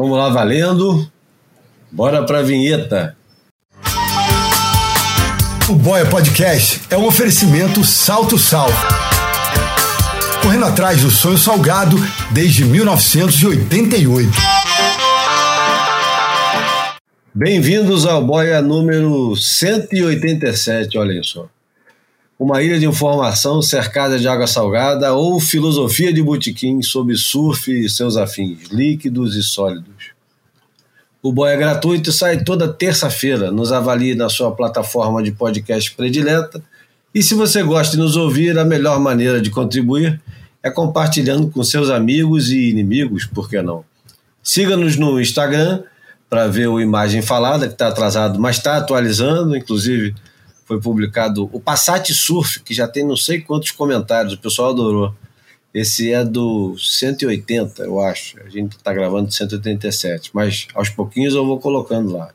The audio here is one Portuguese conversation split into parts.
Vamos lá, valendo. Bora pra vinheta. O Boia Podcast é um oferecimento Salto Sal. Correndo atrás do sonho salgado desde 1988. Bem-vindos ao Boia número 187, olhem só. Uma ilha de informação cercada de água salgada ou filosofia de botequim sobre surf e seus afins, líquidos e sólidos. O Boia é gratuito e sai toda terça-feira. Nos avalie na sua plataforma de podcast predileta. E se você gosta de nos ouvir, a melhor maneira de contribuir é compartilhando com seus amigos e inimigos, por que não? Siga-nos no Instagram para ver o Imagem Falada, que está atrasado, mas está atualizando. Inclusive, foi publicado o Passat Surf, que já tem não sei quantos comentários, o pessoal adorou. Esse é do 180, eu acho. A gente está gravando 187, mas aos pouquinhos eu vou colocando lá.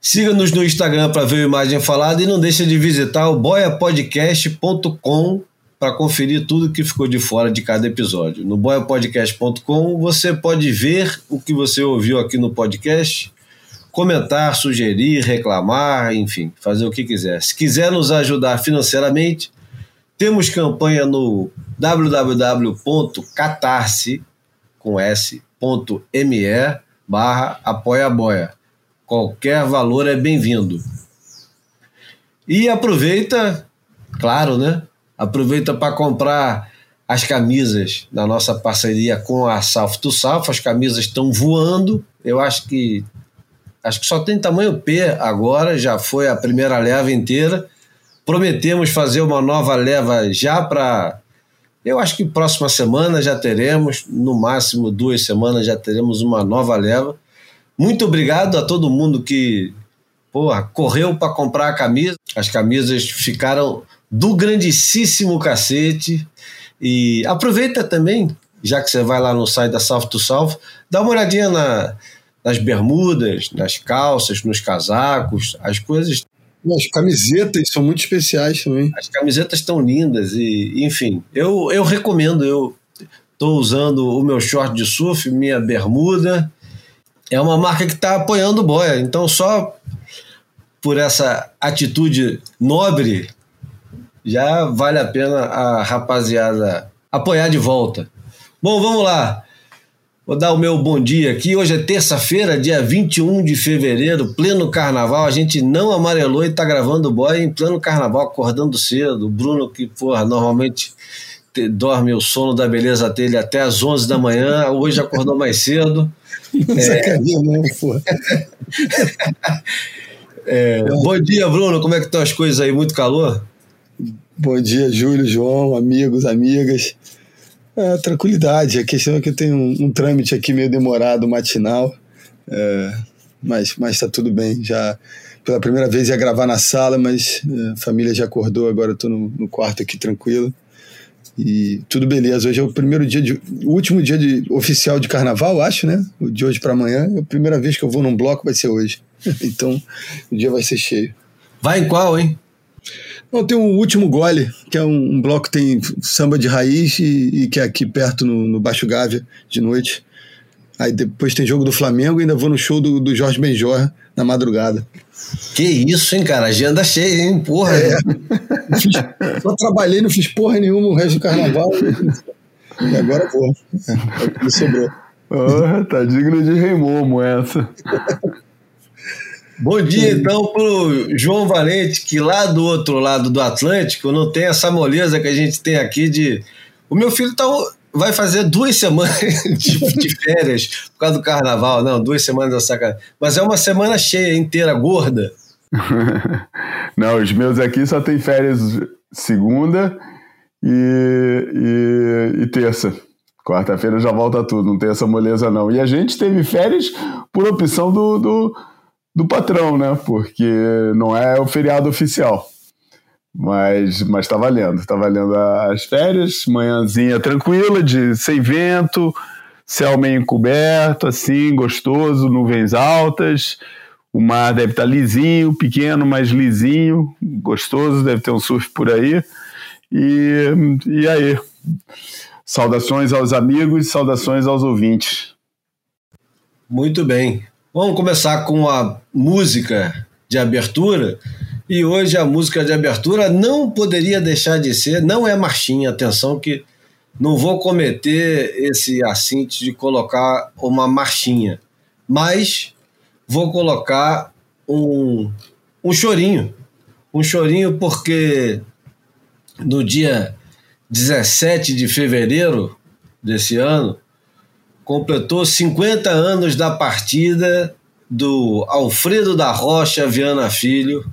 Siga-nos no Instagram para ver a imagem falada e não deixe de visitar o boiapodcast.com para conferir tudo que ficou de fora de cada episódio. No boiapodcast.com você pode ver o que você ouviu aqui no podcast, comentar, sugerir, reclamar, enfim, fazer o que quiser. Se quiser nos ajudar financeiramente, temos campanha no www.catarse com s.me barra. Qualquer valor é bem-vindo. E aproveita, claro, né? Aproveita para comprar as camisas da nossa parceria com a South to South. As camisas estão voando. Eu acho que acho que só tem tamanho P agora, já foi a primeira leva inteira. Prometemos fazer uma nova leva já para. Eu acho que próxima semana já teremos, no máximo duas semanas já teremos uma nova leva. Muito obrigado a todo mundo que porra, correu para comprar a camisa. As camisas ficaram do grandíssimo cacete. E aproveita também, já que você vai lá no site da South to South, dá uma olhadinha na, nas bermudas, nas calças, nos casacos, as coisas as camisetas são muito especiais também. As camisetas estão lindas e, enfim, eu, eu recomendo. Eu estou usando o meu short de surf, minha bermuda. É uma marca que está apoiando o Boia. Então, só por essa atitude nobre, já vale a pena a rapaziada apoiar de volta. Bom, vamos lá. Vou dar o meu bom dia aqui. Hoje é terça-feira, dia 21 de fevereiro, pleno carnaval. A gente não amarelou e tá gravando o boy em pleno carnaval, acordando cedo. O Bruno, que, porra, normalmente te, dorme o sono da beleza dele até às 11 da manhã, hoje acordou mais cedo. é... não, porra. é... Bom dia, Bruno. Como é que estão as coisas aí? Muito calor? Bom dia, Júlio, João, amigos, amigas. É, tranquilidade. A questão é que eu tenho um, um trâmite aqui meio demorado, matinal, é, mas, mas tá tudo bem. Já pela primeira vez ia gravar na sala, mas é, a família já acordou, agora eu tô no, no, quarto aqui tranquilo. E tudo beleza. Hoje é o primeiro dia, de, o último dia de, oficial de carnaval, acho, né? O de hoje para amanhã. É a primeira vez que eu vou num bloco, vai ser hoje. então o dia vai ser cheio. Vai em qual, hein? Não, tem o Último Gole, que é um, um bloco que tem samba de raiz e, e que é aqui perto no, no, Baixo Gávea, de noite. Aí depois tem jogo do Flamengo e ainda vou no show do, do Jorge Benjor na madrugada. Que isso, hein, cara? Agenda cheia, hein? Porra. É. Fiz, só trabalhei, não fiz porra nenhuma o resto do carnaval. e agora vou. É, é o que me sobrou. Oh, tá digno de remomo essa. Bom dia, então, para o João Valente, que lá do outro lado do Atlântico não tem essa moleza que a gente tem aqui de. O meu filho tá, vai fazer duas semanas de, de férias por causa do carnaval. Não, duas semanas da sacanagem. Mas é uma semana cheia, inteira, gorda. não, os meus aqui só tem férias segunda e, e, e terça. Quarta-feira já volta tudo, não tem essa moleza não. E a gente teve férias por opção do, do do patrão, né? Porque não é o feriado oficial. Mas, mas tá valendo, tá valendo as férias, manhãzinha tranquila, de sem vento, céu meio encoberto, assim, gostoso, nuvens altas, o mar deve estar tá lisinho, pequeno, mas lisinho, gostoso, deve ter um surf por aí. E, e aí? Saudações aos amigos, saudações aos ouvintes. Muito bem. Vamos começar com a música de abertura. E hoje a música de abertura não poderia deixar de ser, não é marchinha, atenção que não vou cometer esse assinte de colocar uma marchinha, mas vou colocar um, um chorinho. Um chorinho porque no dia 17 de fevereiro desse ano, completou 50 anos da partida do Alfredo da Rocha Viana Filho,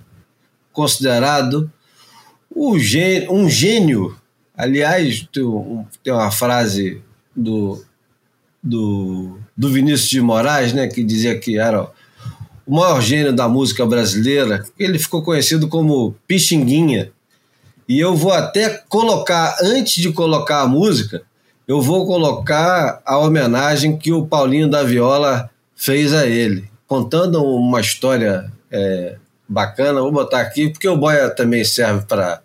considerado um gênio. Aliás, tem uma frase do, do, do Vinícius de Moraes, né, que dizia que era o maior gênio da música brasileira. Ele ficou conhecido como Pixinguinha. E eu vou até colocar, antes de colocar a música, eu vou colocar a homenagem que o Paulinho da Viola fez a ele, contando uma história é, bacana. Vou botar aqui, porque o Boia também serve para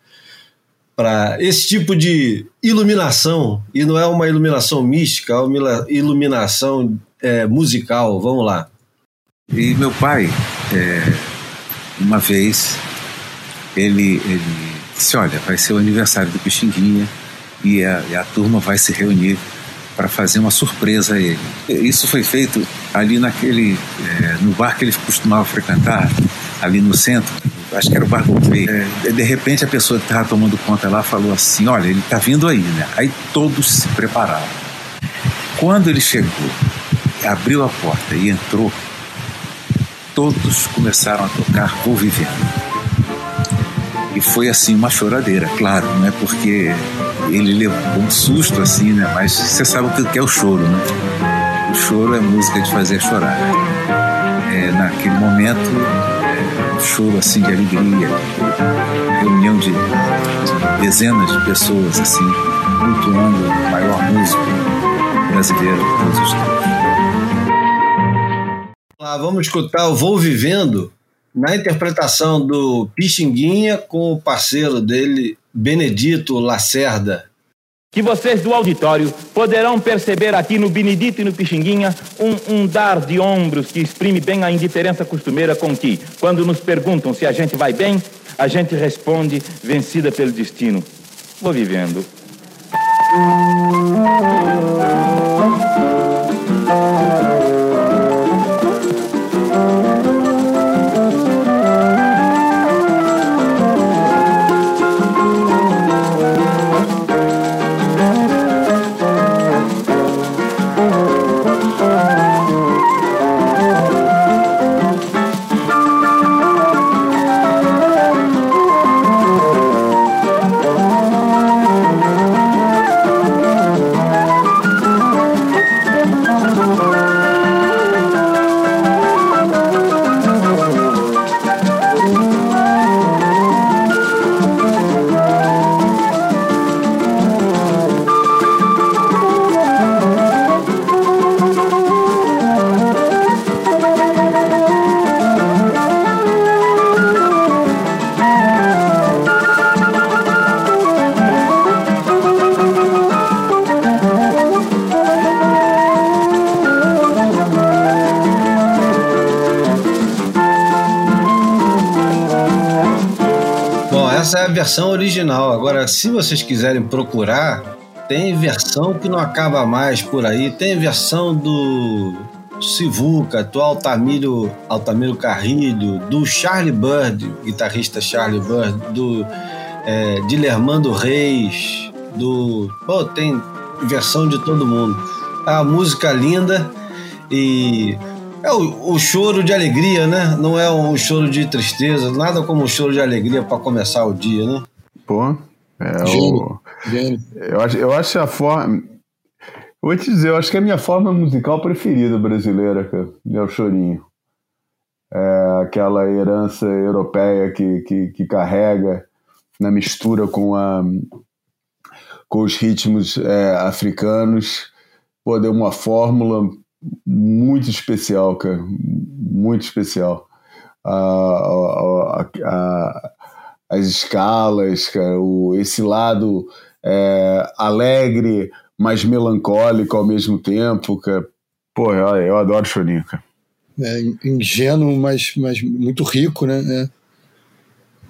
para esse tipo de iluminação, e não é uma iluminação mística, é uma iluminação é, musical. Vamos lá. E meu pai, é, uma vez, ele, ele disse: Olha, vai ser o aniversário do Pixinguinha e a, e a turma vai se reunir para fazer uma surpresa a ele. Isso foi feito ali naquele, é, no bar que ele costumava frequentar, ali no centro, acho que era o Bar Gouveia. É, de repente a pessoa que estava tomando conta lá falou assim, olha, ele está vindo aí, né? Aí todos se prepararam. Quando ele chegou, abriu a porta e entrou, todos começaram a tocar Vou Vivendo. E foi assim uma choradeira, claro, né? Porque ele levou um susto assim, né? Mas você sabe o que é o choro, né? O choro é música de fazer chorar. É, naquele momento, é, um choro assim de alegria, reunião de, de dezenas de pessoas assim, cultuando o maior músico brasileiro de todos os tempos. Lá, vamos escutar o Vou Vivendo na interpretação do Pixinguinha com o parceiro dele, Benedito Lacerda. Que vocês do auditório poderão perceber aqui no Benedito e no Pixinguinha um, um dar de ombros que exprime bem a indiferença costumeira com que, quando nos perguntam se a gente vai bem, a gente responde vencida pelo destino. Vou vivendo. Versão original. Agora, se vocês quiserem procurar, tem versão que não acaba mais por aí. Tem versão do Sivuca, do Altamiro, Altamiro Carrilho, do Charlie Bird, guitarrista Charlie Bird, do é, Dilermando Reis, do. Pô, tem versão de todo mundo. É a música linda e é o, o, choro de alegria, né? Não é um choro de tristeza, nada como um choro de alegria para começar o dia, né? Pô, é Gênio. o. Gênio. Eu, acho, eu acho a forma. Vou te dizer, eu acho que é a minha forma musical preferida brasileira, cara, é o chorinho. É aquela herança europeia que, que, que carrega na mistura com, a, com os ritmos é, africanos. Pô, deu uma fórmula muito especial, cara, muito especial. A, a, a, as escalas, cara, o, esse lado é, alegre, mas melancólico ao mesmo tempo, cara. Pô, eu, eu adoro chorinho, cara. É, ingênuo, mas, mas muito rico, né? É.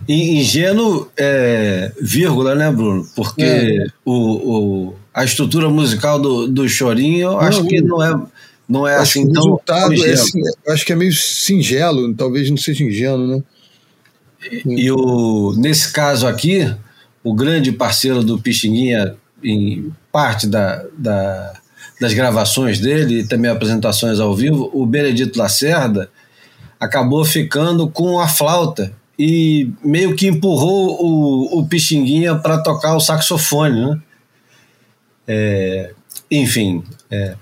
Ingênuo, é, vírgula, né, Bruno? Porque é. o, o, a estrutura musical do, do Chorinho, eu não, acho que não é, não é assim tão. resultado é, acho que é meio singelo, talvez não seja ingênuo, né? E, e o, nesse caso aqui, o grande parceiro do Pixinguinha, em parte da, da, das gravações dele e também apresentações ao vivo, o Benedito Lacerda acabou ficando com a flauta e meio que empurrou o, o Pixinguinha para tocar o saxofone, né? É, enfim, é,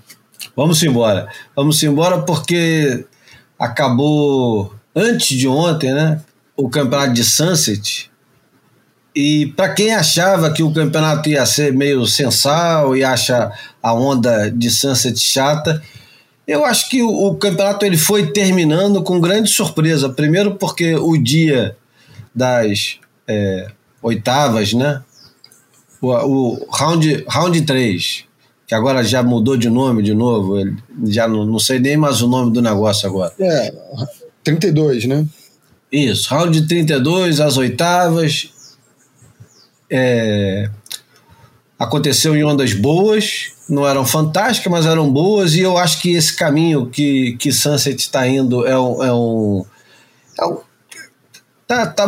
vamos embora. Vamos embora porque acabou antes de ontem, né? O campeonato de Sunset. E para quem achava que o campeonato ia ser meio sensal e acha a onda de Sunset chata, eu acho que o, o, campeonato ele foi terminando com grande surpresa. Primeiro porque o dia das é, oitavas, né? O, o, round, round 3, que agora já mudou de nome de novo, já não, não sei nem mais o nome do negócio agora. É, 32, né? Isso, round 32, as oitavas. É, aconteceu em ondas boas, não eram fantásticas, mas eram boas, e eu acho que esse caminho que, que Sunset está indo é um. É um, é um tá, tá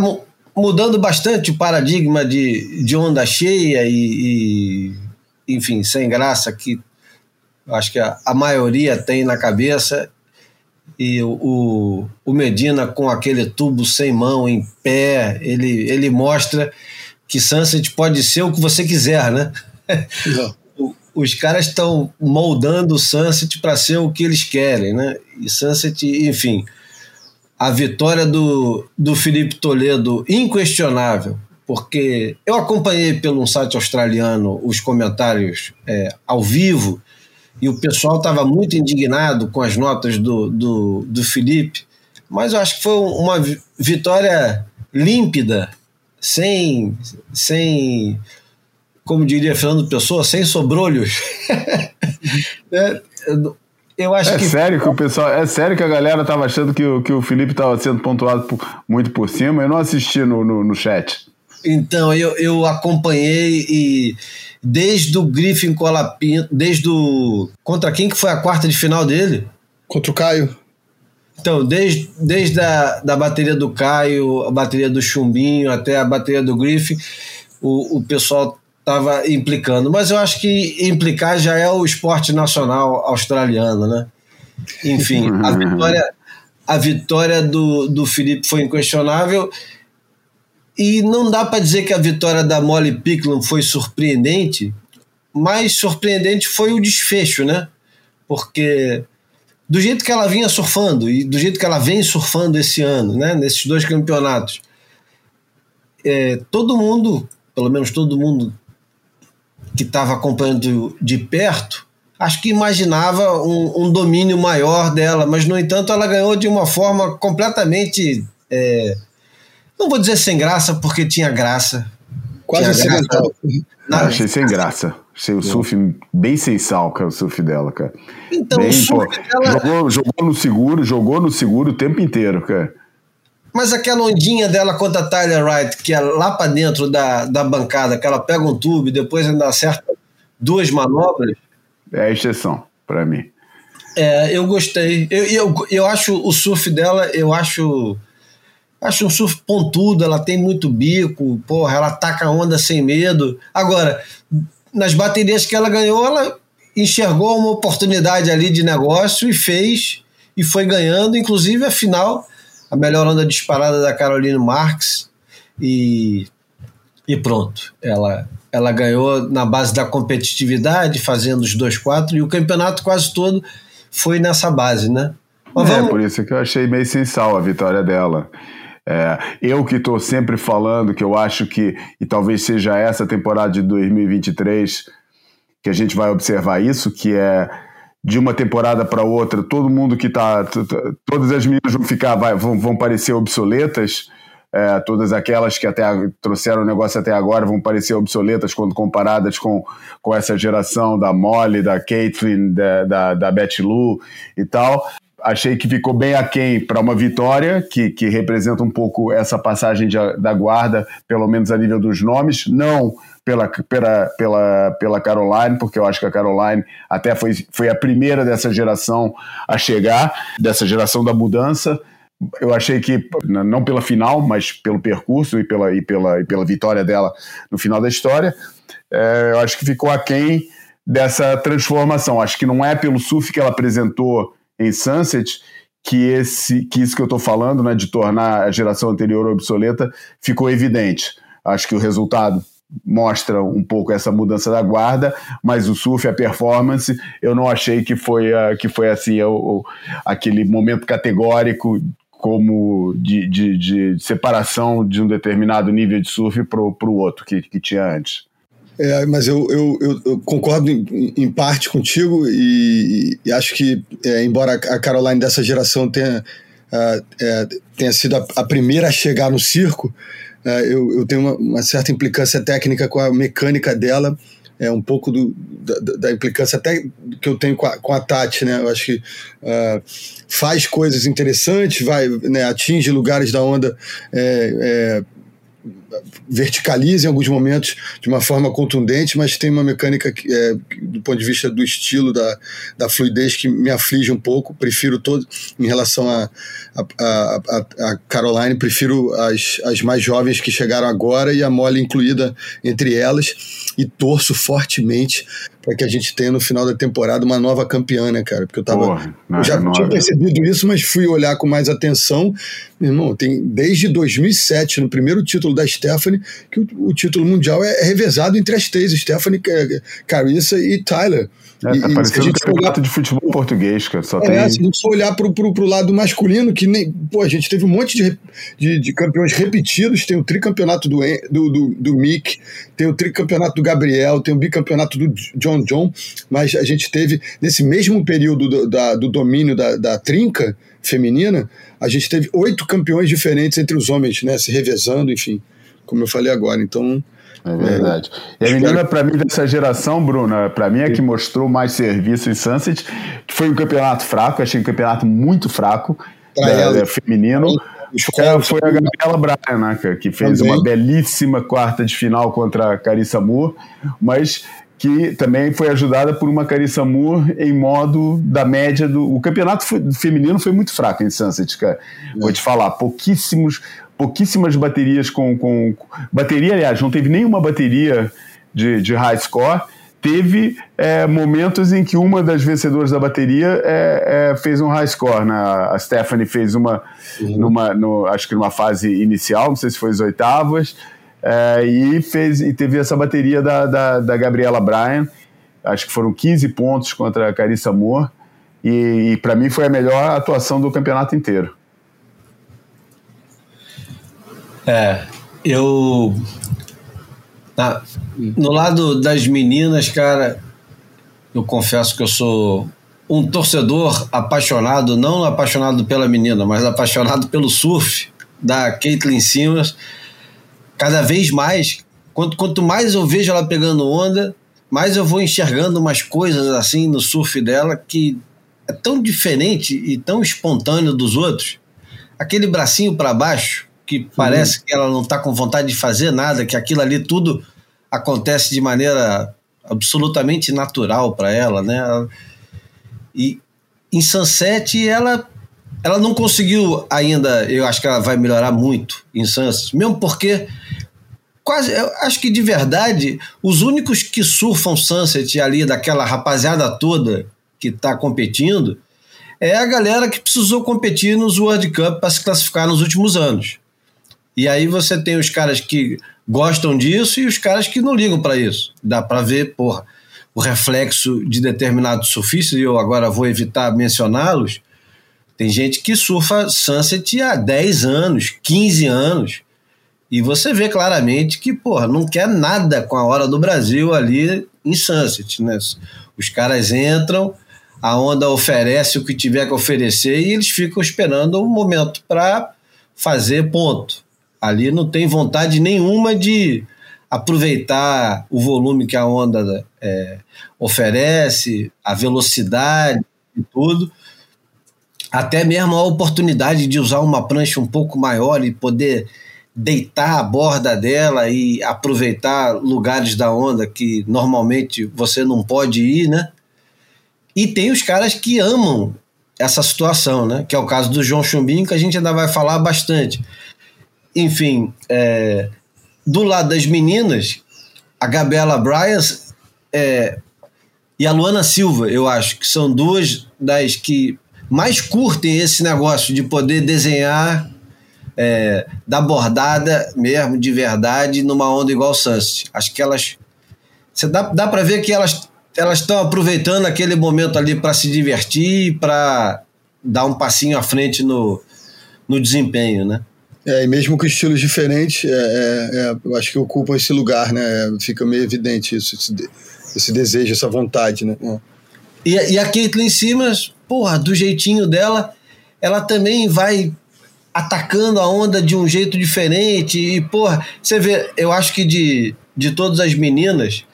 mudando bastante o paradigma de, de onda cheia e, e enfim, sem graça que acho que a, a maioria tem na cabeça e o, o Medina com aquele tubo sem mão em pé, ele, ele mostra que Sunset pode ser o que você quiser, né? Os caras estão moldando o Sunset para ser o que eles querem, né? E Sunset, enfim, a vitória do, do Felipe Toledo inquestionável, porque eu acompanhei pelo um site australiano os comentários é, ao vivo e o pessoal estava muito indignado com as notas do, do, do Felipe, mas eu acho que foi uma vitória límpida, sem, sem como diria Fernando Pessoa, sem sobrolhos. é, eu acho é que. Sério que o pessoal, é sério que a galera tava achando que o, que o Felipe estava sendo pontuado por, muito por cima. Eu não assisti no, no, no chat. Então, eu, eu acompanhei e desde o Griffin Colapinto, desde o. Contra quem que foi a quarta de final dele? Contra o Caio. Então, desde, desde a da bateria do Caio, a bateria do Chumbinho, até a bateria do Griffin, o, o pessoal estava implicando. Mas eu acho que implicar já é o esporte nacional australiano, né? Enfim, a vitória, a vitória do, do Felipe foi inquestionável. E não dá para dizer que a vitória da Molly Picklum foi surpreendente, mas surpreendente foi o desfecho, né? Porque do jeito que ela vinha surfando e do jeito que ela vem surfando esse ano, né? Nesses dois campeonatos, é, todo mundo, pelo menos todo mundo que estava acompanhando de perto, acho que imaginava um, um, domínio maior dela, mas no entanto ela ganhou de uma forma completamente. É, não vou dizer sem graça, porque tinha graça. Quase tinha graça. Não, achei sem graça. Achei o surf bem sem sal, cara, o surf dela, cara. Então, bem, o surf pô, dela... jogou, jogou no seguro, jogou no seguro o tempo inteiro, cara. Mas aquela ondinha dela contra a Tyler Wright, que é lá para dentro da, da bancada, que ela pega um tubo e depois ainda acerta duas manobras. É a exceção, para mim. É, eu gostei. Eu, eu, eu acho o surf dela, eu acho. Acho um surf pontudo, ela tem muito bico, porra, ela ataca a onda sem medo. Agora, nas baterias que ela ganhou, ela enxergou uma oportunidade ali de negócio e fez, e foi ganhando, inclusive a final a melhor onda disparada da Caroline Marx e, e pronto. Ela, ela ganhou na base da competitividade, fazendo os dois quatro, e o campeonato quase todo foi nessa base, né? Mas é, vamos... por isso que eu achei meio sensal a vitória dela. É, eu que estou sempre falando que eu acho que, e talvez seja essa temporada de 2023 que a gente vai observar isso, que é de uma temporada para outra, todo mundo que está. Todas as meninas vão ficar, vai, vão, vão parecer obsoletas, é, todas aquelas que até trouxeram o negócio até agora vão parecer obsoletas quando comparadas com, com essa geração da Molly, da Caitlyn, da, da, da Betty Lou e tal. Achei que ficou bem aquém para uma vitória, que, que representa um pouco essa passagem de, da guarda, pelo menos a nível dos nomes. Não pela, pela, pela, pela Caroline, porque eu acho que a Caroline até foi, foi a primeira dessa geração a chegar, dessa geração da mudança. Eu achei que, não pela final, mas pelo percurso e pela, e pela, e pela vitória dela no final da história, é, eu acho que ficou aquém dessa transformação. Acho que não é pelo surf que ela apresentou em Sunset que, esse, que isso que eu estou falando, né, de tornar a geração anterior obsoleta, ficou evidente. Acho que o resultado mostra um pouco essa mudança da guarda, mas o surf, a performance, eu não achei que foi, uh, que foi assim o, aquele momento categórico como de, de, de, separação de um determinado nível de surf para o outro que, que tinha antes. É, mas eu, eu, eu concordo em, em, parte contigo e, e acho que, é, embora a Caroline dessa geração tenha, uh, é, tenha sido a, a, primeira a chegar no circo, uh, eu, eu tenho uma, uma, certa implicância técnica com a mecânica dela, é um pouco do, da, da, implicância até que eu tenho com a, com a Tati, né? Eu acho que uh, faz coisas interessantes, vai, né, atinge lugares da onda é, é, verticaliza em alguns momentos de uma forma contundente, mas tem uma mecânica que, é, do ponto de vista do estilo, da, da fluidez, que me aflige um pouco. Prefiro todo, em relação a, a, a, a Caroline, prefiro as, as mais jovens que chegaram agora e a Molly incluída entre elas. E torço fortemente para que a gente tenha no final da temporada uma nova campeã, né, cara? Porque eu tava. Porra, eu já tinha percebido isso, mas fui olhar com mais atenção. Meu irmão, tem desde 2007, no primeiro título da Stephanie, que o, o título mundial é, é revezado entre as três: Stephanie, Carissa e Tyler. É, tá parecendo um campeonato de futebol português, cara. Só é, tem... se a gente for olhar pro, pro, pro lado masculino, que nem. Pô, a gente teve um monte de, de, de campeões repetidos. Tem o tricampeonato do, do, do, do Mick, tem o tricampeonato do Gabriel, tem o bicampeonato do John John. Mas a gente teve, nesse mesmo período do, da, do domínio da, da trinca feminina, a gente teve oito campeões diferentes entre os homens, né? Se revezando, enfim, como eu falei agora. Então. É verdade. É, e a menina, para mim, dessa geração, Bruna, para mim é que mostrou mais serviço em Sunset. Foi um campeonato fraco, achei um campeonato muito fraco, da, ela, feminino. É, foi a Gabriela Bryan, né, que fez Também. uma belíssima quarta de final contra a Carissa Moore, mas que também foi ajudada por uma Carissa Moore em modo da média do. O campeonato feminino foi muito fraco em Sunset, cara. Vou te falar, pouquíssimos pouquíssimas baterias com, com. Bateria, aliás, não teve nenhuma bateria de, de high score. Teve é, momentos em que uma das vencedoras da bateria é, é, fez um high score. Né? A Stephanie fez uma, uhum. numa, no, acho que numa fase inicial, não sei se foi as oitavas, é, e, fez, e teve essa bateria da, da, da, Gabriela Bryan. Acho que foram 15 pontos contra a Carissa Moore. E, e para mim foi a melhor atuação do campeonato inteiro. É, eu. Na, no lado das meninas, cara, eu confesso que eu sou um torcedor apaixonado, não apaixonado pela menina, mas apaixonado pelo surf da Caitlyn Simmons. Cada vez mais, quanto, quanto mais eu vejo ela pegando onda, mais eu vou enxergando umas coisas assim no surf dela que é tão diferente e tão espontâneo dos outros. Aquele bracinho para baixo, que parece que ela não está com vontade de fazer nada, que aquilo ali tudo acontece de maneira absolutamente natural para ela, né? E em Sunset ela ela não conseguiu ainda, eu acho que ela vai melhorar muito em Sunset, mesmo porque quase, eu acho que de verdade, os únicos que surfam Sunset ali daquela rapaziada toda que está competindo é a galera que precisou competir nos World Cup para se classificar nos últimos anos. E aí você tem os caras que gostam disso e os caras que não ligam para isso. Dá para ver, porra, o reflexo de determinados surfistas, e eu agora vou evitar mencioná-los. Tem gente que surfa Sunset há 10 anos, 15 anos. E você vê claramente que, porra, não quer nada com a hora do Brasil ali em Sunset, né? Os caras entram, a onda oferece o que tiver que oferecer e eles ficam esperando um momento para fazer ponto. Ali não tem vontade nenhuma de aproveitar o volume que a onda é, oferece, a velocidade e tudo, até mesmo a oportunidade de usar uma prancha um pouco maior e poder deitar a borda dela e aproveitar lugares da onda que normalmente você não pode ir, né? E tem os caras que amam essa situação, né? Que é o caso do João Chumbinho, que a gente ainda vai falar bastante. Enfim, é, do lado das meninas, a Gabriela Bryans é, e a Luana Silva, eu acho, que são duas das que mais curtem esse negócio de poder desenhar é, da bordada mesmo, de verdade, numa onda igual Sunset. Acho que elas. Você dá, dá para ver que elas elas estão aproveitando aquele momento ali para se divertir, para dar um passinho à frente no, no desempenho, né? É, e mesmo com estilos diferentes, é, é, é, eu acho que ocupam esse lugar, né? Fica meio evidente isso, esse, esse desejo, essa vontade, né? É. E, e a Caitlyn Simmons, porra, do jeitinho dela, ela também vai atacando a onda de um jeito diferente. E, porra, você vê, eu acho que de, de todas as meninas,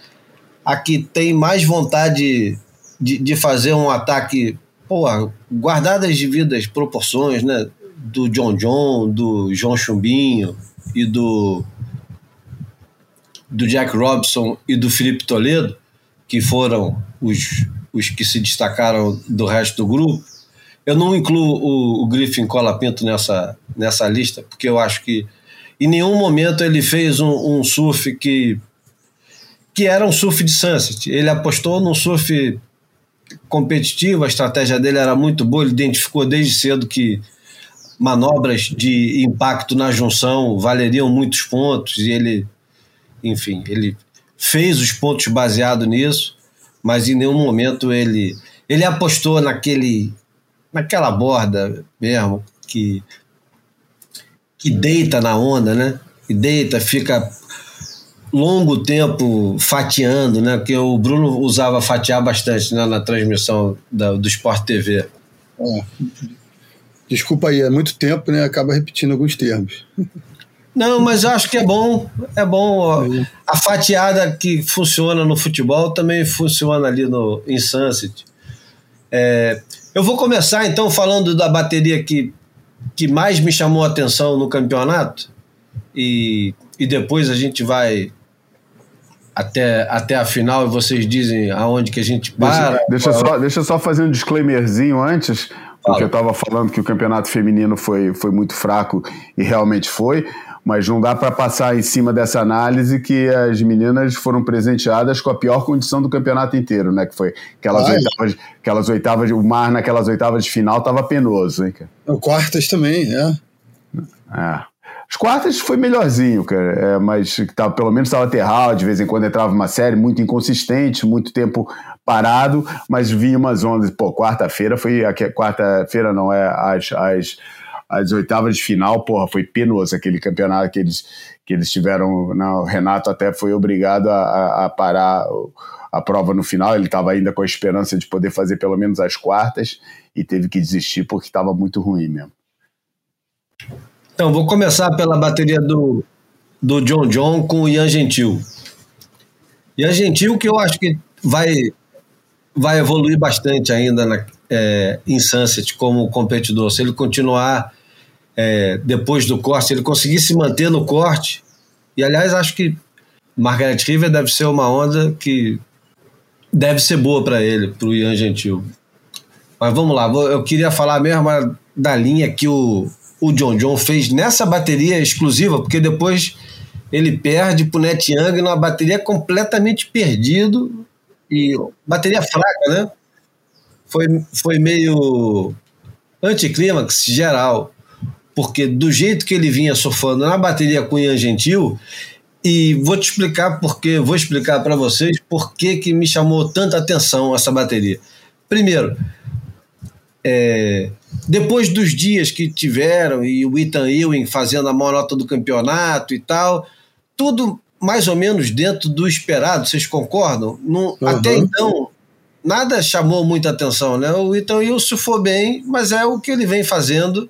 a que tem mais vontade de, de fazer um ataque, porra, guardadas as devidas proporções, né? Do John John, do João Chumbinho e do, do Jack Robson e do Felipe Toledo, que foram os, os que se destacaram do resto do grupo. Eu não incluo o, o Griffin Colapinto nessa, nessa lista, porque eu acho que em nenhum momento ele fez um, um surf que, que era um surf de sunset. Ele apostou num surf competitivo, a estratégia dele era muito boa, ele identificou desde cedo que manobras de impacto na junção valeriam muitos pontos e ele, enfim, ele fez os pontos baseado nisso, mas em nenhum momento ele ele apostou naquele naquela borda mesmo, que, que deita na onda, né? E deita, fica longo tempo fatiando, né? Porque o Bruno usava fatiar bastante né? na transmissão da, do Sport TV. É. Desculpa aí, é muito tempo, né? Acaba repetindo alguns termos. Não, mas eu acho que é bom, é bom. A fatiada que funciona no futebol também funciona ali no em Sunset. É, eu vou começar então falando da bateria que, que mais me chamou a atenção no campeonato e, e depois a gente vai até, até a final e vocês dizem aonde que a gente para. Deixa, deixa, só, deixa só fazer um disclaimerzinho antes, porque eu estava falando que o campeonato feminino foi, foi muito fraco e realmente foi mas não dá para passar em cima dessa análise que as meninas foram presenteadas com a pior condição do campeonato inteiro, né? Que foi aquelas, oitavas, aquelas oitavas, o mar naquelas oitavas de final estava penoso, hein, cara? O quartas também, é. É. As quartas foi melhorzinho, cara, é, mas tava, pelo menos estava aterral, de vez em quando entrava uma série muito inconsistente, muito tempo parado, mas vinha umas ondas. Pô, quarta-feira foi. Quarta-feira não, é as, as as oitavas de final, porra, foi penoso aquele campeonato que eles, que eles tiveram. Não, o Renato até foi obrigado a, a parar a prova no final, ele estava ainda com a esperança de poder fazer pelo menos as quartas e teve que desistir porque estava muito ruim mesmo. Então, vou começar pela bateria do, do John John com o Ian Gentil. Ian Gentil, que eu acho que vai, vai evoluir bastante ainda na, é, em Sunset como competidor. Se ele continuar é, depois do corte, se ele conseguir se manter no corte, e aliás, acho que Margaret River deve ser uma onda que deve ser boa para ele, para o Ian Gentil. Mas vamos lá, eu queria falar mesmo da linha que o, o John John fez nessa bateria exclusiva, porque depois ele perde para o Net Young numa bateria completamente perdido e bateria fraca, né? Foi, foi meio anticlímax geral porque do jeito que ele vinha surfando na bateria com Ian Gentil, e vou te explicar porque, vou explicar para vocês por que me chamou tanta atenção essa bateria. Primeiro, é, depois dos dias que tiveram e o Ethan Ewing fazendo a maior nota do campeonato e tal, tudo mais ou menos dentro do esperado, vocês concordam? uhum. Até então, nada chamou muita atenção, né? O Ethan Ewing se for bem, mas é o que ele vem fazendo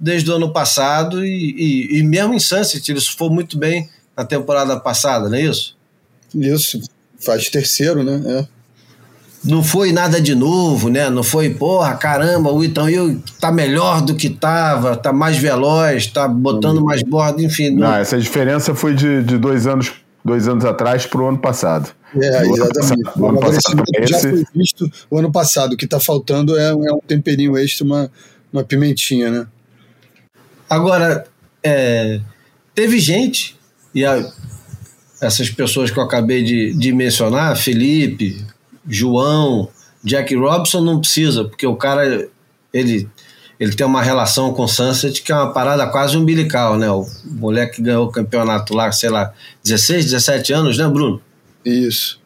desde o ano passado e, e, e mesmo em Sunset ele foi muito bem na temporada passada, não é isso? Isso, faz terceiro, né? É. Não foi nada de novo, né? Não foi, porra, caramba, o Ethan Hill tá melhor do que tava, tá mais veloz, tá botando mais borda, enfim. Não, não essa diferença foi de, de dois anos dois anos atrás para o ano passado. É, exatamente. Passado, o ano passado já esse... foi visto o ano passado. O que está faltando é, é, um temperinho extra, uma, uma pimentinha, né? Agora, é, teve gente, e a, essas pessoas que eu acabei de, de mencionar, Felipe, João, Jack Robson, não precisa, porque o cara, ele ele tem uma relação com o Sunset que é uma parada quase umbilical, né? O moleque que ganhou o campeonato lá, sei lá, 16, 17 anos, né, Bruno? Isso.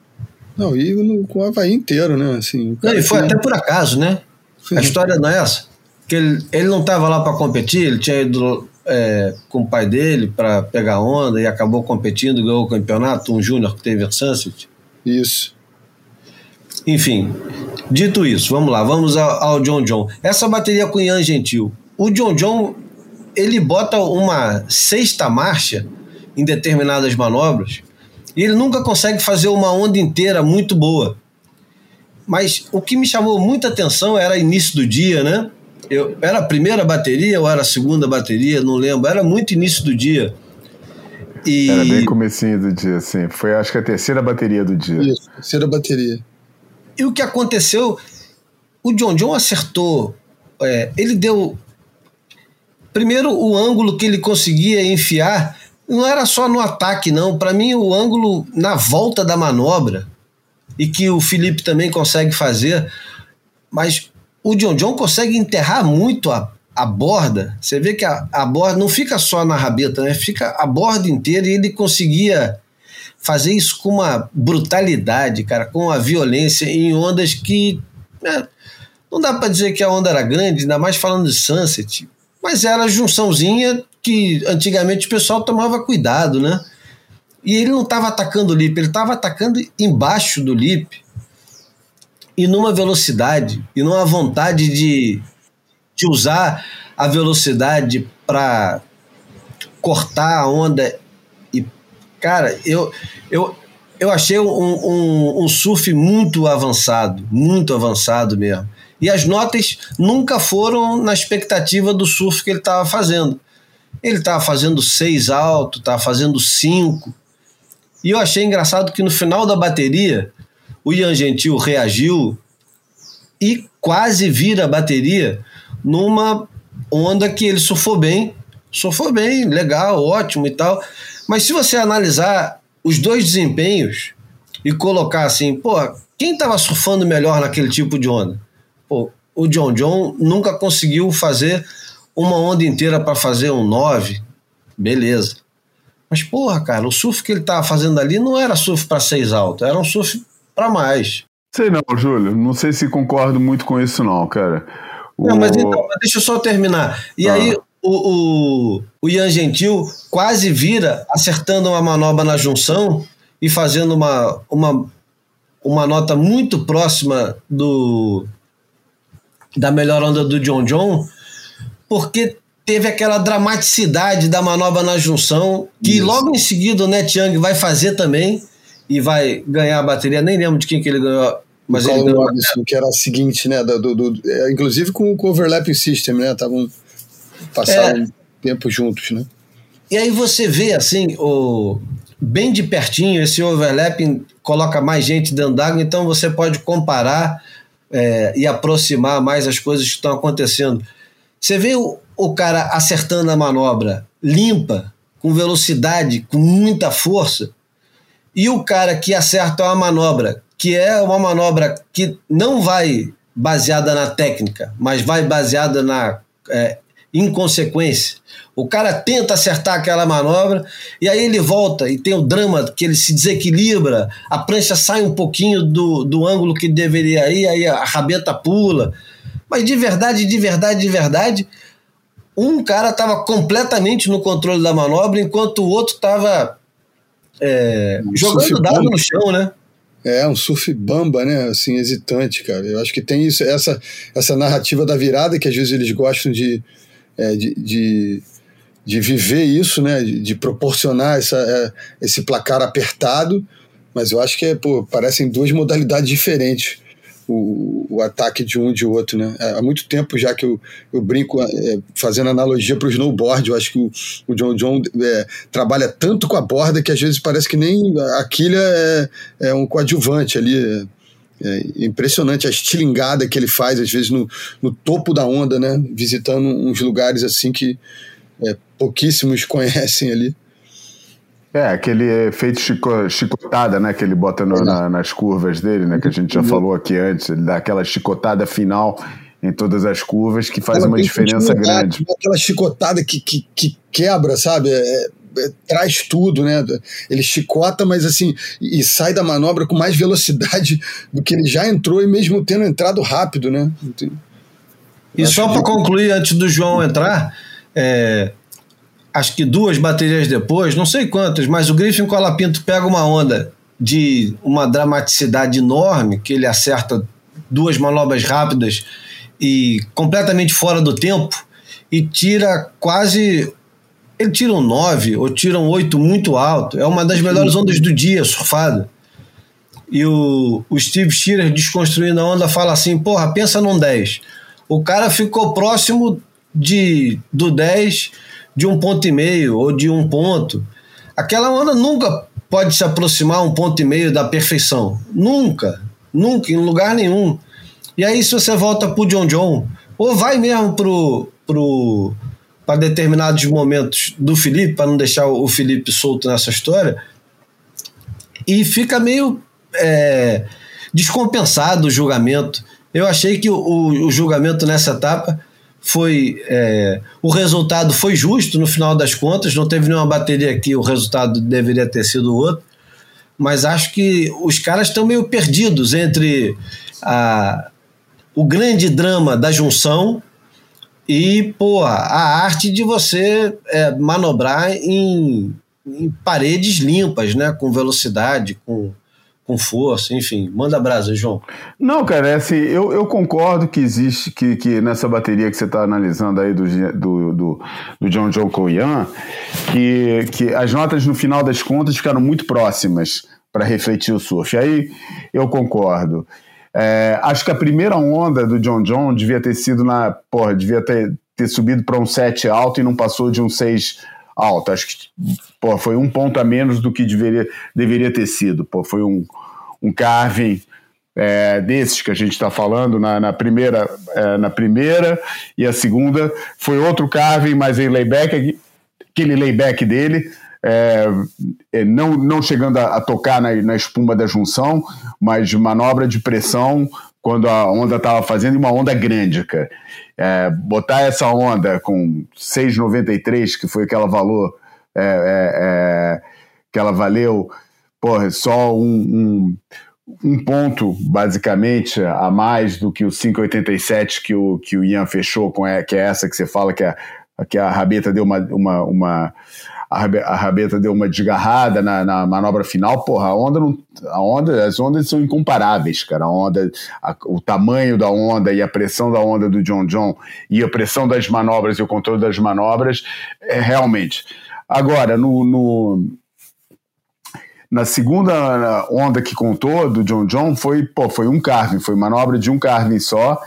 Não, e no, com o Havaí inteiro, né? Assim, não, e foi até por acaso, né? Sim. A história não é essa. Que ele, ele não estava lá para competir, ele tinha ido é, com o pai dele para pegar onda e acabou competindo, ganhou o campeonato, um júnior que teve a Sunset. Isso. Enfim, dito isso, vamos lá, vamos ao, John John. Essa bateria com Ian Gentil. O John John, ele bota uma sexta marcha em determinadas manobras e ele nunca consegue fazer uma onda inteira muito boa. Mas o que me chamou muita atenção era início do dia, né? Eu, era a primeira bateria ou era a segunda bateria, não lembro. Era muito início do dia. E... Era bem comecinho do dia, sim. Foi acho que a terceira bateria do dia. Isso, terceira bateria. E o que aconteceu? O John John acertou. É, ele deu. Primeiro, o ângulo que ele conseguia enfiar não era só no ataque, não. Para mim, o ângulo na volta da manobra, e que o Felipe também consegue fazer, mas o John John consegue enterrar muito a, a borda. Você vê que a, a borda não fica só na rabeta, né? fica a borda inteira e ele conseguia fazer isso com uma brutalidade, cara, com uma violência em ondas que. Né, não dá para dizer que a onda era grande, ainda mais falando de Sunset, mas era a junçãozinha que antigamente o pessoal tomava cuidado, né? E ele não estava atacando o lip, ele estava atacando embaixo do lip e numa velocidade e numa vontade de, de usar a velocidade para cortar a onda Cara, eu, eu, eu achei um, um, um surf muito avançado, muito avançado mesmo. E as notas nunca foram na expectativa do surf que ele estava fazendo. Ele estava fazendo seis alto, estava fazendo cinco. E eu achei engraçado que no final da bateria, o Ian Gentil reagiu e quase vira a bateria numa onda que ele surfou bem. Surfou bem, legal, ótimo e tal. Mas se você analisar os dois desempenhos e colocar assim, pô, quem estava surfando melhor naquele tipo de onda? Pô, o John John nunca conseguiu fazer uma onda inteira para fazer um 9, beleza. Mas, porra, cara, o surf que ele estava fazendo ali não era surf para seis alto, era um surf para mais. Sei não, Júlio, não sei se concordo muito com isso não, cara. O... Não, mas então, deixa eu só terminar. E ah. aí, o, o, o Ian Gentil quase vira acertando uma manobra na junção e fazendo uma, uma, uma nota muito próxima do da melhor onda do John John, porque teve aquela dramaticidade da manobra na junção, que Isso. logo em seguida o Net Young vai fazer também e vai ganhar a bateria. Nem lembro de quem que ele ganhou, mas o ele ganhou. Robinson, que era a seguinte, né? Do, do, do, é, inclusive com, o overlapping system, né? Estavam passaram é. tempo juntos, né? E aí você vê assim, o, bem de pertinho, esse overlapping coloca mais gente dentro d'água, então você pode comparar é, e aproximar mais as coisas que estão acontecendo. Você vê o, o cara acertando a manobra limpa, com velocidade, com muita força, e o cara que acerta uma manobra que é uma manobra que não vai baseada na técnica, mas vai baseada na é, inconsequência. O cara tenta acertar aquela manobra e aí ele volta e tem o drama que ele se desequilibra, a prancha sai um pouquinho do, do ângulo que deveria ir, aí a rabeta pula. Mas de verdade, de verdade, de verdade, um cara estava completamente no controle da manobra, enquanto o outro estava é, jogando dado no chão, né? É, um surf bamba, né? Assim, hesitante, cara. Eu acho que tem isso, essa, essa narrativa da virada que às vezes eles gostam de, é, de, de, de, viver isso, né? De, de proporcionar essa, é, esse placar apertado, mas eu acho que é, pô, parecem duas modalidades diferentes o, o ataque de um e de outro, né? É, há muito tempo já que eu, eu brinco é, fazendo analogia para o snowboard, eu acho que o, o John John é, trabalha tanto com a borda que às vezes parece que nem a quilha é, é um coadjuvante ali. É, impressionante a estilingada que ele faz, às vezes, no, no topo da onda, né? Visitando uns lugares assim que é, pouquíssimos conhecem ali. É, aquele efeito chico, chicotada, né, que ele bota no, na, nas curvas dele, né, que a gente já falou aqui antes, ele dá aquela chicotada final em todas as curvas que faz uma diferença grande. Aquela chicotada que, que, que quebra, sabe? É, é, traz tudo, né? Ele chicota, mas assim, e sai da manobra com mais velocidade do que ele já entrou e mesmo tendo entrado rápido, né? E só para concluir, antes do João entrar, é, acho que duas baterias depois, não sei quantas, mas o Griffin Colapinto pega uma onda de uma dramaticidade enorme, que ele acerta duas manobras rápidas e completamente fora do tempo, e tira quase. Ele tira um 9 ou tira um 8 muito alto. É uma das melhores ondas do dia surfado. E o, o Steve Shearer, desconstruindo a onda, fala assim: porra, pensa num 10. O cara ficou próximo de do 10 de um ponto e meio ou de um ponto. Aquela onda nunca pode se aproximar um ponto e meio da perfeição. Nunca. Nunca, em lugar nenhum. E aí, se você volta pro John John, ou vai mesmo pro, pro, para determinados momentos do Felipe, para não deixar o Felipe solto nessa história, e fica meio é, descompensado o julgamento. Eu achei que o, o, julgamento nessa etapa foi é, o resultado foi justo no final das contas, não teve nenhuma bateria que o resultado deveria ter sido outro, mas acho que os caras estão meio perdidos entre a, o grande drama da junção e pô, a arte de você é, manobrar em, em paredes limpas, né, com velocidade, com com força, enfim. Manda brasa, João. Não, cara, é assim, eu, eu concordo que existe, que, que nessa bateria que você está analisando aí do, do, do, do John John Koyan, que, que as notas no final das contas ficaram muito próximas para refletir o surf. Aí eu concordo. É, acho que a primeira onda do John John devia ter sido na. Porra, devia ter, ter subido para um 7 alto e não passou de um 6 alta. Acho que pô, foi um ponto a menos do que deveria, deveria ter sido. Pô, foi um, um carving é, desses que a gente está falando na, na primeira, é, na primeira e a segunda foi outro carving, mas em layback, aquele layback dele. É, é, não, não chegando a, a tocar na, na, espuma da junção, mas manobra de pressão quando a onda estava fazendo uma onda grande, cara. É, botar essa onda com 6,93, que foi aquela valor é, é, é, que ela valeu, porra, só um, um, um, ponto, basicamente, a mais do que o 5,87 que o, que o Ian fechou, com, que é essa que você fala que a, que a rabeta deu uma, uma, uma a rabeta deu uma desgarrada na, na, manobra final, porra, a onda não. A onda, as ondas são incomparáveis, cara. A onda, a, o tamanho da onda e a pressão da onda do John John e a pressão das manobras e o controle das manobras, é realmente. Agora, no, no na segunda onda que contou do John John foi, pô, foi um carving, foi manobra de um carving só,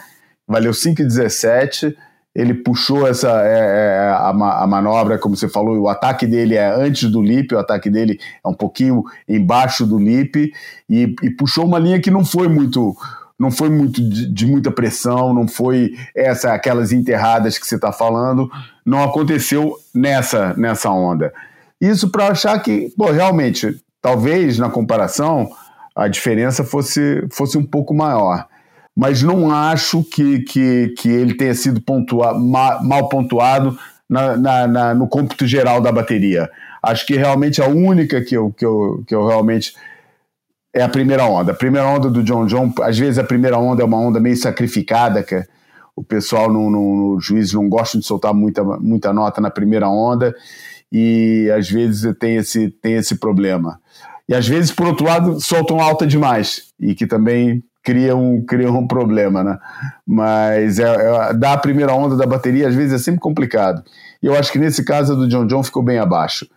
valeu 5,17 ele puxou essa é, é, a, a, manobra, como você falou, o ataque dele é antes do lip, o ataque dele é um pouquinho embaixo do lip e, e puxou uma linha que não foi muito não foi muito de, de, muita pressão, não foi essa aquelas enterradas que você está falando, não aconteceu nessa nessa onda. Isso para achar que, pô, realmente, talvez na comparação a diferença fosse fosse um pouco maior mas não acho que, que, que ele tenha sido pontua, mal, mal pontuado na, na, na, no cômputo geral da bateria. Acho que realmente a única que eu, que eu, que eu realmente é a primeira onda. A primeira onda do John John, às vezes a primeira onda é uma onda meio sacrificada, que o pessoal no, no, no juiz não gosta de soltar muita, muita nota na primeira onda e às vezes tem esse, tem esse problema. E às vezes, por outro lado, soltam alta demais e que também cria um, cria um problema, né? Mas é, é, dar a primeira onda da bateria às vezes é sempre complicado. E eu acho que nesse caso a do John John ficou bem abaixo.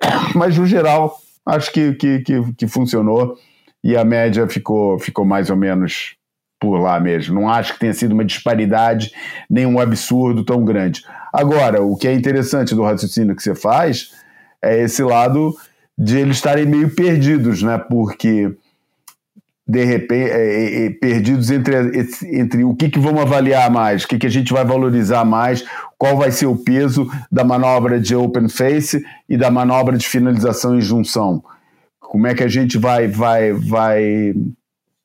Mas no geral, acho que, que, que, que funcionou e a média ficou, ficou mais ou menos por lá mesmo. Não acho que tenha sido uma disparidade, nem um absurdo tão grande. Agora, o que é interessante do raciocínio que você faz é esse lado de eles estarem meio perdidos, né? Porque de repente é, é, é, perdidos entre, entre o que, que vamos avaliar mais, o que, que a gente vai valorizar mais, qual vai ser o peso da manobra de open face e da manobra de finalização e junção. Como é que a gente vai vai vai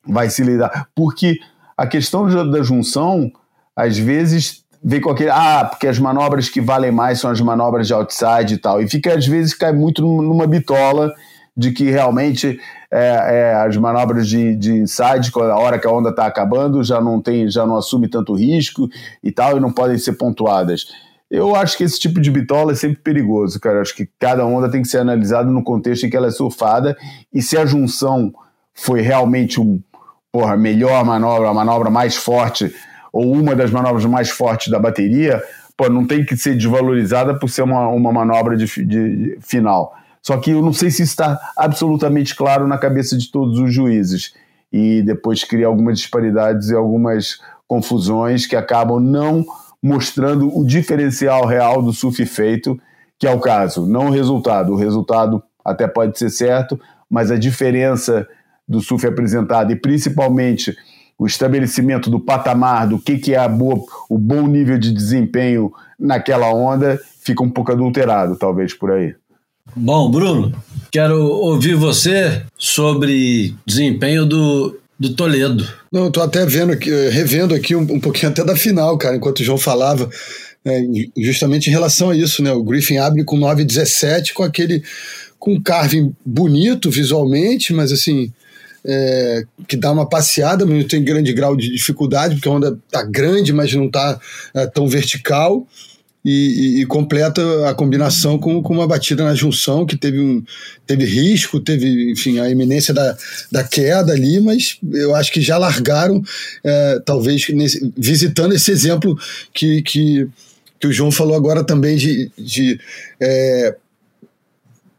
vai se lidar? Porque a questão da junção às vezes vem com aquele ah, porque as manobras que valem mais são as manobras de outside e tal. E fica às vezes cai muito numa bitola de que realmente é, é, as manobras de, de inside, a hora que a onda está acabando, já não tem, já não assume tanto risco e tal, e não podem ser pontuadas. Eu acho que esse tipo de bitola é sempre perigoso, cara. Eu acho que cada onda tem que ser analisada no contexto em que ela é surfada e se a junção foi realmente um porra, melhor manobra, a manobra mais forte ou uma das manobras mais fortes da bateria, pô, não tem que ser desvalorizada por ser uma, uma manobra de, de, de final. Só que eu não sei se está absolutamente claro na cabeça de todos os juízes. E depois cria algumas disparidades e algumas confusões que acabam não mostrando o diferencial real do surf feito, que é o caso, não o resultado. O resultado até pode ser certo, mas a diferença do surf apresentado e principalmente o estabelecimento do patamar, do que, que é boa, o bom nível de desempenho naquela onda, fica um pouco adulterado, talvez por aí. Bom, Bruno, quero ouvir você sobre desempenho do, do Toledo. Não, estou até vendo aqui, revendo aqui um, um, pouquinho até da final, cara, enquanto o João falava, é, justamente em relação a isso, né? O Griffin abre com 9,17 com aquele com um carving bonito visualmente, mas assim, é, que dá uma passeada, mas tem grande grau de dificuldade, porque a onda tá grande, mas não tá é, tão vertical. E, e, e, completa a combinação com, com uma batida na junção que teve, um, teve risco, teve, enfim, a iminência da, da queda ali, mas eu acho que já largaram, é, talvez nesse, visitando esse exemplo que, que, que o João falou agora também de, de é,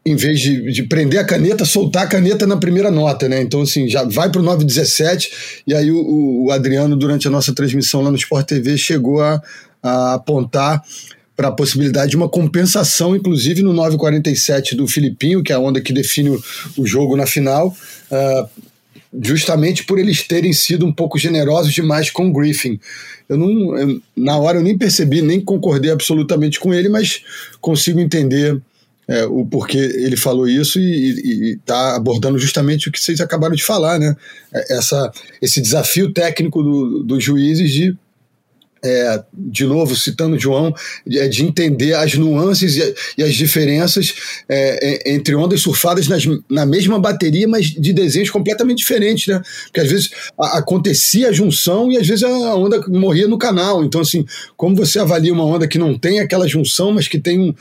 em vez de, de, prender a caneta, soltar a caneta na primeira nota, né? Então, assim, já vai para o 917, e aí o, o, Adriano, durante a nossa transmissão lá no Sport TV, chegou a, a apontar para a possibilidade de uma compensação, inclusive no 947 do Filipinho, que é a onda que define o, o jogo na final, uh, justamente por eles terem sido um pouco generosos demais com o Griffin. Eu não, eu, na hora eu nem percebi, nem concordei absolutamente com ele, mas consigo entender é, o porquê ele falou isso e está abordando justamente o que vocês acabaram de falar, né? É, essa, esse desafio técnico do, dos juízes de é, de novo, citando João, é, de entender as nuances e, e as diferenças é, entre ondas surfadas nas, na mesma bateria, mas de desenhos completamente diferentes, né? Porque às vezes a, acontecia a junção e às vezes a onda morria no canal. Então, assim, como você avalia uma onda que não tem aquela junção, mas que tem uh,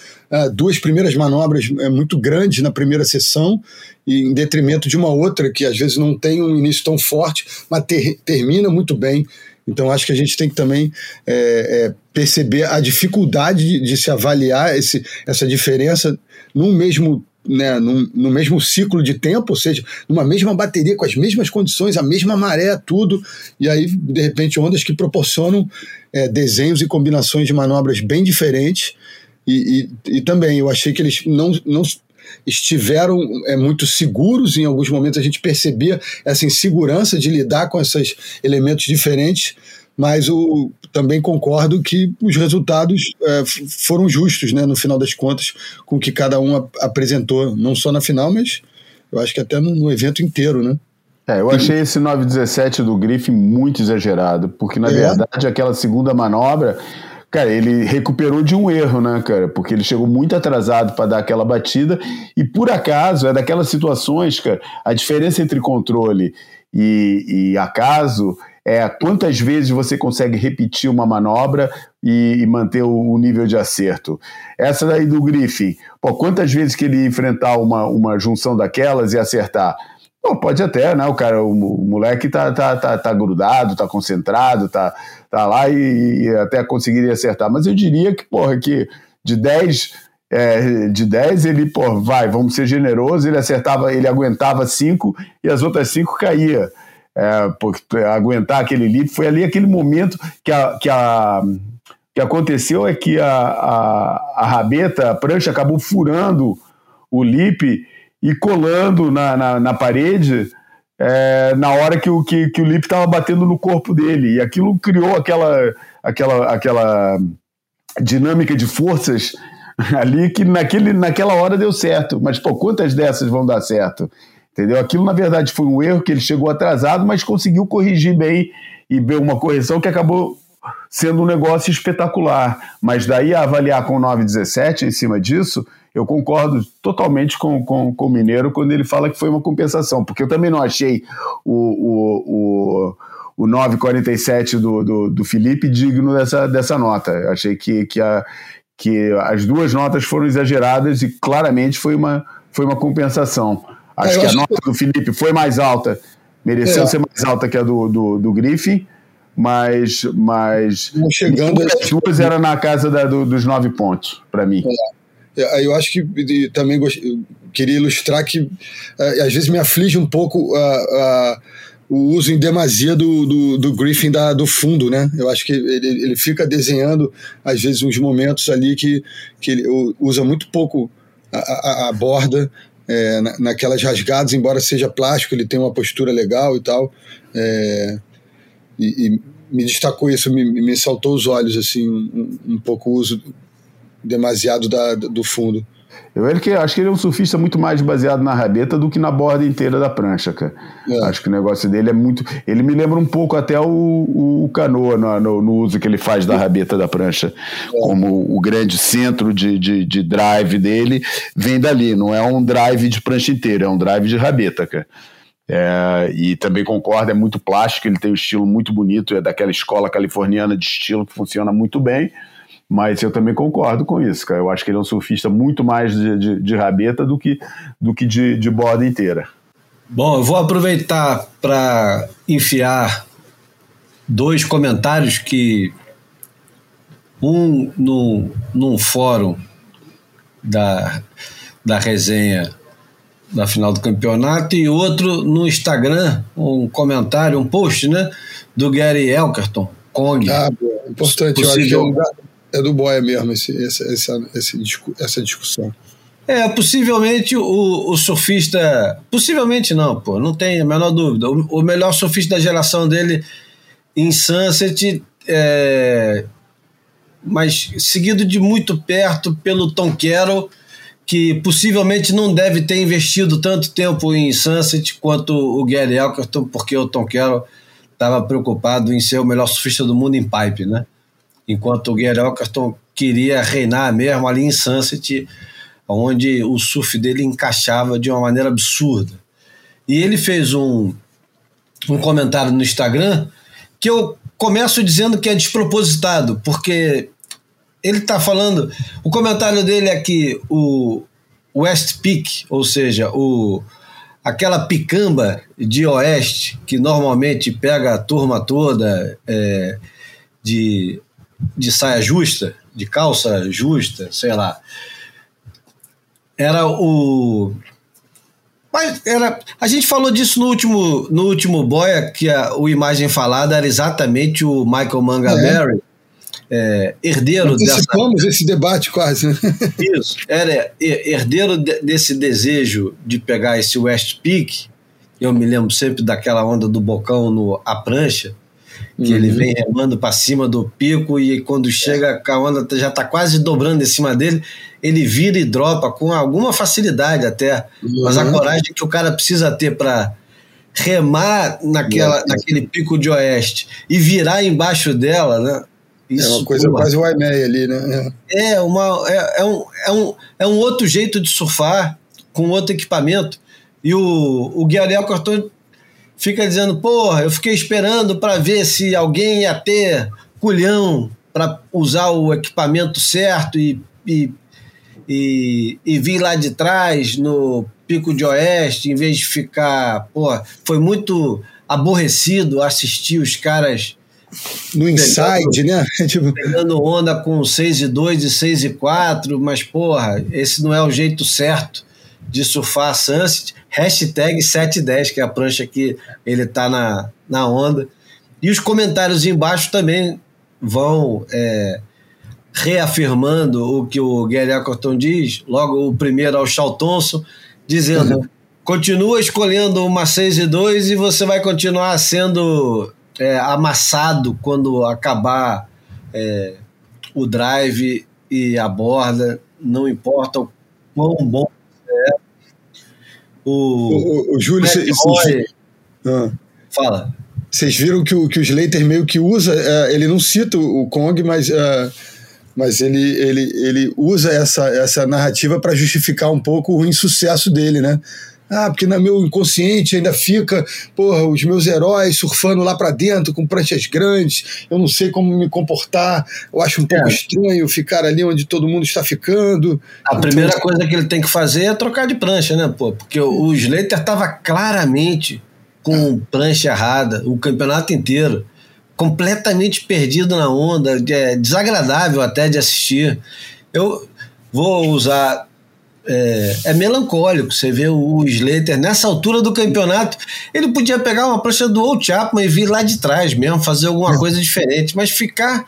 duas primeiras manobras é, muito grandes na primeira sessão, e em detrimento de uma outra que às vezes não tem um início tão forte, mas ter, termina muito bem. Então, acho que a gente tem que também é, é, perceber a dificuldade de, de, se avaliar esse, essa diferença num mesmo, né, num, no mesmo ciclo de tempo, ou seja, numa mesma bateria, com as mesmas condições, a mesma maré, tudo, e aí, de repente, ondas que proporcionam é, desenhos e combinações de manobras bem diferentes. E, e, e, também eu achei que eles não, não estiveram é, muito seguros, em alguns momentos a gente percebia essa insegurança de lidar com esses elementos diferentes, mas o, também concordo que os resultados é, foram justos, né, no final das contas, com o que cada um ap apresentou, não só na final, mas eu acho que até no, no evento inteiro, né? É, eu achei esse 917 do Griffin muito exagerado, porque na é. verdade aquela segunda manobra Cara, ele recuperou de um erro, né, cara? Porque ele chegou muito atrasado para dar aquela batida e por acaso é daquelas situações, cara. A diferença entre controle e, e acaso é quantas vezes você consegue repetir uma manobra e, e manter o, o, nível de acerto. Essa daí do Griffin, pô, quantas vezes que ele enfrentar uma, uma junção daquelas e acertar? Pô, pode até, né? O cara, o, o, moleque tá, tá, tá, tá grudado, tá concentrado, tá, tá lá e, e até conseguiria acertar. Mas eu diria que, porra, que de 10 é, de 10, ele, pô, vai, vamos ser generosos, ele acertava, ele aguentava 5 e as outras 5 caía. É, porque aguentar aquele lip foi ali aquele momento que a, que a que aconteceu é que a, a, a rabeta, a prancha acabou furando o lip e colando na, na, na parede é, na hora que o, que, que o lip estava batendo no corpo dele. E aquilo criou aquela, aquela, aquela dinâmica de forças ali que naquele, naquela hora deu certo. Mas, pô, quantas dessas vão dar certo? Entendeu? Aquilo, na verdade, foi um erro que ele chegou atrasado, mas conseguiu corrigir bem e ver uma correção que acabou sendo um negócio espetacular. Mas daí a avaliar com 9,17 em cima disso, eu concordo totalmente com, com, com o Mineiro quando ele fala que foi uma compensação, porque eu também não achei o, o, o, o 9,47 do, do, do Felipe digno dessa, dessa nota. Eu achei que, que, a, que as duas notas foram exageradas e claramente foi uma, foi uma compensação. Acho é, que a nota que... do Felipe foi mais alta, mereceu é. ser mais alta que a do, do, do Griffin, mas, mas chegando as duas era na casa da, do, dos nove pontos para mim. É. é. Eu acho que também queria ilustrar que é, às vezes me aflige um pouco o uso em demasia do, do, do Griffin da, do fundo, né? Eu acho que ele, ele fica desenhando às vezes uns momentos ali que, que ele usa muito pouco a, a, a borda é, na, naquelas rasgadas, embora seja plástico, ele tem uma postura legal e tal. É, e, e me destacou isso, me, me saltou os olhos, assim, um, um pouco o uso demasiado da, do fundo. Eu ele que, acho que ele é um surfista muito mais baseado na rabeta do que na borda inteira da prancha, cara. É. Acho que o negócio dele é muito. Ele me lembra um pouco até o, o, canoa no, no, no, uso que ele faz da rabeta da prancha. É. Como o grande centro de, de, de, drive dele vem dali. Não é um drive de prancha inteira, é um drive de rabeta, cara. É, e também concordo, é muito plástico, ele tem um estilo muito bonito, é daquela escola californiana de estilo que funciona muito bem, mas eu também concordo com isso, cara. Eu acho que ele é um surfista muito mais de, de, de rabeta do que, do que de, de borda inteira. Bom, eu vou aproveitar para enfiar dois comentários que um no, num fórum da, da resenha da final do campeonato, e outro no Instagram, um comentário, um post, né? Do Gary Elkerton, Kong. Ah, importante, Possível... eu acho que é, é do Boia mesmo esse, essa, essa, essa discussão. É, possivelmente o, o, surfista. Possivelmente não, pô, não tem a menor dúvida. O, o melhor surfista da geração dele em Sunset, é, mas seguido de muito perto pelo Tom Carroll que possivelmente não deve ter investido tanto tempo em Sunset quanto o Gary Elkerton, porque o Tom Carroll estava preocupado em ser o melhor surfista do mundo em pipe, né? Enquanto o Gary Elkerton queria reinar mesmo ali em Sunset, onde o surf dele encaixava de uma maneira absurda. E ele fez um, um comentário no Instagram que eu começo dizendo que é despropositado, porque ele está falando. O comentário dele é que o West Peak, ou seja, o, aquela picamba de oeste que normalmente pega a turma toda é, de, de saia justa, de calça justa, sei lá. Era o. Mas era, a gente falou disso no último, no último Boia, que a, o imagem falada era exatamente o Michael Mangaberry. É é, herdeiro Antecipamos dessa... esse debate quase. Né? Isso, era herdeiro desse desejo de pegar esse West Peak, eu me lembro sempre daquela onda do bocão no a prancha, que uhum. ele vem remando para cima do pico e quando chega a onda já está quase dobrando em cima dele, ele vira e dropa com alguma facilidade até, uhum. mas a coragem que o cara precisa ter para remar naquela, uhum. naquele pico de oeste e virar embaixo dela, né? Isso, é uma coisa pô, quase o IMEI ali, né? É, uma, é, é, um, é, um, é um outro jeito de surfar com outro equipamento. E o, o Guilherme Cortão fica dizendo: porra, eu fiquei esperando para ver se alguém ia ter culhão para usar o equipamento certo e, e, e, e vir lá de trás no pico de oeste, em vez de ficar. Pô, foi muito aborrecido assistir os caras. No inside, né? tipo... Pegando onda com 6 e 2 e 6 e 4, mas, porra, esse não é o jeito certo de surfar Sunset. Hashtag 710, que é a prancha que ele tá na, na onda. E os comentários embaixo também vão é, reafirmando o que o Gary Ackerton diz. Logo, o primeiro ao Charles Thompson, dizendo: uhum. continua escolhendo uma 6 e 2 e você vai continuar sendo é, amassado quando acabar é, o drive e a borda, não importa o quão bom. O, o, o Júlio, cê, ah. fala. Vocês viram que o, que o Slater meio que usa, uh, ele não cita o Kong, mas, uh, mas ele, ele, ele usa essa, essa narrativa para justificar um pouco o insucesso dele, né? Ah, porque no meu inconsciente ainda fica, porra, os meus heróis surfando lá para dentro com pranchas grandes, eu não sei como me comportar, eu acho um pouco é. estranho ficar ali onde todo mundo está ficando. A então, primeira coisa que ele tem que fazer é trocar de prancha, né, pô? Porque o Slater estava claramente com prancha errada o campeonato inteiro, completamente perdido na onda, é desagradável até de assistir. Eu vou usar. É, é, melancólico você vê o Slater nessa altura do campeonato. Ele podia pegar uma prancha do Old Chapman e vir lá de trás mesmo, fazer alguma coisa diferente, mas ficar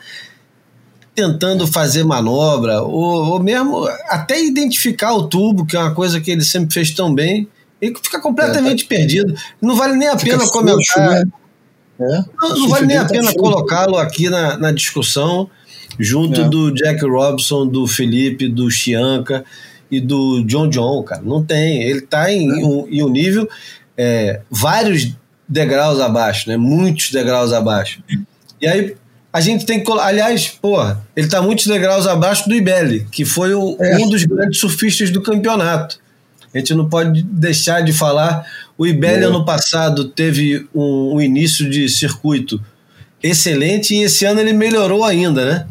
tentando fazer manobra, ou, ou mesmo até identificar o tubo, que é uma coisa que ele sempre fez tão bem, ele fica completamente é, tá... perdido. Não vale nem a pena comentar. Né? É, não, não vale nem a tá pena colocá-lo aqui na, na discussão, junto é. do Jack Robson, do Felipe, do Chianca e do John John, cara. Não tem. Ele está em, é. um, em um nível é, vários degraus abaixo, né? Muitos degraus abaixo. E aí a gente tem que. Aliás, porra, ele está muitos degraus abaixo do Ibelli, que foi o, é. um dos grandes surfistas do campeonato. A gente não pode deixar de falar. O Ibelli, ano passado, teve um, um, início de circuito excelente e esse ano ele melhorou ainda, né?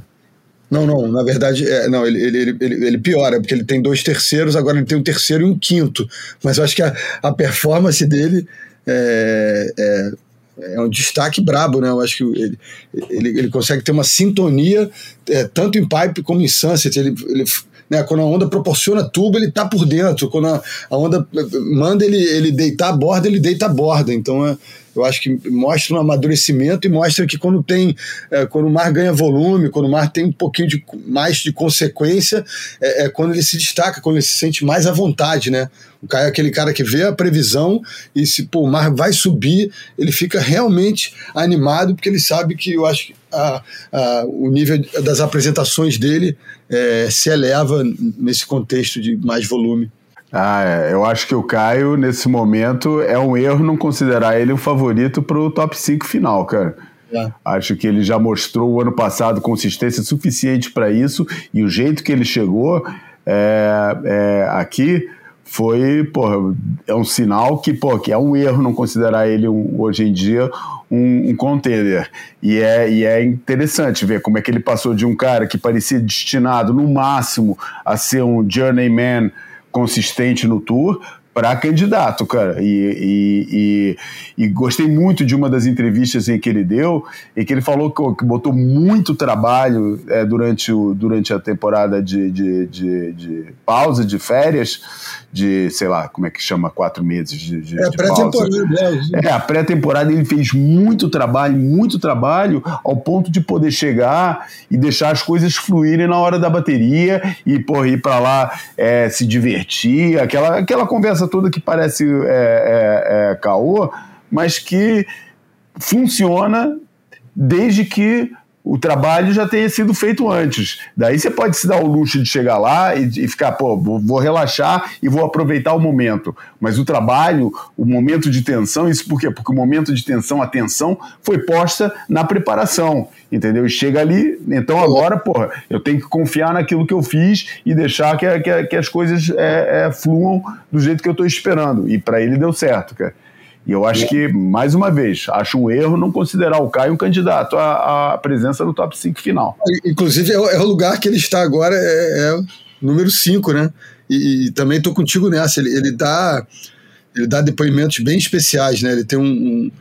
Não, não, na verdade, é, não, ele, ele, ele, ele, piora, porque ele tem dois terceiros, agora ele tem um terceiro e um quinto. Mas eu acho que a, a performance dele é, é, é um destaque brabo, né? Eu acho que ele, ele, ele consegue ter uma sintonia, é, tanto em pipe como em sunset. Ele, ele né? Quando a onda proporciona tubo, ele está por dentro. Quando a, a, onda manda ele, ele deitar a borda, ele deita a borda. Então é, eu acho que mostra um amadurecimento e mostra que quando tem, é, quando o mar ganha volume, quando o mar tem um pouquinho de, mais de consequência, é, é, quando ele se destaca, quando ele se sente mais à vontade, né? O cara é aquele cara que vê a previsão e se pô, o mar vai subir, ele fica realmente animado, porque ele sabe que eu acho que a, a, o nível das apresentações dele é, se eleva nesse contexto de mais volume. Ah, é. eu acho que o Caio, nesse momento, é um erro não considerar ele o favorito para o top 5 final, cara. É. Acho que ele já mostrou o ano passado consistência suficiente para isso e o jeito que ele chegou é, é, aqui foi, porra, é um sinal que, pô, que é um erro não considerar ele um, hoje em dia um, um contender. E é, e é interessante ver como é que ele passou de um cara que parecia destinado no máximo a ser um journeyman consistente no tour para candidato, cara. E, e, e, e, gostei muito de uma das entrevistas em que ele deu, em que ele falou que, botou muito trabalho é, durante, o, durante a temporada de, de, de, de pausa, de férias, de, sei lá, como é que chama, quatro meses de, de É, pré-temporada. Né? É, a pré-temporada ele fez muito trabalho, muito trabalho, ao ponto de poder chegar e deixar as coisas fluírem na hora da bateria e, porra, ir para lá é, se divertir, aquela, aquela conversa toda que parece é, é, é caô, mas que funciona desde que o trabalho já tenha sido feito antes. Daí você pode se dar o luxo de chegar lá e, e, ficar, pô, vou relaxar e vou aproveitar o momento. Mas o trabalho, o momento de tensão, isso por quê? Porque o momento de tensão, a tensão, foi posta na preparação, entendeu? E chega ali, então agora, porra, eu tenho que confiar naquilo que eu fiz e deixar que, que, que as coisas é, é, fluam do jeito que eu estou esperando. E para ele deu certo, cara. E eu acho que, mais uma vez, acho um erro não considerar o Caio um candidato à, à presença no top 5 final. Inclusive, é, é, o lugar que ele está agora, é, é, número 5, né? E, e, também tô contigo nessa. Ele, ele, dá, ele dá depoimentos bem especiais, né? Ele tem um. um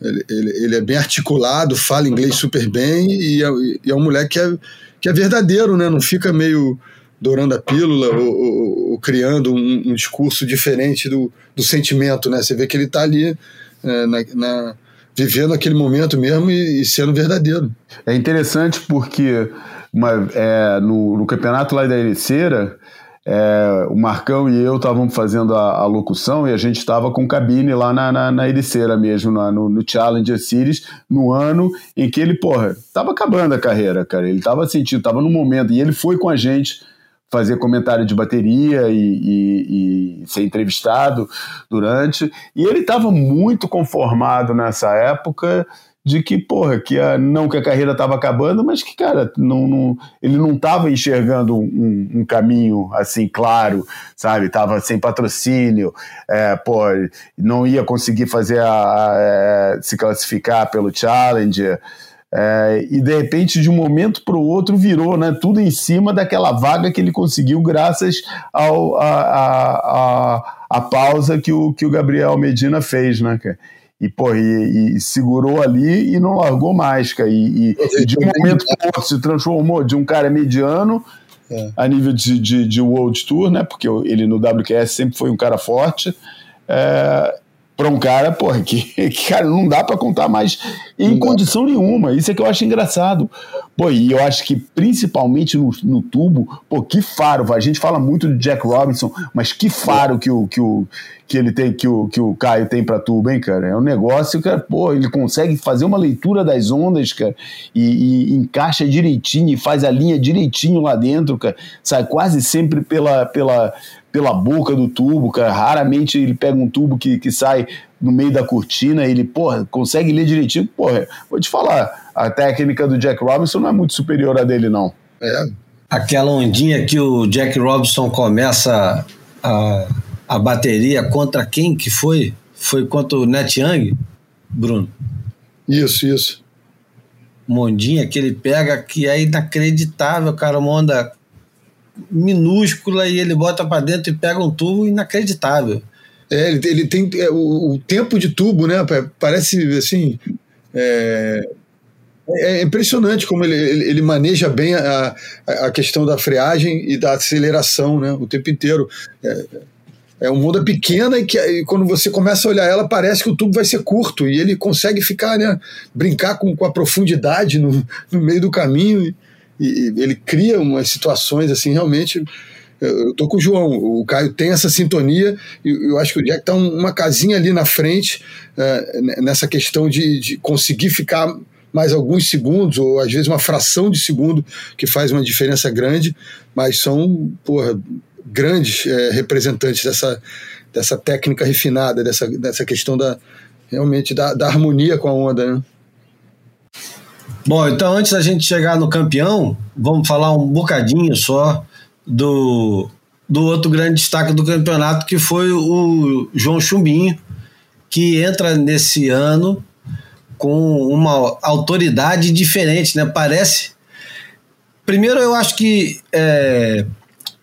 ele, ele, ele, é bem articulado, fala inglês super bem e é, e é um moleque que é, que é verdadeiro, né? Não fica meio dourando a pílula ou, ou, ou criando um, um, discurso diferente do, do sentimento, né? Você vê que ele está ali é, na, na, vivendo aquele momento mesmo e, e, sendo verdadeiro. É interessante porque uma, é, no, no, campeonato lá da Ericeira, é, o Marcão e eu estávamos fazendo a, a, locução e a gente estava com cabine lá na, na, na Ericeira mesmo, na, no, no, Challenger Series, no ano em que ele, porra, estava acabando a carreira, cara. Ele estava sentindo, estava no momento, e ele foi com a gente fazer comentário de bateria e, e, e ser entrevistado durante. E ele estava muito conformado nessa época de que, porra, que a, não que a carreira estava acabando, mas que, cara, não, não ele não estava enxergando um, um, caminho assim claro, sabe? Tava sem patrocínio, é, pô, não ia conseguir fazer a, a, é, se classificar pelo Challenger. É, e de repente, de um momento para o outro, virou né, tudo em cima daquela vaga que ele conseguiu, graças ao, a, a, a, a pausa que o, que o Gabriel Medina fez, né, cara? E, pô, e, e, segurou ali e não largou mais, cara. E, e de um momento para o outro se transformou de um cara mediano é. a nível de, de, de, World Tour, né? Porque ele no WQS sempre foi um cara forte. É, para um cara, porra, que, que, cara, não dá para contar mais em não condição dá. nenhuma. Isso é que eu acho engraçado. Pô, e eu acho que principalmente no, no tubo, pô, que faro. A gente fala muito do Jack Robinson, mas que faro que o, que o, que ele tem, que o, que o Caio tem para tubo, hein, cara? É um negócio, cara, pô, ele consegue fazer uma leitura das ondas, cara, e, e encaixa direitinho, e faz a linha direitinho lá dentro, cara. Sai quase sempre pela, pela, pela boca do tubo, cara. Raramente ele pega um tubo que, que sai no meio da cortina, ele, porra, consegue ler direitinho. Porra, vou te falar, a técnica do Jack Robinson não é muito superior à dele, não. É. Aquela ondinha que o Jack Robinson começa a, a bateria contra quem que foi? Foi contra o Net Young, Bruno? Isso, isso. Uma ondinha que ele pega que é inacreditável, cara, uma onda minúscula e ele bota para dentro e pega um tubo inacreditável. É, ele, ele tem é, o, o, tempo de tubo, né? Parece assim. É, é impressionante como ele, ele, ele maneja bem a, a questão da freagem e da aceleração, né? O tempo inteiro. É, é uma onda pequena e que e quando você começa a olhar ela, parece que o tubo vai ser curto e ele consegue ficar, né? Brincar com, com a profundidade no, no meio do caminho. E, e ele cria umas situações assim realmente eu tô com o João, o Caio tem essa sintonia, e eu acho que o Jack tá uma casinha ali na frente uh, nessa questão de, de, conseguir ficar mais alguns segundos, ou às vezes uma fração de segundo, que faz uma diferença grande, mas são porra, grandes é, representantes dessa, dessa técnica refinada, dessa, dessa questão da realmente da, da harmonia com a onda. Né? Bom, então antes da gente chegar no campeão, vamos falar um bocadinho só do, do outro grande destaque do campeonato, que foi o João Chumbinho, que entra nesse ano com uma autoridade diferente, né? Parece. Primeiro, eu acho que é,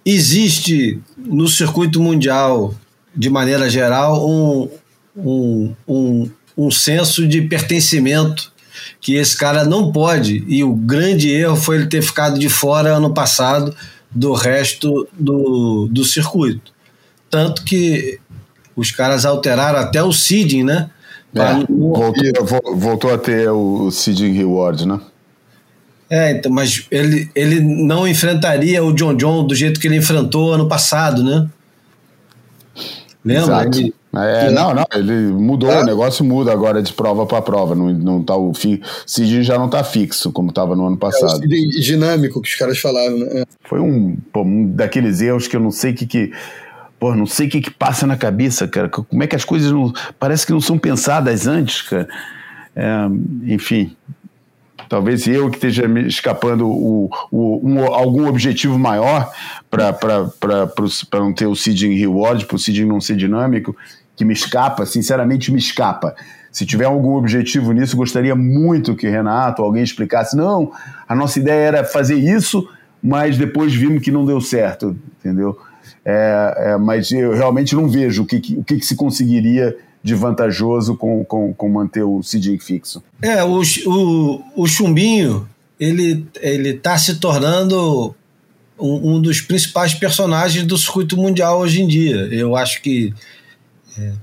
existe no circuito mundial, de maneira geral, um, um, um, um senso de pertencimento que esse cara não pode, e o grande erro foi ele ter ficado de fora ano passado do resto do, do circuito. Tanto que os caras alteraram até o seeding, né? É, voltou, voltou, a ter o seeding reward, né? É, então, mas ele, ele não enfrentaria o John John do jeito que ele enfrentou ano passado, né? Lembra? Exato. É, não, não, ele mudou, é. o negócio muda agora de prova para prova. Não, não tá, o fi, CID já não está fixo, como estava no ano passado. É o dinâmico que os caras falaram, né? Foi um, pô, um daqueles erros que eu não sei o que, que. Pô, não sei o que, que passa na cabeça, cara. Como é que as coisas não. Parece que não são pensadas antes, cara. É, enfim, talvez eu que esteja me escapando o, o, um, algum objetivo maior para não ter o seeding reward, para o seeding não ser dinâmico, que me escapa, sinceramente me escapa. Se tiver algum objetivo nisso, gostaria muito que Renato, alguém explicasse. Não, a nossa ideia era fazer isso, mas depois vimos que não deu certo, entendeu? É, é, mas eu realmente não vejo o que, o que, que se conseguiria de vantajoso com, com, com manter o Cidinho fixo. É, o, o, o Chumbinho, ele ele está se tornando um, um, dos principais personagens do circuito mundial hoje em dia. Eu acho que é,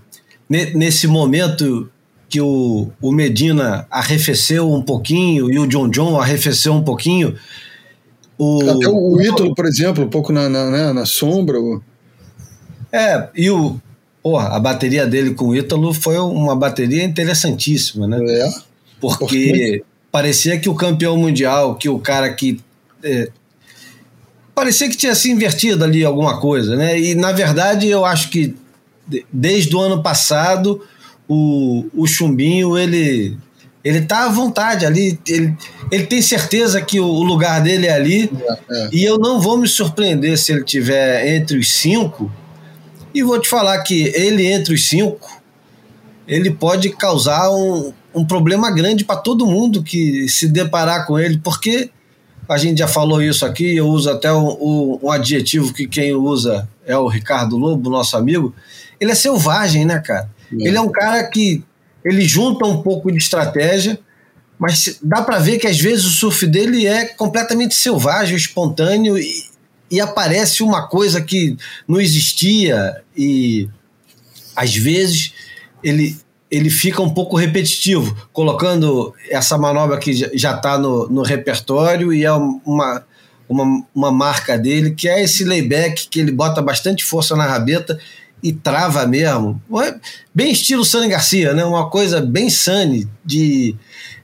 nesse momento que o, o Medina arrefeceu um pouquinho e o John John arrefeceu um pouquinho. O, Até o, o Ítalo, por exemplo, um pouco na, na, né, na sombra. É, e o, porra, a bateria dele com o Ítalo foi uma bateria interessantíssima, né? É. Porque parecia que o campeão mundial, que o cara que. É, parecia que tinha se invertido ali alguma coisa, né? E na verdade eu acho que desde o ano passado o, o Chumbinho ele ele tá à vontade ali, ele, ele tem certeza que o, lugar dele é ali é, é. e eu não vou me surpreender se ele tiver entre os cinco e vou te falar que ele, entre os cinco, ele pode causar um, um problema grande para todo mundo que se deparar com ele, porque a gente já falou isso aqui, eu uso até um, um, adjetivo que quem usa é o Ricardo Lobo, nosso amigo. Ele é selvagem, né, cara? É. Ele é um cara que ele junta um pouco de estratégia, mas dá para ver que às vezes o surf dele é completamente selvagem, espontâneo e, e aparece uma coisa que não existia e às vezes ele ele fica um pouco repetitivo, colocando essa manobra que já está no, no repertório e é uma, uma, uma marca dele, que é esse layback que ele bota bastante força na rabeta e trava mesmo. Bem estilo Sani Garcia, né? Uma coisa bem Sani de,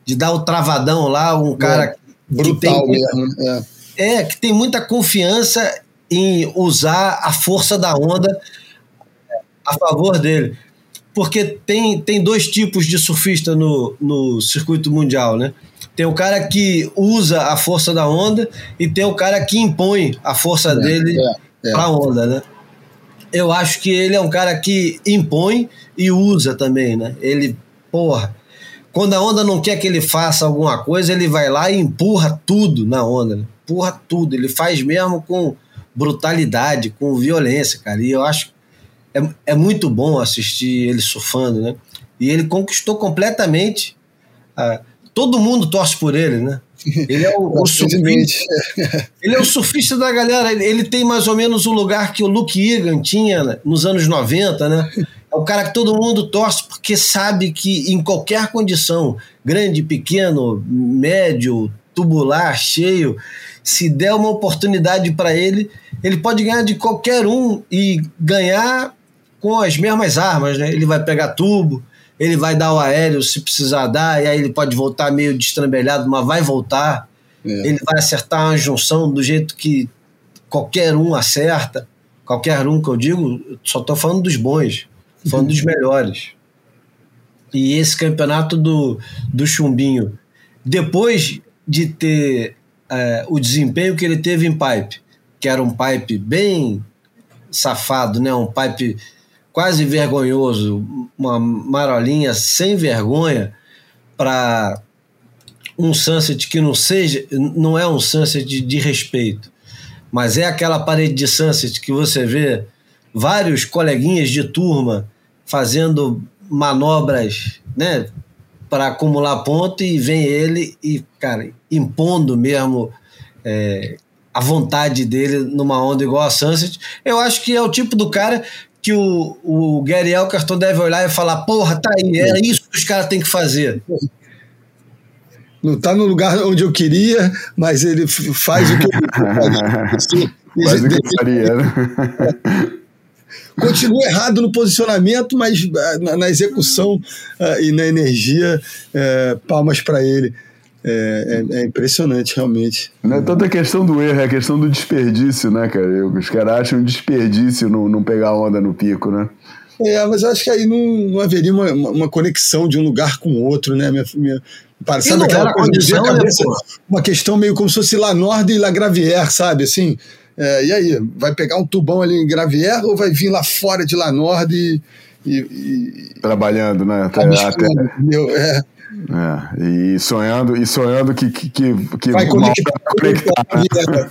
de dar o travadão lá, um cara é, brutal tem, mesmo. É é, que tem muita confiança em usar a força da onda a favor dele. Porque tem, tem dois tipos de surfista no, no circuito mundial, né? Tem o cara que usa a força da onda e tem o cara que impõe a força é, dele é, é. para a onda, né? Eu acho que ele é um cara que impõe e usa também, né? Ele, porra, quando a onda não quer que ele faça alguma coisa, ele vai lá e empurra tudo na onda. Né? Empurra tudo, ele faz mesmo com brutalidade, com violência, cara. E eu acho é, é muito bom assistir ele surfando, né? E ele conquistou completamente. Ah, todo mundo torce por ele, né? Ele é o, o surfista. Ele é o surfista da galera. Ele, ele, tem mais ou menos o lugar que o Luke Egan tinha nos anos 90, né? É o cara que todo mundo torce porque sabe que em qualquer condição, grande, pequeno, médio, tubular, cheio, se der uma oportunidade para ele, ele pode ganhar de qualquer um e ganhar com as mesmas armas, né? Ele vai pegar tubo, ele vai dar o aéreo se precisar dar, e aí ele pode voltar meio destrambelhado, mas vai voltar. É. Ele vai acertar uma junção do jeito que qualquer um acerta. Qualquer um que eu digo, só estou falando dos bons, falando dos melhores. E esse campeonato do, do Chumbinho, depois de ter é, o desempenho que ele teve em pipe, que era um pipe bem safado, né? um pipe quase vergonhoso, uma marolinha sem vergonha para um sunset que não seja, não é um sunset de, de, respeito, mas é aquela parede de sunset que você vê vários coleguinhas de turma fazendo manobras, né, para acumular ponto e vem ele e, cara, impondo mesmo é, a vontade dele numa onda igual a Sunset. Eu acho que é o tipo do cara que o, o Gary Elkerton deve olhar e falar: porra, tá aí, é isso que os caras têm que fazer. Não está no lugar onde eu queria, mas ele faz o que ele faz. o que eu faria, né? continua errado no posicionamento, mas ah, na, na execução uh, e na energia, uh, palmas para ele. É, é, é, impressionante, realmente. Não é tanta questão do erro, é a questão do desperdício, né, cara? Os caras acham um desperdício não, não pegar onda no pico, né? É, mas acho que aí não, não haveria uma, uma, conexão de um lugar com o outro, né? Minha, minha, sabe aquela coisa de cabeça, né, uma questão meio como se fosse La Nord e La Gravière, sabe? Assim, é, e aí, vai pegar um tubão ali em Gravier ou vai vir lá fora de Lanord e. e, e Trabalhando, né? Até, até... É. É, e sonhando, e sonhando que, que, que, vai conectar. conectar né?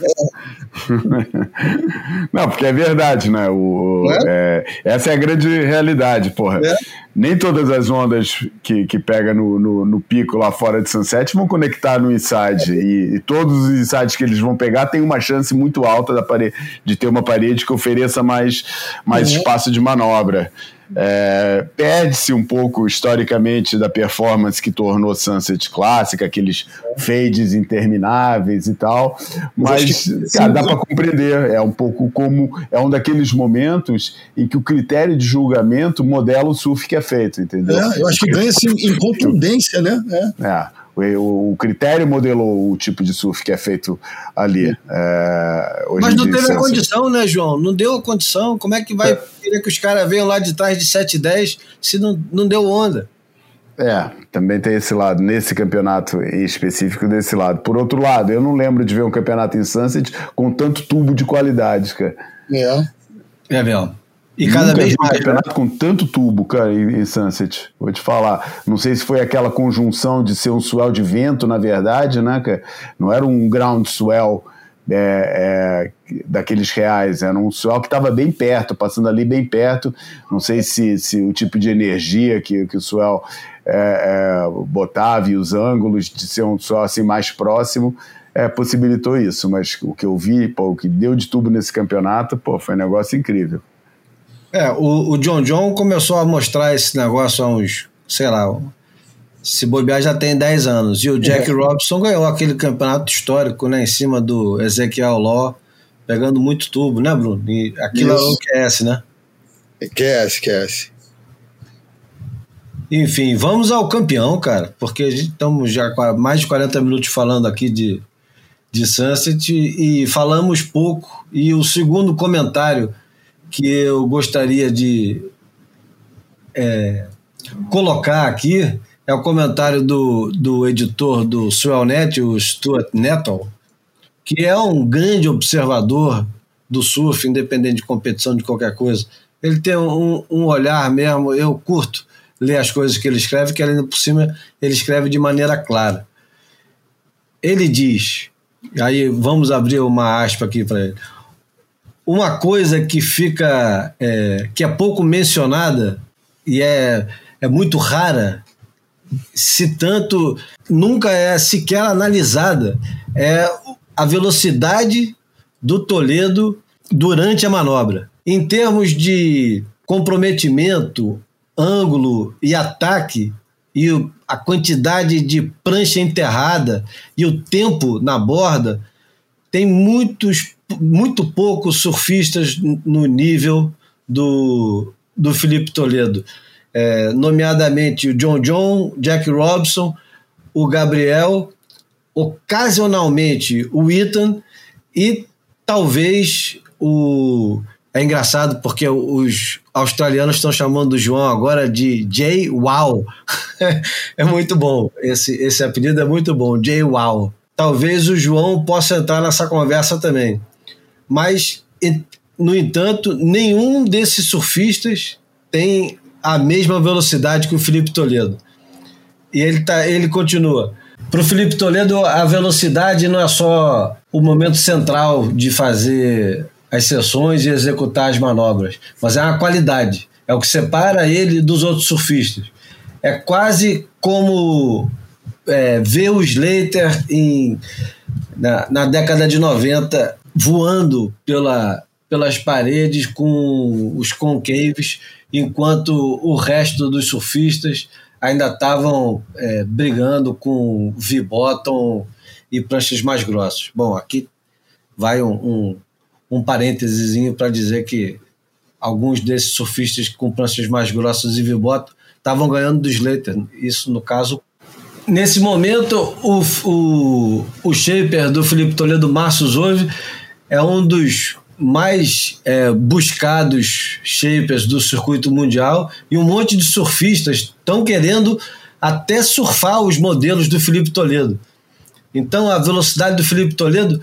Não, porque é verdade, né? O, é? É, essa é a grande realidade, porra. É? Nem todas as ondas que, que pega no, no, no, pico lá fora de Sunset vão conectar no inside. E, e, todos os insides que eles vão pegar tem uma chance muito alta da parede, de ter uma parede que ofereça mais, mais uhum. espaço de manobra. É, Perde-se um pouco historicamente da performance que tornou Sunset clássica, aqueles fades intermináveis e tal, mas cara, dá para compreender. É um pouco como é um daqueles momentos em que o critério de julgamento modela o surf que é feito, entendeu? É, eu acho que ganha-se em contundência, né? É. é. O, o, critério modelou o tipo de surf que é feito ali. É, Mas não teve a condição, né, João? Não deu a condição. Como é que vai é. querer que os caras venham lá de trás de 7 e 10 se não, não deu onda? É, também tem esse lado, nesse campeonato em específico, desse lado. Por outro lado, eu não lembro de ver um campeonato em Sunset com tanto tubo de qualidade, cara. É. É mesmo. E cada Nunca vez mais. Um campeonato né? com tanto tubo, cara, em, Sunset. Vou te falar. Não sei se foi aquela conjunção de ser um swell de vento, na verdade, né, cara? Não era um ground swell é, é, daqueles reais. Era um swell que estava bem perto, passando ali bem perto. Não sei se, se o tipo de energia que, que o swell é, é botava e os ângulos de ser um swell assim mais próximo é, possibilitou isso. Mas o que eu vi, pô, o que deu de tubo nesse campeonato, pô, foi um negócio incrível. É, o, o John John começou a mostrar esse negócio há uns, sei lá, se bobear já tem 10 anos. E o Jack é. Robson ganhou aquele campeonato histórico, né, em cima do Ezequiel Law, pegando muito tubo, né, Bruno? E aquilo Isso. é o QS, né? QS, QS. Enfim, vamos ao campeão, cara, porque estamos já com mais de 40 minutos falando aqui de, de Sunset e falamos pouco. E o segundo comentário que eu gostaria de é, colocar aqui é o comentário do, do editor do Swellnet, o Stuart Nettle, que é um grande observador do surf, independente de competição de qualquer coisa. Ele tem um, um olhar mesmo, eu curto ler as coisas que ele escreve, que além por cima ele escreve de maneira clara. Ele diz, aí vamos abrir uma aspa aqui para ele uma coisa que fica é, que é pouco mencionada e é, é muito rara, se tanto nunca é sequer analisada, é a velocidade do Toledo durante a manobra. Em termos de comprometimento, ângulo e ataque, e a quantidade de prancha enterrada e o tempo na borda, tem muitos muito poucos surfistas no nível do, do Felipe Toledo. É, nomeadamente o John John, Jack Robson, o Gabriel, ocasionalmente o Ethan e talvez o. É engraçado porque os australianos estão chamando o João agora de Jay Wow. é muito bom. Esse, esse apelido é muito bom, Jay Wow. Talvez o João possa entrar nessa conversa também mas, no entanto, nenhum desses surfistas tem a mesma velocidade que o Felipe Toledo. E ele, tá, ele continua. Para o Felipe Toledo, a velocidade não é só o momento central de fazer as sessões e executar as manobras, mas é uma qualidade. É o que separa ele dos outros surfistas. É quase como é, ver o Slater em, na, na década de 90 voando pela, pelas paredes com os concaves, enquanto o resto dos surfistas ainda estavam é, brigando com V-bottom e pranchas mais grossas. Bom, aqui vai um, um, um parênteses para dizer que alguns desses surfistas com pranchas mais grossas e V-bottom estavam ganhando do Slater. Isso, no caso, Nesse momento, o, o, o shaper do Felipe Toledo, Márcio Zove, é um dos mais é, buscados shapers do circuito mundial e um monte de surfistas estão querendo até surfar os modelos do Felipe Toledo. Então a velocidade do Felipe Toledo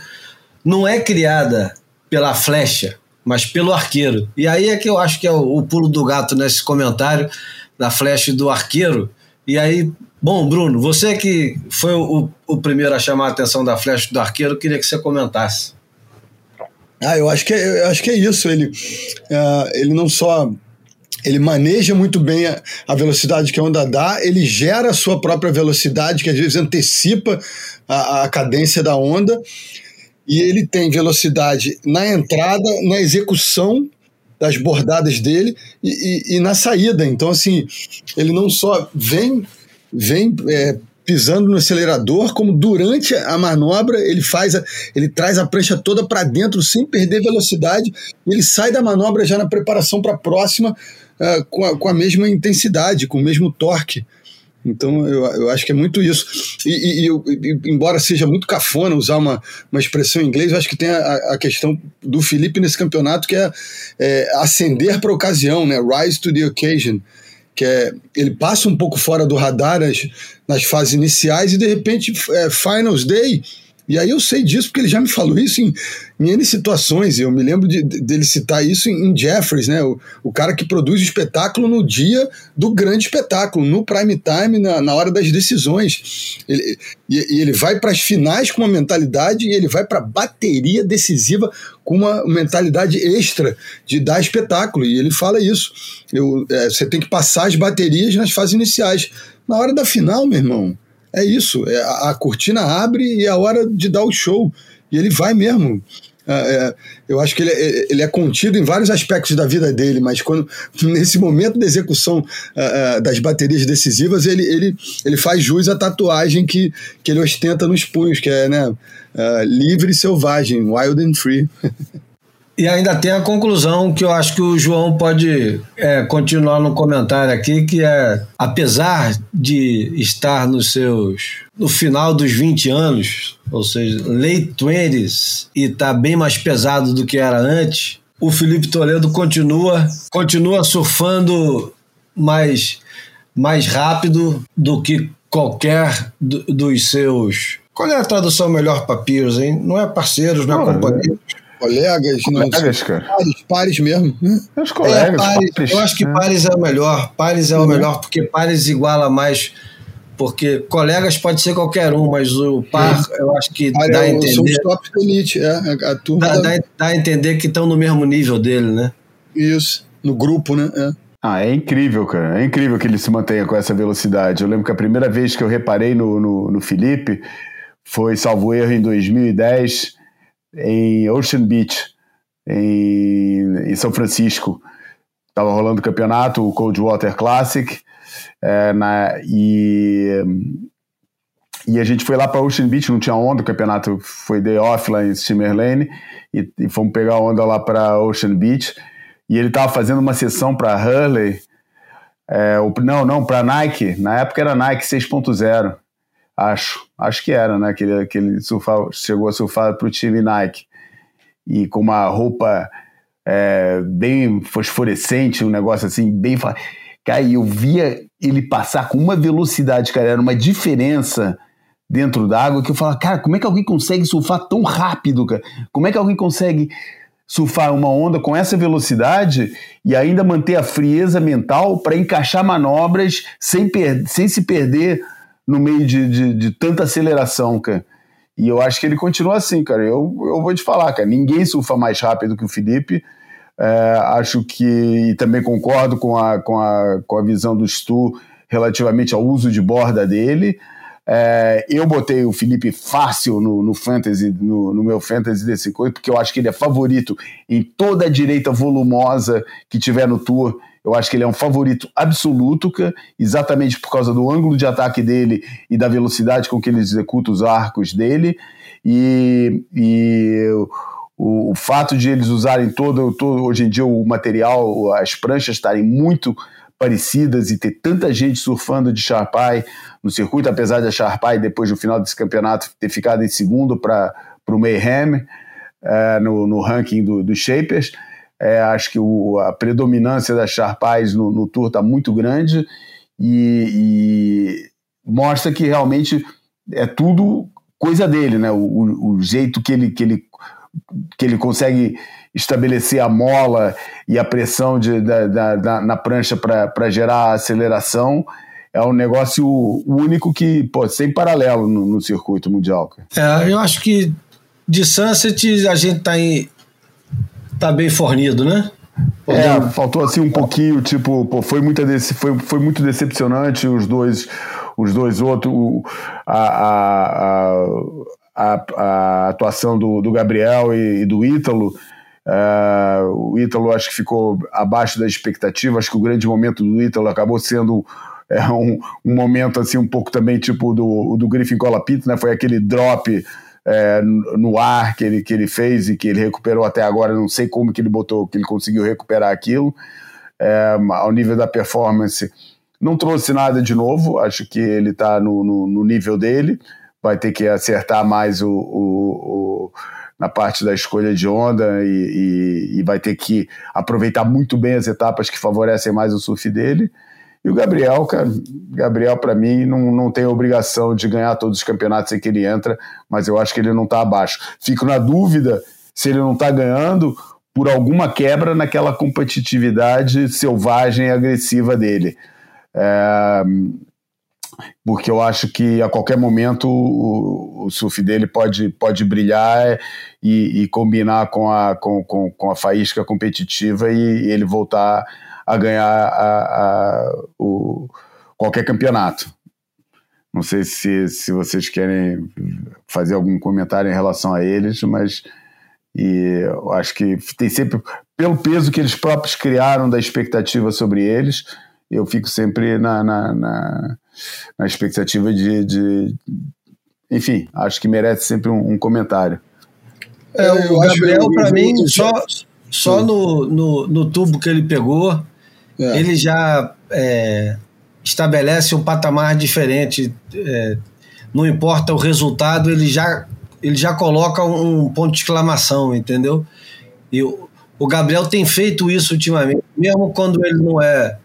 não é criada pela flecha, mas pelo arqueiro. E aí é que eu acho que é o, o pulo do gato nesse comentário da flecha do arqueiro E aí, bom, Bruno, você que foi o, o primeiro a chamar a atenção da flecha do arqueiro, queria que você comentasse. Ah, eu acho que é, eu acho que é isso. Ele, uh, ele não só ele maneja muito bem a, a, velocidade que a onda dá, ele gera a sua própria velocidade, que às vezes antecipa a, a cadência da onda, e ele tem velocidade na entrada, na execução das bordadas dele e, e, e na saída. Então, assim, ele não só vem, vem é, pisando no acelerador, como durante a manobra ele faz, a, ele traz a prancha toda para dentro sem perder velocidade. Ele sai da manobra já na preparação para a próxima com, a, mesma intensidade, com o mesmo torque. Então eu, eu acho que é muito isso. E, e, e, embora seja muito cafona usar uma, uma expressão em inglês, eu acho que tem a, a questão do Felipe nesse campeonato que é, é ascender para a ocasião, né? Rise to the occasion. Que é, ele passa um pouco fora do radar nas, nas fases iniciais e de repente, é, Finals Day e aí eu sei disso porque ele já me falou isso em, em N situações. Eu me lembro de, dele citar isso em, em Jeffries, né? O, o, cara que produz o espetáculo no dia do grande espetáculo, no prime time, na, na hora das decisões. Ele, e, e ele vai para as finais com uma mentalidade e ele vai para a bateria decisiva com uma mentalidade extra de dar espetáculo. E ele fala isso. Eu, é, você tem que passar as baterias nas fases iniciais. Na hora da final, meu irmão é isso. É, a, cortina abre e é a hora de dar o show. E ele vai mesmo. É, é, eu acho que ele é, ele é contido em vários aspectos da vida dele, mas quando nesse momento da execução é, é, das baterias decisivas, ele, ele, ele faz jus à tatuagem que, que ele ostenta nos punhos, que é né, livre e selvagem, wild and free. E ainda tem a conclusão que eu acho que o João pode é, continuar no comentário aqui, que é, apesar de estar nos seus. no final dos 20 anos, ou seja, late 20s, e estar tá bem mais pesado do que era antes, o Felipe Toledo continua, continua surfando mais, mais rápido do que qualquer do, dos seus. Qual é a tradução melhor para peers, hein? Não é parceiros, não é companheiros. Colegas, colegas, cara. Pares, pares mesmo. Os colegas, é, pares, pares, Eu acho que é. pares é o melhor. Pares é o uhum. melhor, porque pares iguala mais. Porque colegas pode ser qualquer um, mas o par, é. eu acho que dá é, a entender. São os top elite, é. A, turma dá, dá, dá, a entender que estão no mesmo nível dele, né? Isso, no grupo, né? É. Ah, é incrível, cara. É incrível que ele se mantenha com essa velocidade. Eu lembro que a primeira vez que eu reparei no, no, no Felipe foi, salvo erro, em 2010 em Ocean Beach, em, em São Francisco. Estava rolando o campeonato, o Coldwater Classic, é, na, e, e a gente foi lá para Ocean Beach, não tinha onda, o campeonato foi day off lá em Steamer Lane, e, e fomos pegar onda lá para Ocean Beach, e ele estava fazendo uma sessão para Hurley, é, não, não, para Nike, na época era Nike 6.0, acho, acho que era, né? Que ele, que ele surfava, chegou a surfar para o time Nike e com uma roupa é, bem fosforescente, um negócio assim, bem. Cara, eu via ele passar com uma velocidade, cara, era uma diferença dentro d'água que eu falava, cara, como é que alguém consegue surfar tão rápido, cara? Como é que alguém consegue surfar uma onda com essa velocidade e ainda manter a frieza mental para encaixar manobras sem, sem se perder no meio de, de, de, tanta aceleração, cara. E eu acho que ele continua assim, cara. Eu, eu vou te falar, cara. Ninguém surfa mais rápido que o Felipe. É, acho que e também concordo com a, com, a, com a visão do Stu relativamente ao uso de borda dele. É, eu botei o Felipe fácil no, no Fantasy, no, no, meu Fantasy desse coisa, porque eu acho que ele é favorito em toda a direita volumosa que tiver no Tour. Eu acho que ele é um favorito absoluto, exatamente por causa do ângulo de ataque dele e da velocidade com que ele executa os arcos dele. E, e o, o, fato de eles usarem todo, todo, hoje em dia, o material, as pranchas estarem muito parecidas e ter tanta gente surfando de Sharpai no circuito, apesar de a Sharpai, depois do final desse campeonato, ter ficado em segundo para o Mayhem é, no, no ranking dos do Shapers. É, acho que o, a predominância das Sharpais no, no Tour está muito grande e, e, mostra que realmente é tudo coisa dele, né? O, o, jeito que ele, que, ele, que ele consegue estabelecer a mola e a pressão de, da, da, da na prancha para gerar aceleração é um negócio único que, pô, sem paralelo no, no circuito mundial. É, eu acho que de Sunset a gente tá, em, tá bem fornido, né? É, faltou assim um pouquinho, tipo, pô, foi, muita desse, foi, foi muito decepcionante os dois, os dois outros, a, a, a, a, atuação do, do Gabriel e, e do Ítalo. Uh, o Ítalo acho que ficou abaixo da expectativa, acho que o grande momento do Ítalo acabou sendo é, um, um momento assim um pouco também tipo do, do Griffin Colapito, né? Foi aquele drop é, no ar que ele, que ele fez e que ele recuperou até agora, não sei como que ele botou, que ele conseguiu recuperar aquilo, é, ao nível da performance, não trouxe nada de novo, acho que ele está no, no, no, nível dele, vai ter que acertar mais o, o, o na parte da escolha de onda e, e, e vai ter que aproveitar muito bem as etapas que favorecem mais o surf dele, e o Gabriel, cara, Gabriel, para mim, não, não tem obrigação de ganhar todos os campeonatos em que ele entra, mas eu acho que ele não está abaixo. Fico na dúvida se ele não está ganhando por alguma quebra naquela competitividade selvagem e agressiva dele. É, porque eu acho que a qualquer momento o, o surf dele pode, pode brilhar e, e combinar com a, com, com, com a faísca competitiva e, e ele voltar a ganhar a, a, o, qualquer campeonato. Não sei se, se vocês querem fazer algum comentário em relação a eles, mas e eu acho que tem sempre, pelo peso que eles próprios criaram da expectativa sobre eles, eu fico sempre na, na, na, na expectativa de, de, Enfim, acho que merece sempre um, um comentário. É, o Gabriel, para mim, só, só no, no, no tubo que ele pegou, é. ele já é, estabelece um patamar diferente. É, não importa o resultado, ele já, ele já coloca um ponto de exclamação, entendeu? E o, o Gabriel tem feito isso ultimamente, mesmo quando ele não é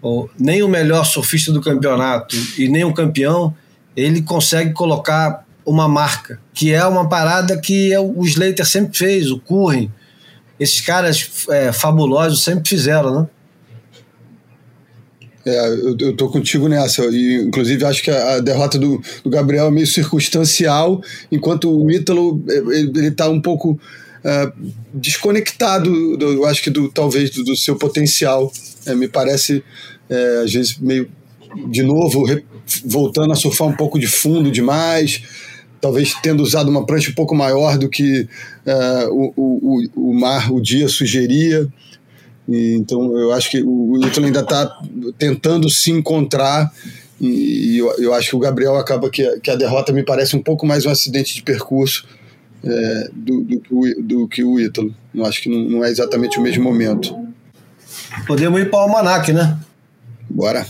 ou, nem o melhor surfista do campeonato e nem o campeão, ele consegue colocar uma marca, que é uma parada que é o Slater sempre fez, o Curren, esses caras é, fabulosos sempre fizeram, né? É, eu, eu tô contigo nessa. E, inclusive, acho que a, a derrota do, do, Gabriel é meio circunstancial, enquanto o Ítalo é, ele, ele tá um pouco uh, desconectado, do, eu acho que do, talvez do, do seu potencial. É, me parece, é, às vezes, meio de novo, re, voltando a surfar um pouco de fundo demais. Talvez tendo usado uma prancha um pouco maior do que uh, o, o, o mar, o dia sugeria. E, então eu acho que o Ítalo ainda está tentando se encontrar e, eu, eu, acho que o Gabriel acaba que, que a derrota me parece um pouco mais um acidente de percurso é, do, do, do, que o Ítalo. Eu acho que não, não, é exatamente o mesmo momento. Podemos ir para o Almanac, né? Bora.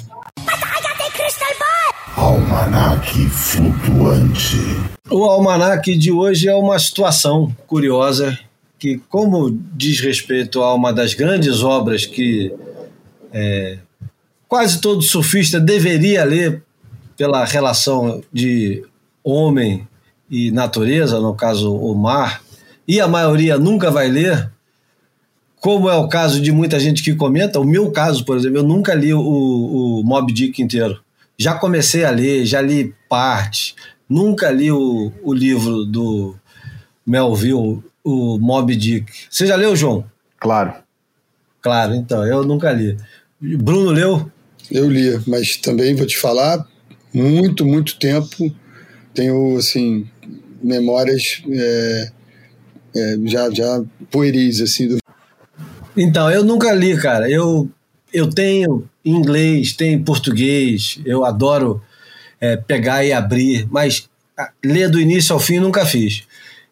Almanac flutuante. O Almanac de hoje é uma situação curiosa que, como diz respeito a uma das grandes obras que é, quase todo surfista deveria ler pela relação de homem e natureza, no caso o mar, e a maioria nunca vai ler, como é o caso de muita gente que comenta, o meu caso, por exemplo, eu nunca li o, o Mob Dick inteiro. Já comecei a ler, já li parte, nunca li o, o livro do Melville o Mob Dick. Você já leu, João? Claro. Claro, então, eu nunca li. Bruno leu? Eu li, mas também vou te falar, muito, muito tempo. Tenho, assim, memórias é, é, já, já pueris, assim. Do... Então, eu nunca li, cara. Eu, eu tenho inglês, tenho português, eu adoro é, pegar e abrir, mas ler do início ao fim nunca fiz.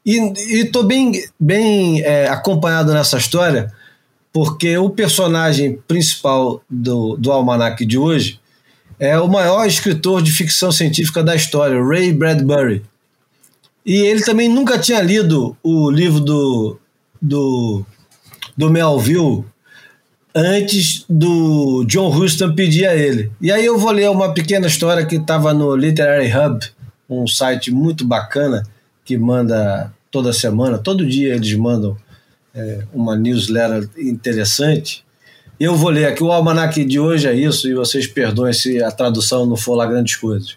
E estou bem, bem é, acompanhado nessa história, porque o personagem principal do, do almanac de hoje é o maior escritor de ficção científica da história, Ray Bradbury. E ele também nunca tinha lido o livro do, do, do Melville antes do John Huston pedir a ele. E aí eu vou ler uma pequena história que estava no Literary Hub, um site muito bacana, que manda toda semana, todo dia eles mandam é, uma newsletter interessante. Eu vou ler aqui, o almanac de hoje é isso, e vocês perdoem se a tradução não for lá grandes coisas.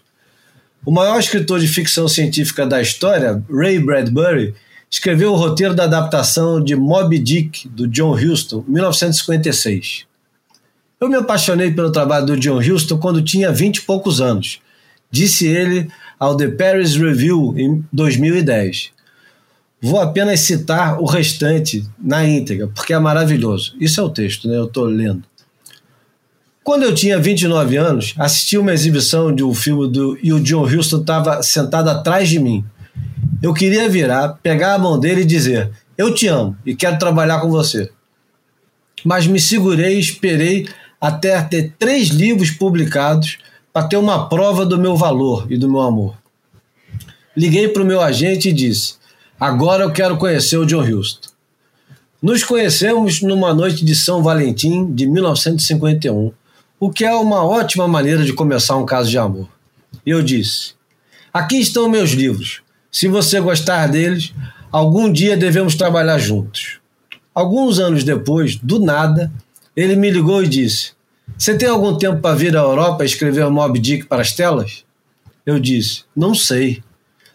O maior escritor de ficção científica da história, Ray Bradbury, escreveu o roteiro da adaptação de Moby Dick, do John Huston, 1956. Eu me apaixonei pelo trabalho do John Huston quando tinha vinte e poucos anos, disse ele ao The Paris Review em 2010. Vou apenas citar o restante na íntegra, porque é maravilhoso. Isso é o texto, né? Eu estou lendo. Quando eu tinha 29 anos, assisti uma exibição de um filme do, e o John Huston estava sentado atrás de mim. Eu queria virar, pegar a mão dele e dizer: Eu te amo e quero trabalhar com você. Mas me segurei e esperei até ter três livros publicados para ter uma prova do meu valor e do meu amor. Liguei para o meu agente e disse: Agora eu quero conhecer o John Huston. Nos conhecemos numa noite de São Valentim de 1951, o que é uma ótima maneira de começar um caso de amor. Eu disse: Aqui estão meus livros. Se você gostar deles, algum dia devemos trabalhar juntos. Alguns anos depois, do nada, ele me ligou e disse: Você tem algum tempo para vir à Europa e escrever Mob Dick para as telas? Eu disse: Não sei.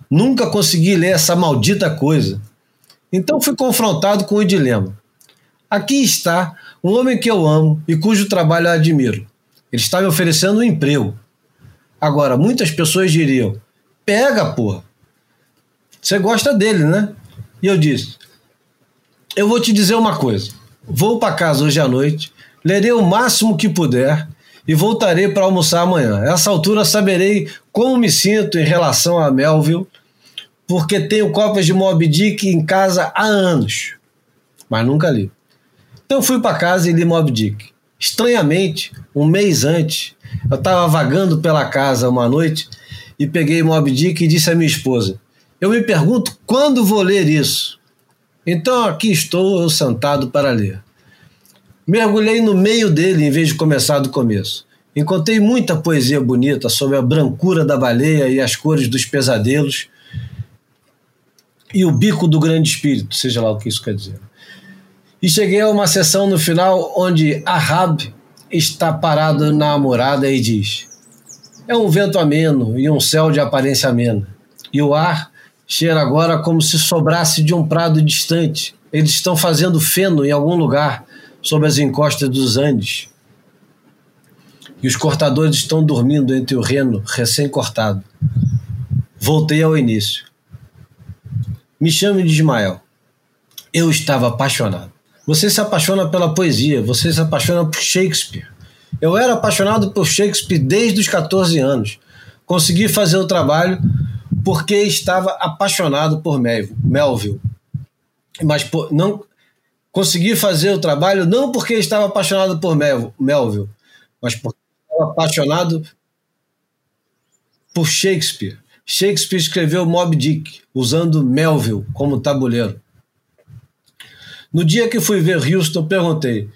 Nunca consegui ler essa maldita coisa. Então fui confrontado com o dilema. Aqui está um homem que eu amo e cujo trabalho eu admiro. Ele está me oferecendo um emprego. Agora, muitas pessoas diriam: pega, porra. Você gosta dele, né? E eu disse: eu vou te dizer uma coisa. Vou para casa hoje à noite, lerei o máximo que puder e voltarei para almoçar amanhã. A essa altura saberei como me sinto em relação a Melville porque tenho cópias de Moby Dick em casa há anos, mas nunca li. Então fui para casa e li Moby Dick. Estranhamente, um mês antes, eu estava vagando pela casa uma noite e peguei Moby Dick e disse à minha esposa: Eu me pergunto quando vou ler isso. Então aqui estou eu sentado para ler. Mergulhei no meio dele em vez de começar do começo. Encontrei muita poesia bonita sobre a brancura da baleia e as cores dos pesadelos e o bico do grande espírito, seja lá o que isso quer dizer. E cheguei a uma sessão no final onde Ahab está parado na amorada e diz: É um vento ameno e um céu de aparência amena. E o ar cheira agora como se sobrasse de um prado distante. Eles estão fazendo feno em algum lugar sob as encostas dos Andes. E os cortadores estão dormindo entre o reno recém-cortado. Voltei ao início. Me chame de Ismael. Eu estava apaixonado. Você se apaixona pela poesia, você se apaixona por Shakespeare. Eu era apaixonado por Shakespeare desde os 14 anos. Consegui fazer o trabalho porque estava apaixonado por Melville. Mas por, não consegui fazer o trabalho não porque estava apaixonado por Melville, mas porque estava apaixonado por Shakespeare. Shakespeare escreveu Moby Dick usando Melville como tabuleiro. No dia que fui ver Houston, perguntei: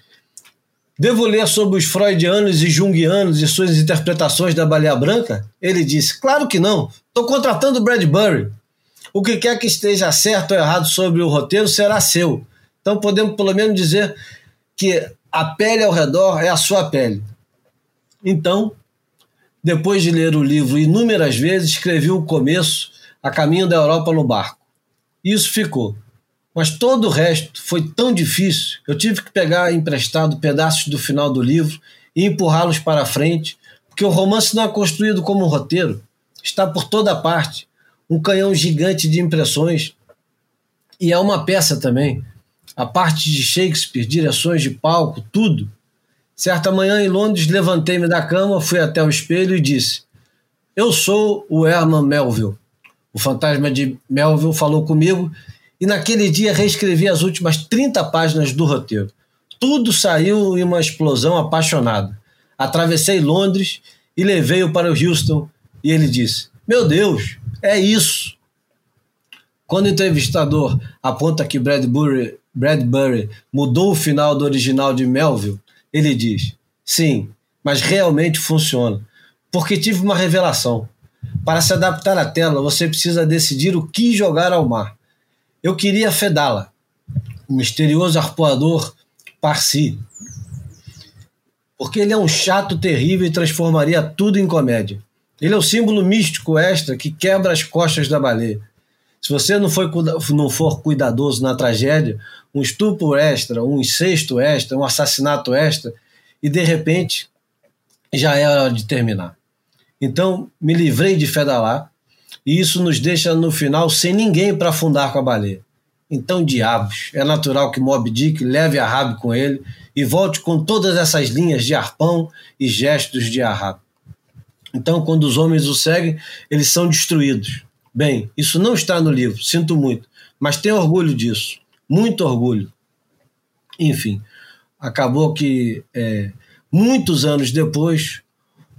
Devo ler sobre os freudianos e junguianos e suas interpretações da baleia branca? Ele disse: Claro que não. Estou contratando Bradbury. O que quer que esteja certo ou errado sobre o roteiro será seu. Então podemos pelo menos dizer que a pele ao redor é a sua pele. Então, depois de ler o livro inúmeras vezes, escrevi o começo a caminho da Europa no barco. Isso ficou. Mas todo o resto foi tão difícil, eu tive que pegar emprestado pedaços do final do livro e empurrá-los para frente, porque o romance não é construído como um roteiro, está por toda parte, um canhão gigante de impressões. E é uma peça também. A parte de Shakespeare, direções de palco, tudo. Certa manhã em Londres, levantei-me da cama, fui até o espelho e disse: Eu sou o Herman Melville. O fantasma de Melville falou comigo e naquele dia reescrevi as últimas 30 páginas do roteiro. Tudo saiu em uma explosão apaixonada. Atravessei Londres e levei-o para o Houston e ele disse: Meu Deus, é isso. Quando o entrevistador aponta que Bradbury, Bradbury mudou o final do original de Melville, ele diz: Sim, mas realmente funciona. Porque tive uma revelação. Para se adaptar à tela, você precisa decidir o que jogar ao mar. Eu queria Fedala, o misterioso arpoador Parsi. porque ele é um chato terrível e transformaria tudo em comédia. Ele é o símbolo místico extra que quebra as costas da baleia. Se você não, foi, não for cuidadoso na tragédia, um estupro extra, um incesto extra, um assassinato extra, e de repente já é hora de terminar. Então, me livrei de Fedalá, e isso nos deixa no final sem ninguém para afundar com a baleia. Então, diabos, é natural que Mob Dick leve a Rab com ele e volte com todas essas linhas de arpão e gestos de Ahab. Então, quando os homens o seguem, eles são destruídos. Bem, isso não está no livro, sinto muito, mas tenho orgulho disso, muito orgulho. Enfim, acabou que é, muitos anos depois,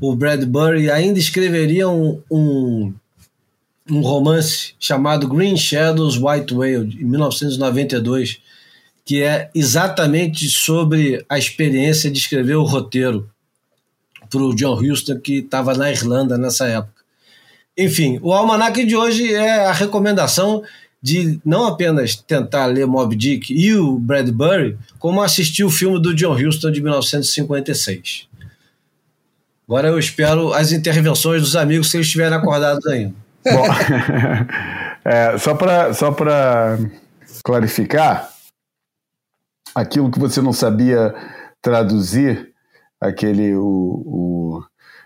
o Bradbury ainda escreveria um, um, um romance chamado Green Shadows White Whale, em 1992, que é exatamente sobre a experiência de escrever o roteiro para o John Huston, que estava na Irlanda nessa época. Enfim, o almanac de hoje é a recomendação de não apenas tentar ler Mob Dick e o Bradbury, como assistir o filme do John Huston de 1956. Agora eu espero as intervenções dos amigos se eles estiverem acordados ainda. Bom, é, só para só clarificar, aquilo que você não sabia traduzir, aquele o, o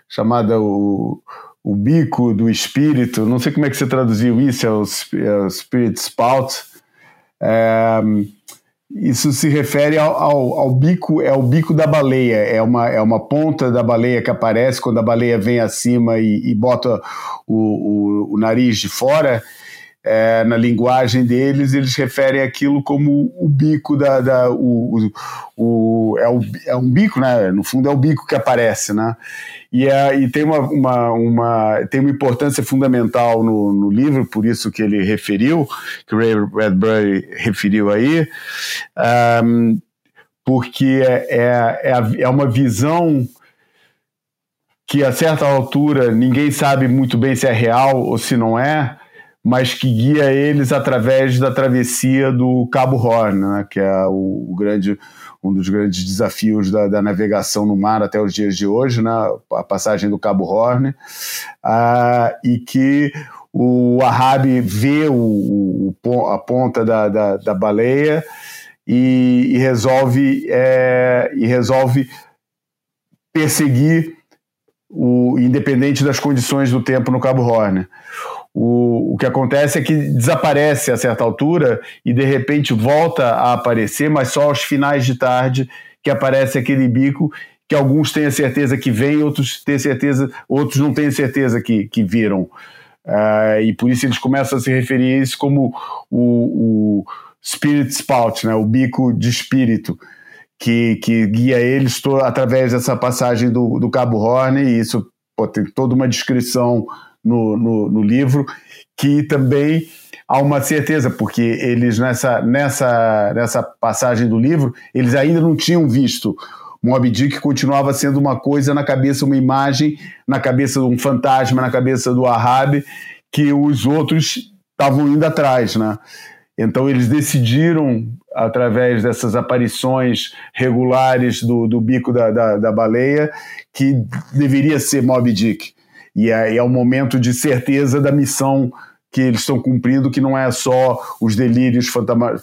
chamada o, o bico do espírito, não sei como é que você traduziu isso, é o, é o spirit spout. É, isso se refere ao, ao, ao, bico, é o bico da baleia, é uma, é uma ponta da baleia que aparece quando a baleia vem acima e, e bota o, o, o nariz de fora é, na linguagem deles, eles referem aquilo como o bico da. da o, o, o, é, o, é um bico, né? No fundo, é o bico que aparece, né? E, é, e tem, uma, uma, uma, tem uma importância fundamental no, no livro, por isso que ele referiu, que o Ray Bradbury referiu aí, um, porque é, é, é, é uma visão que a certa altura ninguém sabe muito bem se é real ou se não é, mas que guia eles através da travessia do Cabo Horn, né, que é o, o, grande, um dos grandes desafios da, da, navegação no mar até os dias de hoje, né, a passagem do Cabo Horn, ah, e que o Ahab vê o, o, a ponta da, da, da baleia e, e resolve, é, e resolve perseguir o independente das condições do tempo no Cabo Horn. O, o que acontece é que desaparece a certa altura e de repente volta a aparecer, mas só aos finais de tarde que aparece aquele bico que alguns têm a certeza que vem, outros têm certeza, outros não têm certeza que, que viram. Uh, e por isso eles começam a se referir a isso como o, o spirit spout, né? o bico de espírito, que, que guia eles através dessa passagem do, do Cabo Horn, e isso pô, tem toda uma descrição no, no, no livro, que também há uma certeza, porque eles nessa, nessa, nessa passagem do livro, eles ainda não tinham visto Moby Dick continuava sendo uma coisa na cabeça, uma imagem na cabeça de um fantasma, na cabeça do Ahab, que os outros estavam indo atrás, né? Então eles decidiram, através dessas aparições regulares do, do bico da, da, da baleia, que deveria ser Moby Dick. E é, é um momento de certeza da missão que eles estão cumprindo, que não é só os delírios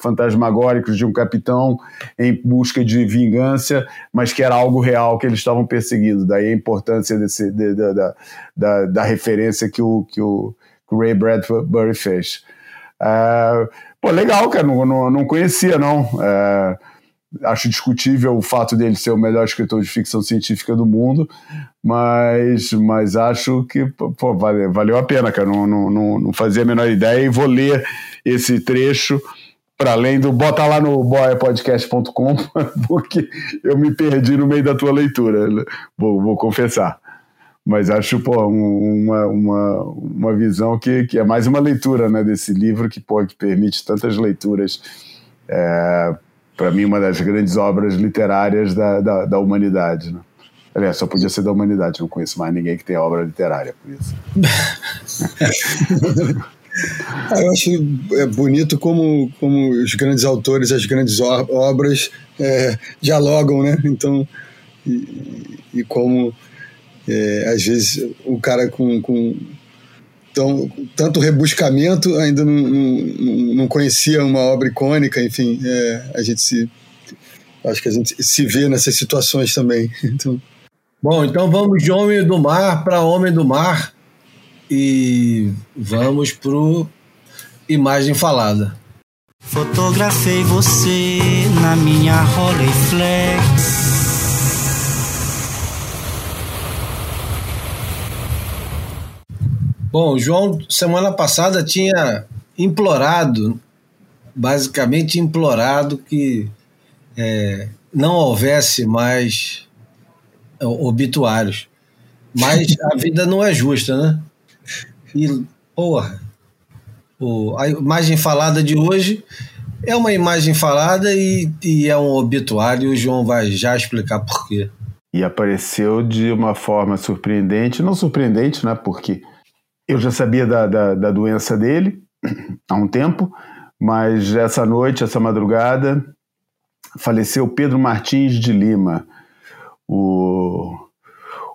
fantasmagóricos de um capitão em busca de vingança, mas que era algo real que eles estavam perseguindo. Daí a importância desse, de, de, da, da, da, referência que o, que o, que o Ray Bradbury fez. Uh, pô, legal, cara, não, não, não conhecia, não. Uh, acho discutível o fato dele ser o melhor escritor de ficção científica do mundo, mas, mas acho que pô, valeu, valeu a pena, cara. Não, não, não fazia a menor ideia e vou ler esse trecho para além do bota lá no boiapodcast.com, porque eu me perdi no meio da tua leitura, vou, vou confessar. Mas acho pô, uma, uma, uma visão que, que é mais uma leitura né, desse livro que, pô, que permite tantas leituras. É, para mim, uma das grandes obras literárias da, da, da humanidade. Né? Aliás, só podia ser da humanidade, não conheço mais ninguém que tenha obra literária por isso. Eu acho é bonito como, como os grandes autores, as grandes obras é, dialogam, né? Então, e, e como é, às vezes o cara com, com tão, tanto rebuscamento ainda não, não, não, conhecia uma obra icônica, enfim, é, a gente se acho que a gente se vê nessas situações também. Então... Bom, então vamos de Homem do Mar para Homem do Mar e vamos pro Imagem Falada. Fotografei você na minha Rolleiflex. Bom, o João, semana passada, tinha implorado, basicamente implorado, que é, não houvesse mais obituários. Mas a vida não é justa, né? E, porra, o, a imagem falada de hoje é uma imagem falada e, e é um obituário. O João vai já explicar por quê. E apareceu de uma forma surpreendente, não surpreendente, né? Porque eu já sabia da, da, da doença dele há um tempo, mas essa noite, essa madrugada, faleceu Pedro Martins de Lima, o,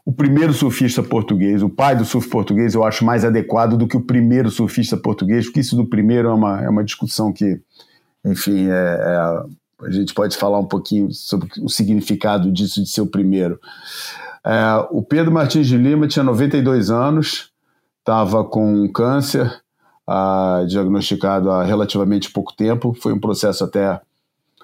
o primeiro surfista português, o pai do surf português, eu acho mais adequado do que o primeiro surfista português, porque isso do primeiro é uma, é uma discussão que, enfim, é, é, a gente pode falar um pouquinho sobre o significado disso de ser o primeiro. É, o Pedro Martins de Lima tinha 92 anos, estava com câncer, ah, diagnosticado há relativamente pouco tempo. Foi um processo até,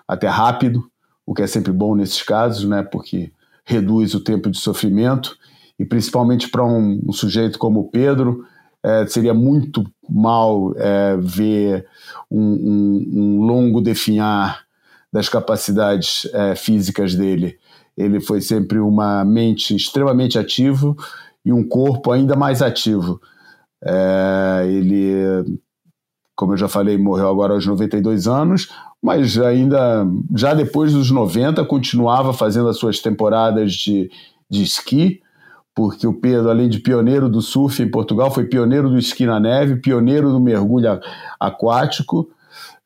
até rápido, o que é sempre bom nesses casos, né, porque reduz o tempo de sofrimento e principalmente para um, um, sujeito como o Pedro, é, seria muito mal é, ver um, um, um, longo definhar das capacidades é, físicas dele. Ele foi sempre uma mente extremamente ativa e um corpo ainda mais ativo. É, ele, como eu já falei, morreu agora aos 92 anos, mas ainda, já depois dos 90, continuava fazendo as suas temporadas de, de esqui, porque o Pedro, além de pioneiro do surf em Portugal, foi pioneiro do esqui na neve, pioneiro do mergulho aquático.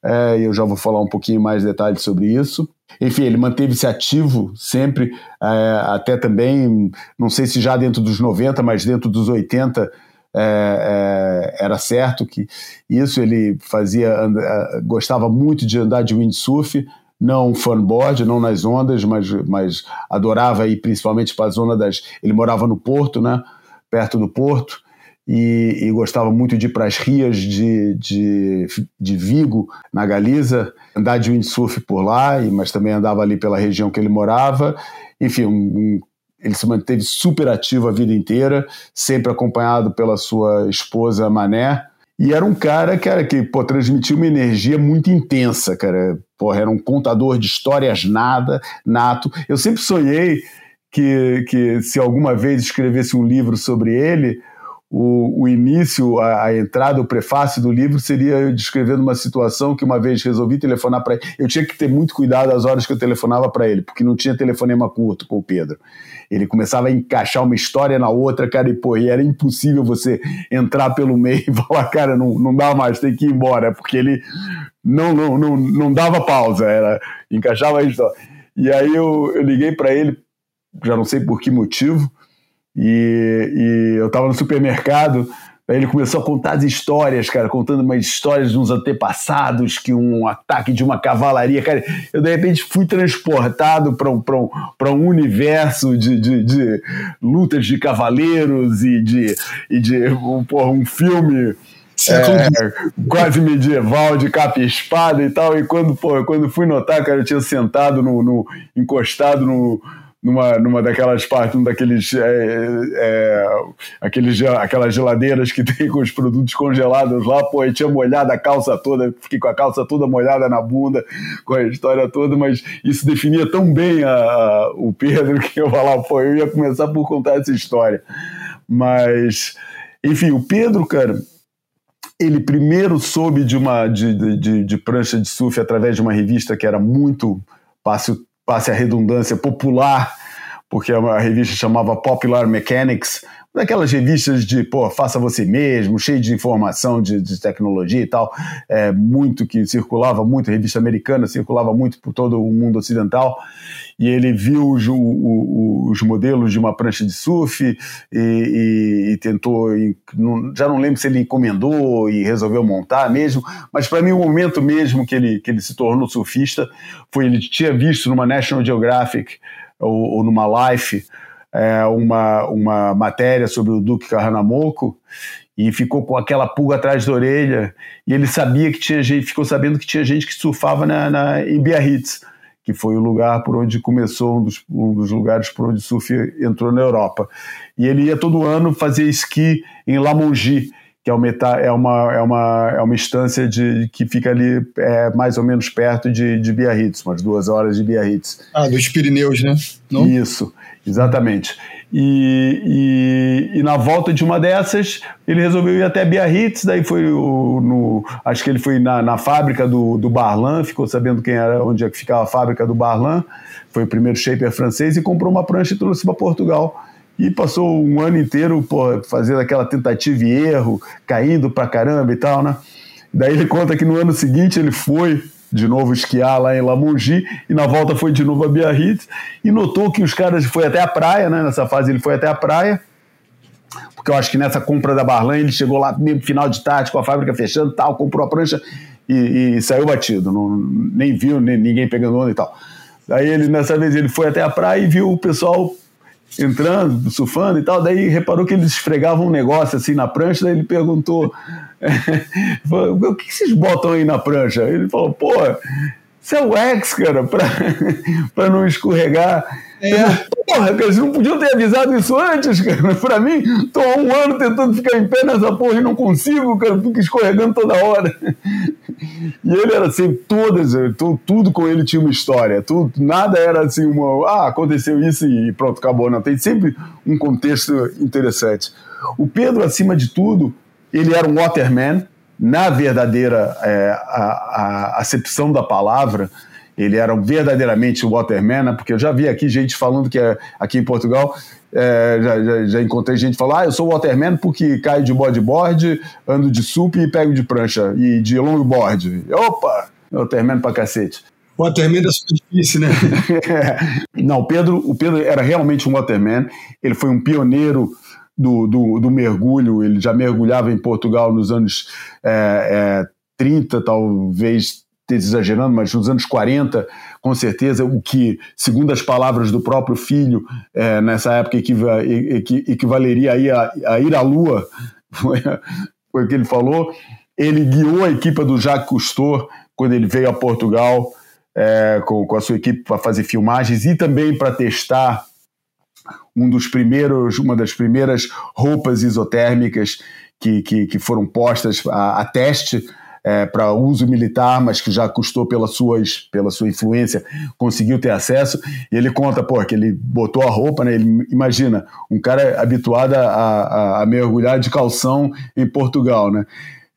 É, eu já vou falar um pouquinho mais detalhes sobre isso. Enfim, ele manteve-se ativo sempre, é, até também, não sei se já dentro dos 90, mas dentro dos 80, é, é, era certo que isso ele fazia, é, gostava muito de andar de windsurf, não funboard, não nas ondas, mas, mas adorava ir principalmente para a zona das. Ele morava no Porto, né? Perto do Porto. E, e, gostava muito de ir para as rias de, de, de, Vigo, na Galiza, andar de windsurf por lá, mas também andava ali pela região que ele morava. Enfim, um, ele se manteve super ativo a vida inteira, sempre acompanhado pela sua esposa Mané. E era um cara, cara, que pô, transmitia uma energia muito intensa, cara. Era um contador de histórias nada, nato. Eu sempre sonhei que, que se alguma vez escrevesse um livro sobre ele, o, o início, a, a, entrada, o prefácio do livro seria descrevendo uma situação que uma vez resolvi telefonar para ele. Eu tinha que ter muito cuidado às horas que eu telefonava para ele, porque não tinha telefonema curto com o Pedro. Ele começava a encaixar uma história na outra, cara, e pô, e era impossível você entrar pelo meio e falar, cara, não, não dá mais, tem que ir embora, porque ele não, não, não, não dava pausa, era encaixava a história. E aí eu, eu liguei para ele, já não sei por que motivo, e, e eu estava no supermercado, aí ele começou a contar as histórias, cara, contando umas histórias de uns antepassados, que um ataque de uma cavalaria, cara. Eu de repente fui transportado para um, um, um universo de, de, de, lutas de cavaleiros e de, e de um, porra, um filme. É, quase medieval de capa e espada e tal. E quando, pô, quando fui notar, cara, eu tinha sentado no, no encostado no, numa, numa daquelas partes, um daqueles. É, é, aqueles, aquelas geladeiras que tem com os produtos congelados lá, pô, eu tinha molhado a calça toda, fiquei com a calça toda molhada na bunda, com a história toda, mas isso definia tão bem a, a, o Pedro que eu falava, pô, eu ia começar por contar essa história. Mas, enfim, o Pedro, cara, ele primeiro soube de uma de, de, de prancha de surf através de uma revista que era muito passe passe a redundância, popular, porque a revista chamava Popular Mechanics, daquelas revistas de, pô, faça você mesmo, cheio de informação de, de tecnologia e tal, é, muito que circulava muito, revista americana circulava muito por todo o mundo ocidental, e ele viu os, o, os modelos de uma prancha de surf e, e, e tentou, já não lembro se ele encomendou e resolveu montar mesmo, mas para mim o momento mesmo que ele, que ele se tornou surfista foi ele tinha visto numa National Geographic ou, ou numa Life é, uma, uma matéria sobre o Duque Kahanamoku e ficou com aquela pulga atrás da orelha e ele sabia que tinha gente, ficou sabendo que tinha gente que surfava na, na, em Biarritz, que foi o lugar por onde começou, um dos, um dos lugares por onde o surf entrou na Europa. E ele ia todo ano fazer esqui em Lamongie, que é uma, é uma, é uma, é uma instância de, que fica ali é, mais ou menos perto de, de Biarritz, umas duas horas de Biarritz. Ah, dos Pirineus, né? Não? Isso. Exatamente. E, e, e, na volta de uma dessas, ele resolveu ir até Biarritz, daí foi o, no, acho que ele foi na, na fábrica do, do Barlan, ficou sabendo quem era, onde é que ficava a fábrica do Barlan, foi o primeiro shaper francês e comprou uma prancha e trouxe para Portugal. E passou um ano inteiro pô, fazendo aquela tentativa e erro, caindo pra caramba e tal, né? Daí ele conta que no ano seguinte ele foi de novo esquiar lá em Lamongi e na volta foi de novo a Biarritz e notou que os caras foi até a praia, né? Nessa fase ele foi até a praia, porque eu acho que nessa compra da Barlan ele chegou lá no final de tarde com a fábrica fechando, tal, comprou a prancha e, e saiu batido, não, nem viu nem, ninguém pegando onda e tal. Daí ele nessa vez ele foi até a praia e viu o pessoal entrando, surfando e tal, daí reparou que eles esfregavam um negócio assim na prancha, daí ele perguntou o que vocês botam aí na prancha? Ele falou, pô, isso é o X, cara, pra não escorregar. É. Porra, cara, vocês não podiam ter avisado isso antes, cara. Pra mim, tô há um ano tentando ficar em pé nessa porra e não consigo, cara, fico escorregando toda hora. E ele era assim, todas, tudo com ele tinha uma história, tudo, nada era assim, uma, ah, aconteceu isso e pronto, acabou. Não, tem sempre um contexto interessante. O Pedro, acima de tudo, ele era um waterman, na verdadeira é, a, a acepção da palavra, ele era verdadeiramente um waterman, né? porque eu já vi aqui gente falando que é, aqui em Portugal é, já, já, já, encontrei gente falando, ah, eu sou waterman porque caio de bodyboard, ando de sup e pego de prancha, e de longboard. Opa, waterman pra cacete. Waterman da superfície, né? Não, o Pedro, o Pedro era realmente um waterman, ele foi um pioneiro do, do, do, mergulho, ele já mergulhava em Portugal nos anos é, é, 30, talvez exagerando, mas nos anos 40, com certeza, o que, segundo as palavras do próprio filho, é, nessa época equiva, equivaleria a, a ir à Lua, foi, foi o que ele falou. Ele guiou a equipe do Jacques Cousteau quando ele veio a Portugal é, com, com a sua equipe para fazer filmagens e também para testar um dos primeiros, uma das primeiras roupas isotérmicas que, que, que foram postas a, a teste é, para uso militar, mas que já custou pela, suas, pela sua influência, conseguiu ter acesso. E ele conta, pô, que ele botou a roupa, né? Ele, imagina, um cara habituado a, a, a mergulhar de calção em Portugal, né?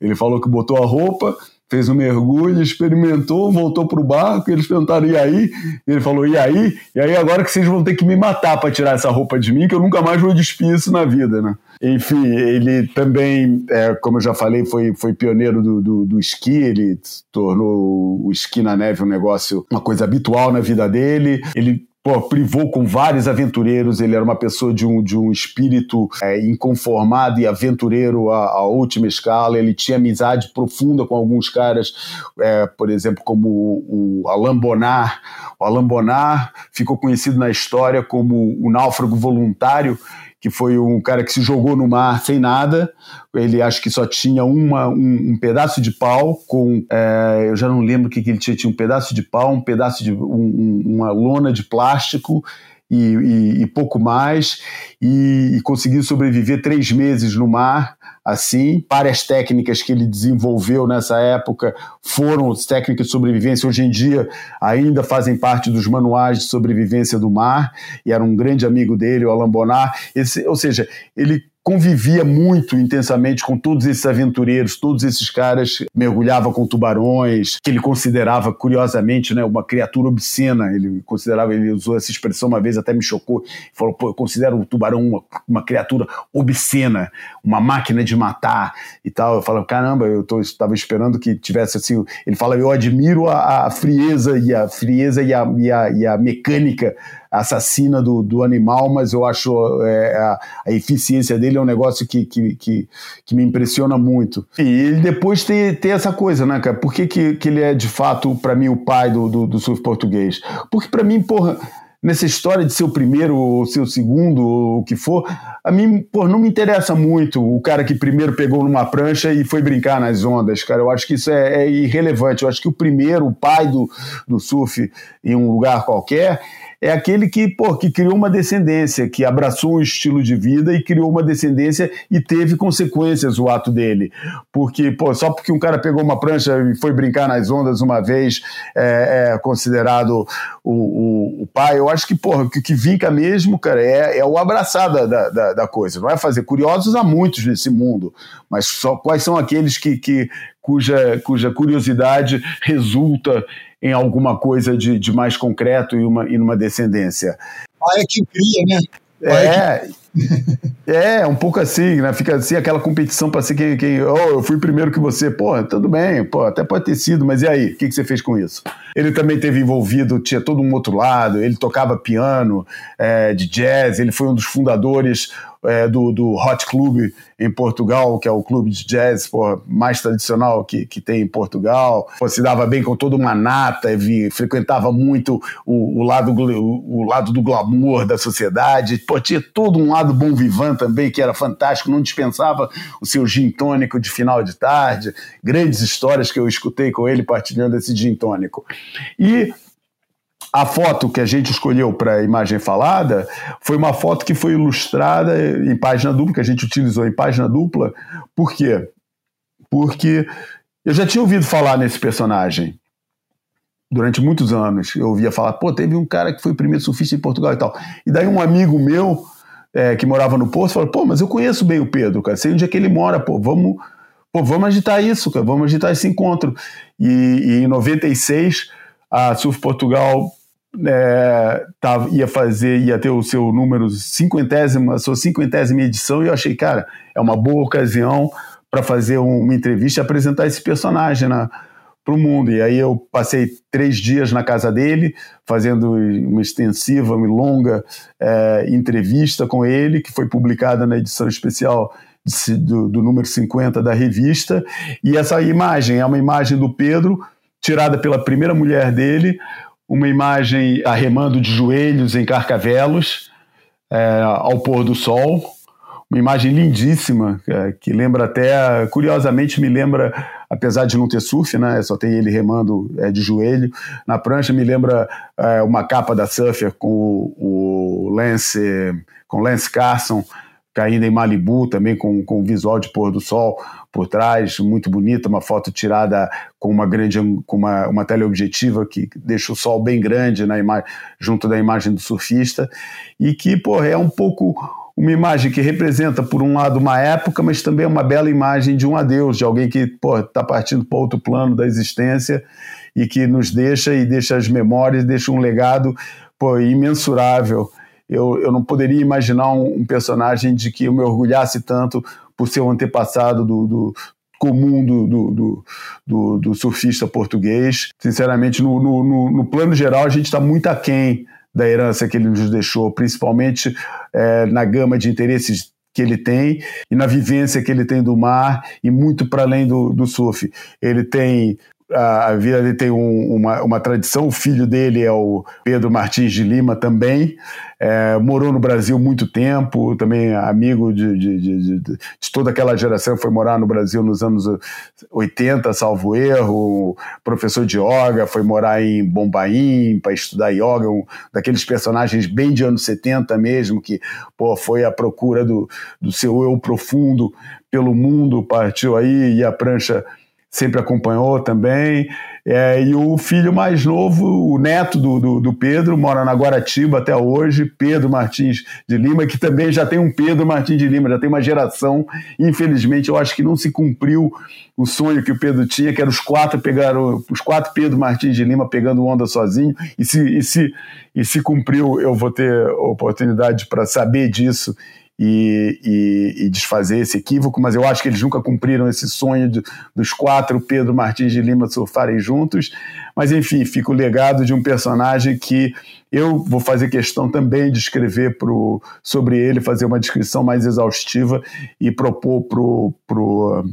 Ele falou que botou a roupa, fez um mergulho, experimentou, voltou para o barco, eles perguntaram, e aí? E ele falou, e aí? E aí agora que vocês vão ter que me matar para tirar essa roupa de mim, que eu nunca mais vou despir isso na vida, né? Enfim, ele também, é, como eu já falei, foi, foi pioneiro do, do, do, esqui, ele tornou o esqui na neve um negócio, uma coisa habitual na vida dele. Ele pô, privou com vários aventureiros, ele era uma pessoa de um, de um espírito é, inconformado e aventureiro à, à, última escala, ele tinha amizade profunda com alguns caras, é, por exemplo, como o, o Alain Bonnard. O Alain Bonnard ficou conhecido na história como o náufrago voluntário, que foi um cara que se jogou no mar sem nada. Ele acho que só tinha uma, um, um pedaço de pau com. É, eu já não lembro o que, que ele tinha. Tinha um pedaço de pau, um pedaço de. Um, uma lona de plástico e, e, e pouco mais, e, e, conseguiu sobreviver três meses no mar, assim. Várias técnicas que ele desenvolveu nessa época foram técnicas de sobrevivência, hoje em dia ainda fazem parte dos manuais de sobrevivência do mar, e era um grande amigo dele, o Alain Bonnard. Esse, ou seja, ele convivia muito intensamente com todos esses aventureiros, todos esses caras, mergulhava com tubarões, que ele considerava, curiosamente, né, uma criatura obscena. Ele considerava, ele usou essa expressão uma vez, até me chocou. Falou, pô, eu considero o tubarão uma, uma criatura obscena, uma máquina de matar e tal. Eu falo, caramba, eu estava esperando que tivesse assim. Ele fala, eu admiro a, a frieza e a frieza e a, e a, e a mecânica assassina do, do animal, mas eu acho é, a, a, eficiência dele é um negócio que, que, que, que, me impressiona muito. E ele depois tem, tem essa coisa, né, cara? Por que, que, que ele é de fato, para mim, o pai do, do, do surf português? Porque para mim, porra nessa história de ser o primeiro ou ser o segundo ou o que for, a mim, pô, não me interessa muito o cara que primeiro pegou numa prancha e foi brincar nas ondas, cara. Eu acho que isso é, é irrelevante. Eu acho que o primeiro, o pai do, do surf em um lugar qualquer, é aquele que, pô, que criou uma descendência, que abraçou um estilo de vida e criou uma descendência e teve consequências o ato dele. Porque, pô, só porque um cara pegou uma prancha e foi brincar nas ondas uma vez é, é considerado o, o, o, pai. Eu acho que, porra, o que vinca mesmo, cara, é, é o abraçar da, da, da coisa. Não é fazer curiosos há muitos nesse mundo, mas só quais são aqueles que, que cuja, cuja curiosidade resulta em alguma coisa de, de mais concreto e, uma, e numa descendência. Ah, é que cria, né? É, é, um pouco assim, né? Fica assim aquela competição para ser quem, quem. Oh, eu fui primeiro que você. Pô, tudo bem, pô, até pode ter sido, mas e aí? O que, que você fez com isso? Ele também teve envolvido, tinha todo um outro lado, ele tocava piano, é, de jazz, ele foi um dos fundadores é, do, do Hot Club em Portugal, que é o clube de jazz pô, mais tradicional que, que tem em Portugal. Pô, se dava bem com toda uma nata, vi, frequentava muito o, o, lado, o, o, lado do glamour da sociedade. Pô, tinha todo um lado bom vivant também, que era fantástico, não dispensava o seu gin tônico de final de tarde. Grandes histórias que eu escutei com ele partilhando esse gin tônico. E a foto que a gente escolheu para a imagem falada foi uma foto que foi ilustrada em página dupla, que a gente utilizou em página dupla. Por quê? Porque eu já tinha ouvido falar nesse personagem durante muitos anos. Eu ouvia falar, pô, teve um cara que foi o primeiro surfista em Portugal e tal. E daí um amigo meu, é, que morava no Porto, falou, pô, mas eu conheço bem o Pedro, cara, sei onde é que ele mora, pô, vamos, pô, vamos agitar isso, cara, vamos agitar esse encontro. E, e em 96, a Surf Portugal é, tava, ia fazer, ia ter o seu número a sua cinquentésima edição, e eu achei, cara, é uma boa ocasião para fazer uma entrevista e apresentar esse personagem para o mundo. E aí eu passei três dias na casa dele, fazendo uma extensiva, uma longa é, entrevista com ele, que foi publicada na edição especial do, do número 50 da revista. E essa imagem é uma imagem do Pedro, tirada pela primeira mulher dele, uma imagem arremando de joelhos em Carcavelos, é, ao pôr do sol. Uma imagem lindíssima, é, que lembra até, curiosamente, me lembra, apesar de não ter surf, né, só tem ele remando é, de joelho na prancha, me lembra é, uma capa da Surfer com o, o Lance, com Lance Carson, caindo em Malibu, também com, com visual de pôr do sol por trás, muito bonita, uma foto tirada com uma grande com uma, uma teleobjetiva que deixa o sol bem grande na imagem, junto da imagem do surfista, e que, porra, é um pouco uma imagem que representa, por um lado, uma época, mas também uma bela imagem de um adeus, de alguém que está partindo para outro plano da existência e que nos deixa e deixa as memórias, deixa um legado pô, imensurável eu, eu não poderia imaginar um, um, personagem de que eu me orgulhasse tanto por ser um antepassado do, do comum do, do, do, do, surfista português. Sinceramente, no, no, no plano geral, a gente está muito aquém da herança que ele nos deixou, principalmente é, na gama de interesses que ele tem e na vivência que ele tem do mar e muito para além do, do surf. Ele tem a, vida dele tem um, uma, uma tradição, o filho dele é o Pedro Martins de Lima também, é, morou no Brasil muito tempo, também amigo de, de, de, de, toda aquela geração, foi morar no Brasil nos anos 80, salvo erro, professor de yoga, foi morar em Bombaim para estudar yoga, um daqueles personagens bem de anos 70 mesmo, que pô, foi à procura do, do seu eu profundo pelo mundo, partiu aí e a prancha sempre acompanhou também. É, e o filho mais novo, o neto do, do, do, Pedro, mora na Guaratiba até hoje, Pedro Martins de Lima, que também já tem um Pedro Martins de Lima, já tem uma geração. Infelizmente, eu acho que não se cumpriu o sonho que o Pedro tinha, que era os quatro pegaram, os quatro Pedro Martins de Lima pegando onda sozinho. E se, e se, e se cumpriu, eu vou ter oportunidade para saber disso e, e, e, desfazer esse equívoco, mas eu acho que eles nunca cumpriram esse sonho de, dos quatro Pedro Martins de Lima surfarem juntos. Mas enfim, fica o legado de um personagem que eu vou fazer questão também de escrever pro, sobre ele, fazer uma descrição mais exaustiva e propor pro, pro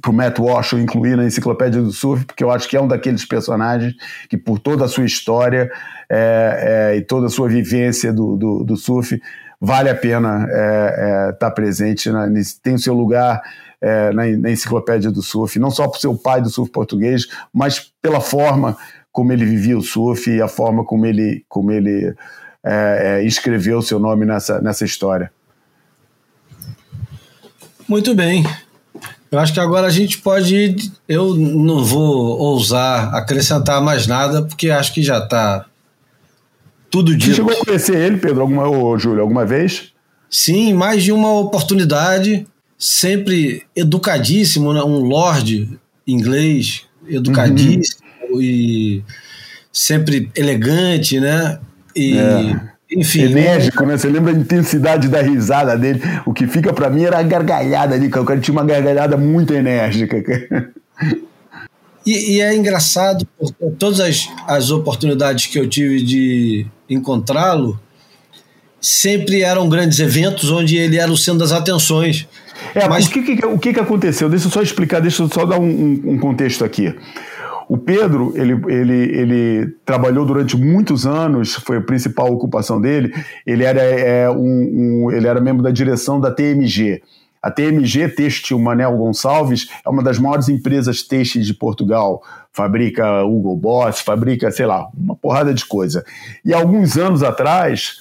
para o Matt Walsh incluir na Enciclopédia do Surf, porque eu acho que é um daqueles personagens que, por toda a sua história é, é, e toda a sua vivência do, do, do surf, vale a pena estar é, é, tá presente, na, tem o seu lugar é, na, na, enciclopédia do surf, não só por o pai do surf português, mas pela forma como ele vivia o surf e a forma como ele, como ele é, é, escreveu o seu nome nessa, nessa história. Muito bem. Eu acho que agora a gente pode. Eu não vou ousar acrescentar mais nada, porque acho que já está tudo dito. Você chegou a conhecer ele, Pedro, alguma, ou Júlio, alguma vez? Sim, mais de uma oportunidade. Sempre educadíssimo, né? um lord inglês, educadíssimo uhum. e sempre elegante, né? E, é. enfim. Enérgico, né? Você lembra a intensidade da risada dele? O que fica para mim era a gargalhada ali, o cara tinha uma gargalhada muito enérgica. E, e, é engraçado, todas as, as oportunidades que eu tive de encontrá-lo sempre eram grandes eventos onde ele era o centro das atenções. É, mas o que, que, o que, que aconteceu? Deixa eu só explicar, deixa eu só dar um, um contexto aqui. O Pedro, ele, ele, ele trabalhou durante muitos anos, foi a principal ocupação dele. Ele era, é, um, um, ele era membro da direção da TMG, a TMG Têxtil Manel Gonçalves é uma das maiores empresas têxteis de Portugal. Fabrica Hugo Boss, fabrica, sei lá, uma porrada de coisa. E alguns anos atrás,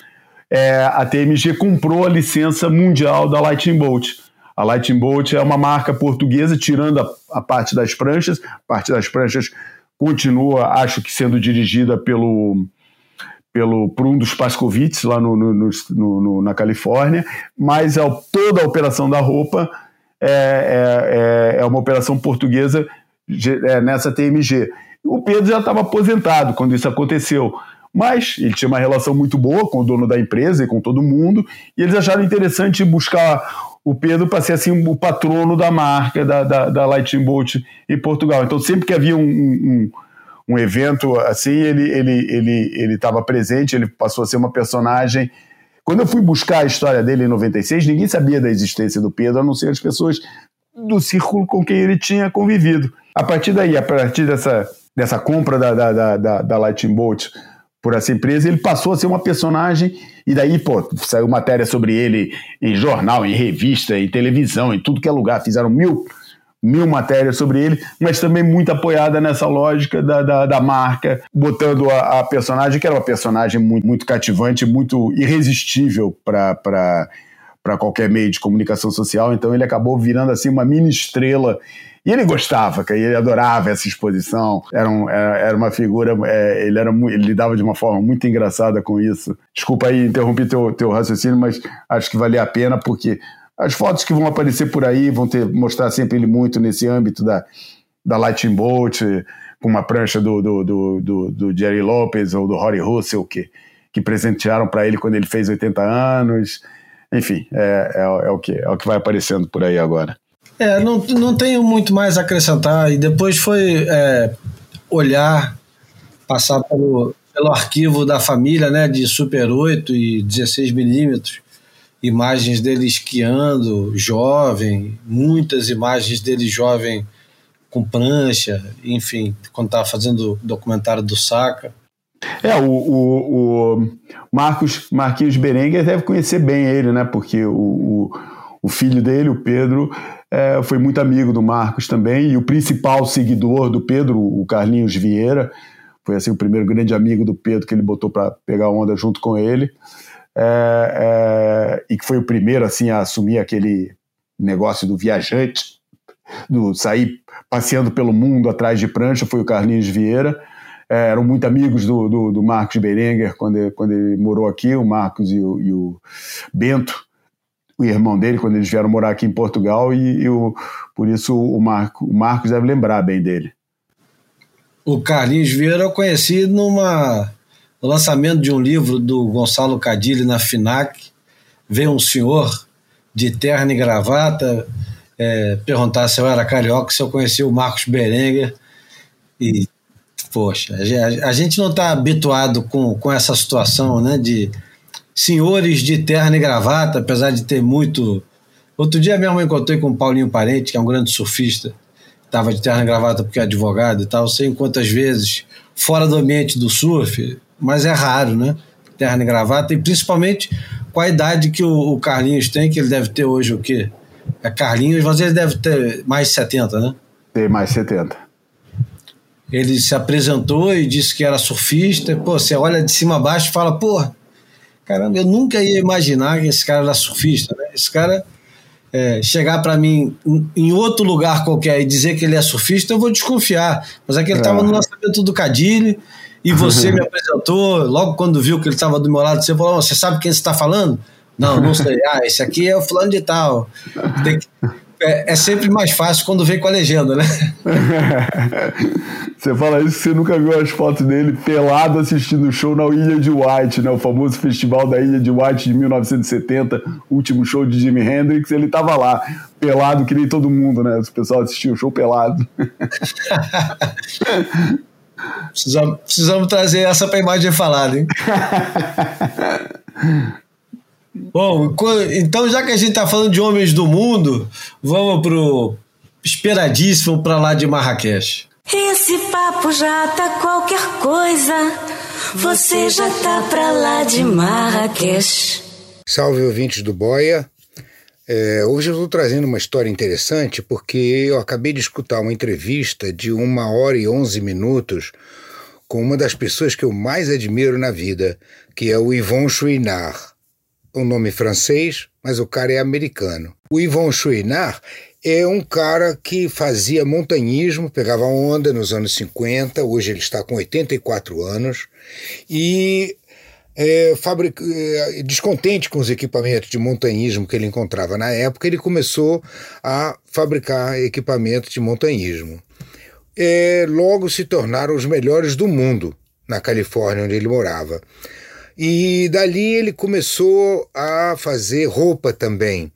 é, a TMG comprou a licença mundial da Lightning Bolt. A Lightning Bolt é uma marca portuguesa, tirando a, a parte das pranchas. A parte das pranchas continua, acho que sendo dirigida pelo pelo, por um dos Pascovitz lá no, no, no, na Califórnia, mas toda a operação da roupa é, é, é, é uma operação portuguesa é, nessa TMG. O Pedro já estava aposentado quando isso aconteceu, mas ele tinha uma relação muito boa com o dono da empresa e com todo mundo, e eles acharam interessante buscar o Pedro para ser assim o patrono da marca da, da, da Lightning Bolt em Portugal. Então sempre que havia um um evento assim, ele ele ele ele estava presente, ele passou a ser uma personagem. Quando eu fui buscar a história dele em 96, ninguém sabia da existência do Pedro, a não ser as pessoas do círculo com quem ele tinha convivido. A partir daí, a partir dessa, dessa compra da, da, da, da Lightning Bolt por essa empresa, ele passou a ser uma personagem, e daí, pô, saiu matéria sobre ele em jornal, em revista, em televisão, em tudo que é lugar, fizeram mil mil matérias sobre ele, mas também muito apoiada nessa lógica da, da, da marca, botando a, a, personagem, que era uma personagem muito, muito cativante, muito irresistível para qualquer meio de comunicação social, então ele acabou virando assim uma mini estrela e ele gostava, ele adorava essa exposição. Era, um, era uma figura, é, ele, era, ele lidava de uma forma muito engraçada com isso. Desculpa aí interromper teu, teu raciocínio, mas acho que valia a pena porque as fotos que vão aparecer por aí vão ter, mostrar sempre ele muito nesse âmbito da, da Lightning Bolt, com uma prancha do, do, do, do, do Jerry Lopez ou do Rory Russell, que, que presentearam para ele quando ele fez 80 anos. Enfim, é, é, é, o que, é o que vai aparecendo por aí agora. É, não, não tenho muito mais a acrescentar. E depois foi é, olhar, passar pelo, pelo arquivo da família, né, de Super 8 e 16 milímetros, imagens dele esquiando, jovem, muitas imagens dele jovem com prancha, enfim, quando estava fazendo o documentário do Saca. É, o, o, o, Marcos Marquinhos Berenguer deve conhecer bem ele, né? Porque o, o, o filho dele, o Pedro, é, foi muito amigo do Marcos também, e o principal seguidor do Pedro, o Carlinhos Vieira, foi assim o primeiro grande amigo do Pedro que ele botou para pegar onda junto com ele é, é, e que foi o primeiro assim a assumir aquele negócio do viajante, do sair passeando pelo mundo atrás de prancha foi o Carlinhos Vieira. É, eram muito amigos do, do, do, Marcos Berenguer quando ele, quando ele morou aqui, o Marcos e o, e o Bento, o irmão dele, quando eles vieram morar aqui em Portugal, e, e o, por isso o, Marco, o Marcos deve lembrar bem dele. O Carlinhos Vieira eu conheci numa, no lançamento de um livro do Gonçalo Cadilli na FINAC. Veio um senhor de terno e gravata é, perguntar se eu era carioca, se eu conhecia o Marcos Berenguer. E, poxa, a, a gente não está habituado com, com essa situação né, de senhores de terno e gravata, apesar de ter muito. Outro dia mesmo eu encontrei com o Paulinho Parente, que é um grande surfista, estava de terno e gravata porque é advogado e tal, sei quantas vezes fora do ambiente do surf, mas é raro, né? Terno e gravata, e principalmente com a idade que o, o Carlinhos tem, que ele deve ter hoje o quê? É Carlinhos, mas ele deve ter mais de 70, né? Tem mais 70. Ele se apresentou e disse que era surfista. Pô, você olha de cima a baixo e fala, pô, Caramba, eu nunca ia imaginar que esse cara era surfista, né? Esse cara é, chegar para mim em outro lugar qualquer e dizer que ele é surfista, eu vou desconfiar. Mas é que ele estava é. no lançamento do Cadilho e você me apresentou, logo quando viu que ele estava do meu lado, você falou: Você sabe quem você está falando? Não, não sei. Ah, esse aqui é o fulano de tal. Que, é, é, sempre mais fácil quando vem com a legenda, né? você fala isso você nunca viu as fotos dele pelado assistindo o show na Ilha de White, né? O famoso festival da Ilha de White de 1970, último show de Jimi Hendrix. Ele tava lá, pelado, que nem todo mundo, né? O pessoal assistia o show pelado. precisamos, precisamos trazer essa pra imagem falada, hein? Bom, então já que a gente está falando de homens do mundo, vamos pro esperadíssimo para lá de Marrakech. Esse papo já tá qualquer coisa. Você já tá para lá de Marrakech. Salve ouvintes do Boia. É, hoje eu estou trazendo uma história interessante porque eu acabei de escutar uma entrevista de uma hora e onze minutos com uma das pessoas que eu mais admiro na vida, que é o Yvon Chouinard um nome francês, mas o cara é americano. O Yvon Chouinard é um cara que fazia montanhismo, pegava onda nos anos 50, hoje ele está com 84 anos, e é, fabric... É, descontente com os equipamentos de montanhismo que ele encontrava na época, ele começou a fabricar equipamentos de montanhismo. É, logo se tornaram os melhores do mundo na Califórnia, onde ele morava. E dali ele começou a fazer roupa também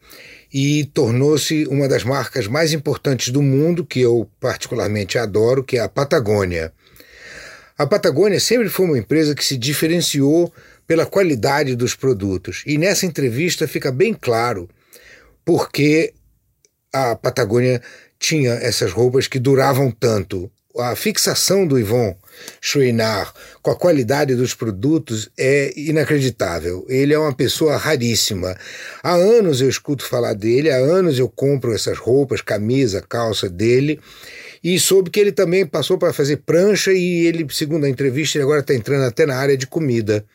e tornou-se uma das marcas mais importantes do mundo, que eu particularmente adoro, que é a Patagônia. A Patagônia sempre foi uma empresa que se diferenciou pela qualidade dos produtos. E nessa entrevista fica bem claro porque a Patagônia tinha essas roupas que duravam tanto a fixação do Yvon Chouinard com a qualidade dos produtos é inacreditável. Ele é uma pessoa raríssima. Há anos eu escuto falar dele, há anos eu compro essas roupas, camisa, calça dele. E soube que ele também passou para fazer prancha e ele, segundo a entrevista, ele agora está entrando até na área de comida.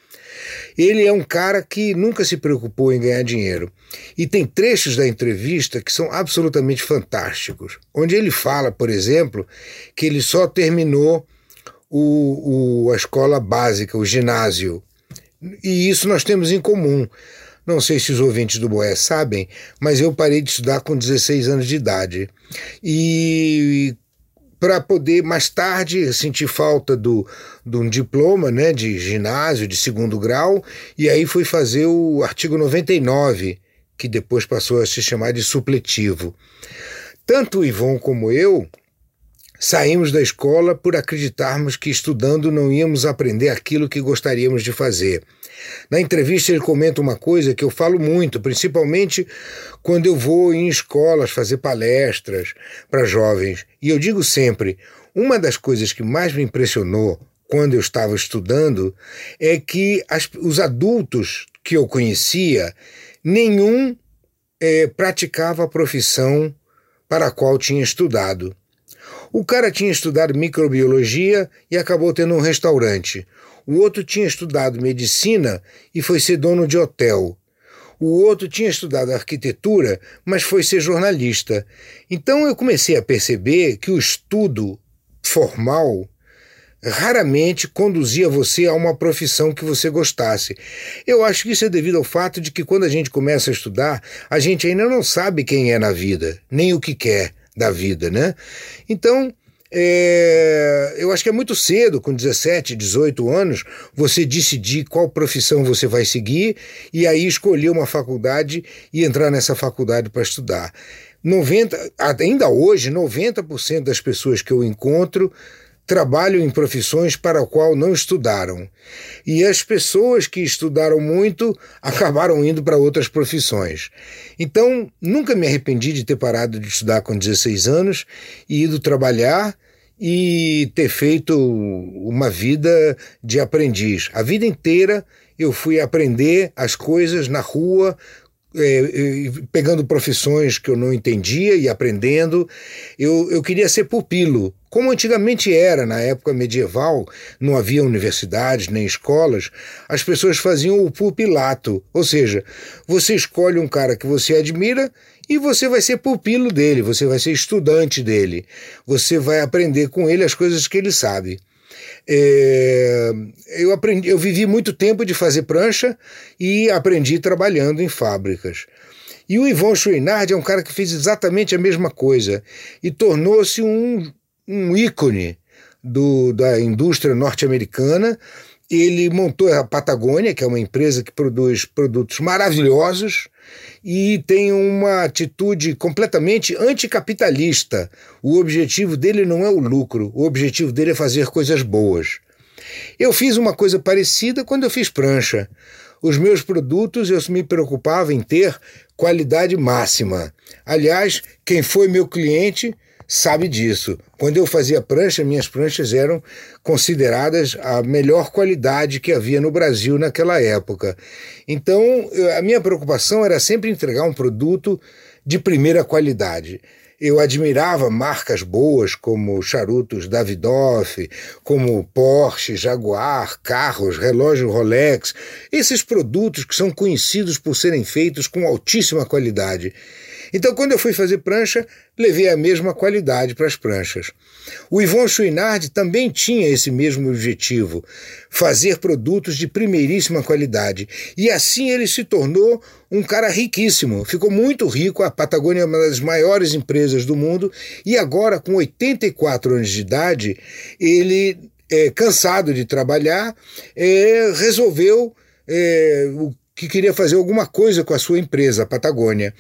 Ele é um cara que nunca se preocupou em ganhar dinheiro. E tem trechos da entrevista que são absolutamente fantásticos, onde ele fala, por exemplo, que ele só terminou o, o, a escola básica, o ginásio. E isso nós temos em comum. Não sei se os ouvintes do Boé sabem, mas eu parei de estudar com 16 anos de idade. E para poder mais tarde sentir falta do, de um diploma né, de ginásio de segundo grau, e aí fui fazer o artigo 99, que depois passou a se chamar de supletivo. Tanto o Ivon como eu saímos da escola por acreditarmos que estudando não íamos aprender aquilo que gostaríamos de fazer. Na entrevista ele comenta uma coisa que eu falo muito, principalmente quando eu vou em escolas fazer palestras para jovens. E eu digo sempre: uma das coisas que mais me impressionou quando eu estava estudando é que as, os adultos que eu conhecia, nenhum é, praticava a profissão para a qual tinha estudado. O cara tinha estudado microbiologia e acabou tendo um restaurante. O outro tinha estudado medicina e foi ser dono de hotel. o outro tinha estudado arquitetura, mas foi ser jornalista. Então eu comecei a perceber que o estudo formal raramente conduzia você a uma profissão que você gostasse. Eu acho que isso é devido ao fato de que quando a gente começa a estudar, a gente ainda não sabe quem é na vida, nem o que quer da vida, né? Então, é, eu acho que é muito cedo, com 17, 18 anos, você decidir qual profissão você vai seguir e aí escolher uma faculdade e entrar nessa faculdade para estudar. 90, ainda hoje, 90% das pessoas que eu encontro trabalham em profissões para a qual não estudaram. E as pessoas que estudaram muito acabaram indo para outras profissões. Então, nunca me arrependi de ter parado de estudar com 16 anos e ido trabalhar e ter feito uma vida de aprendiz. A vida inteira eu fui aprender as coisas na rua, é, pegando profissões que eu não entendia e aprendendo. Eu, eu queria ser pupilo, como antigamente era, na época medieval, não havia universidades nem escolas, as pessoas faziam o pupilato, ou seja, você escolhe um cara que você admira e você vai ser pupilo dele, você vai ser estudante dele, você vai aprender com ele as coisas que ele sabe. É, eu aprendi, eu vivi muito tempo de fazer prancha e aprendi trabalhando em fábricas. E o Yvon Chouinard é um cara que fez exatamente a mesma coisa e tornou-se um um ícone do, da indústria norte-americana. Ele montou a Patagônia, que é uma empresa que produz produtos maravilhosos e tem uma atitude completamente anticapitalista. O objetivo dele não é o lucro, o objetivo dele é fazer coisas boas. Eu fiz uma coisa parecida quando eu fiz prancha. Os meus produtos eu me preocupava em ter qualidade máxima. Aliás, quem foi meu cliente sabe disso. Quando eu fazia prancha, minhas pranchas eram consideradas a melhor qualidade que havia no Brasil naquela época. Então, a minha preocupação era sempre entregar um produto de primeira qualidade. Eu admirava marcas boas como charutos Davidoff, como Porsche, Jaguar, carros, relógio Rolex, esses produtos que são conhecidos por serem feitos com altíssima qualidade. Então, quando eu fui fazer prancha, levei a mesma qualidade para as pranchas. O Yvon Chouinard também tinha esse mesmo objetivo, fazer produtos de primeiríssima qualidade. E assim ele se tornou um cara riquíssimo, ficou muito rico. A Patagônia é uma das maiores empresas do mundo e agora, com 84 anos de idade, ele, é, cansado de trabalhar, é, resolveu é, que queria fazer alguma coisa com a sua empresa, a Patagônia.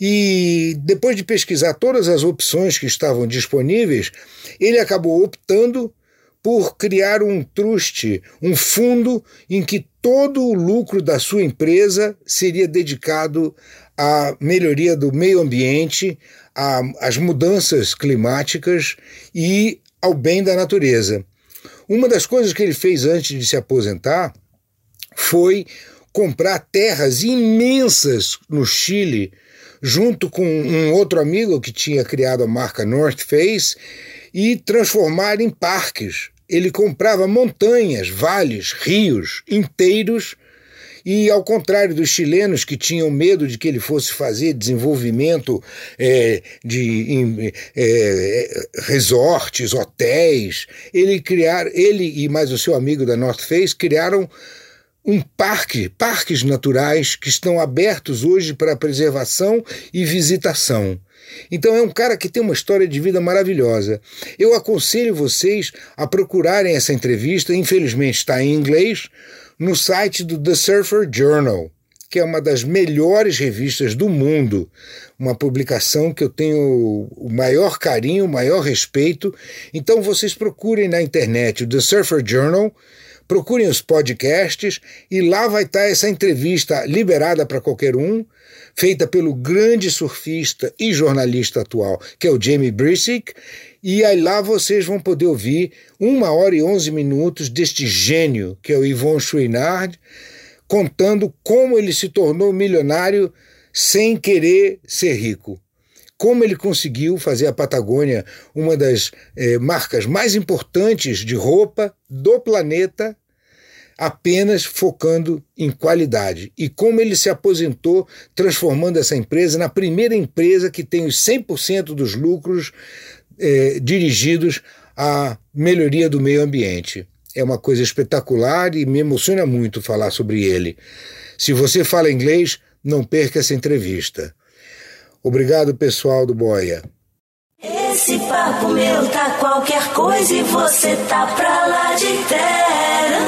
E depois de pesquisar todas as opções que estavam disponíveis, ele acabou optando por criar um trust, um fundo em que todo o lucro da sua empresa seria dedicado à melhoria do meio ambiente, às mudanças climáticas e ao bem da natureza. Uma das coisas que ele fez antes de se aposentar foi comprar terras imensas no Chile, junto com um outro amigo que tinha criado a marca North Face, e transformar em parques. Ele comprava montanhas, vales, rios inteiros. E ao contrário dos chilenos que tinham medo de que ele fosse fazer desenvolvimento é, de é, resorts, hotéis, ele criar, ele e mais o seu amigo da North Face criaram um parque, parques naturais que estão abertos hoje para preservação e visitação. Então é um cara que tem uma história de vida maravilhosa. Eu aconselho vocês a procurarem essa entrevista, infelizmente está em inglês, no site do The Surfer Journal, que é uma das melhores revistas do mundo, uma publicação que eu tenho o maior carinho, o maior respeito. Então vocês procurem na internet o The Surfer Journal procurem os podcasts e lá vai estar essa entrevista liberada para qualquer um, feita pelo grande surfista e jornalista atual, que é o Jamie Brisick, e aí lá vocês vão poder ouvir uma hora e onze minutos deste gênio, que é o Yvon Chouinard, contando como ele se tornou milionário sem querer ser rico como ele conseguiu fazer a Patagônia uma das eh, marcas mais importantes de roupa do planeta apenas focando em qualidade. E como ele se aposentou, transformando essa empresa na primeira empresa que tem os 100% dos lucros eh, dirigidos à melhoria do meio ambiente. É uma coisa espetacular e me emociona muito falar sobre ele. Se você fala inglês, não perca essa entrevista. Obrigado, pessoal do Boia. Esse papo meu tá qualquer coisa e você tá pra lá de terra.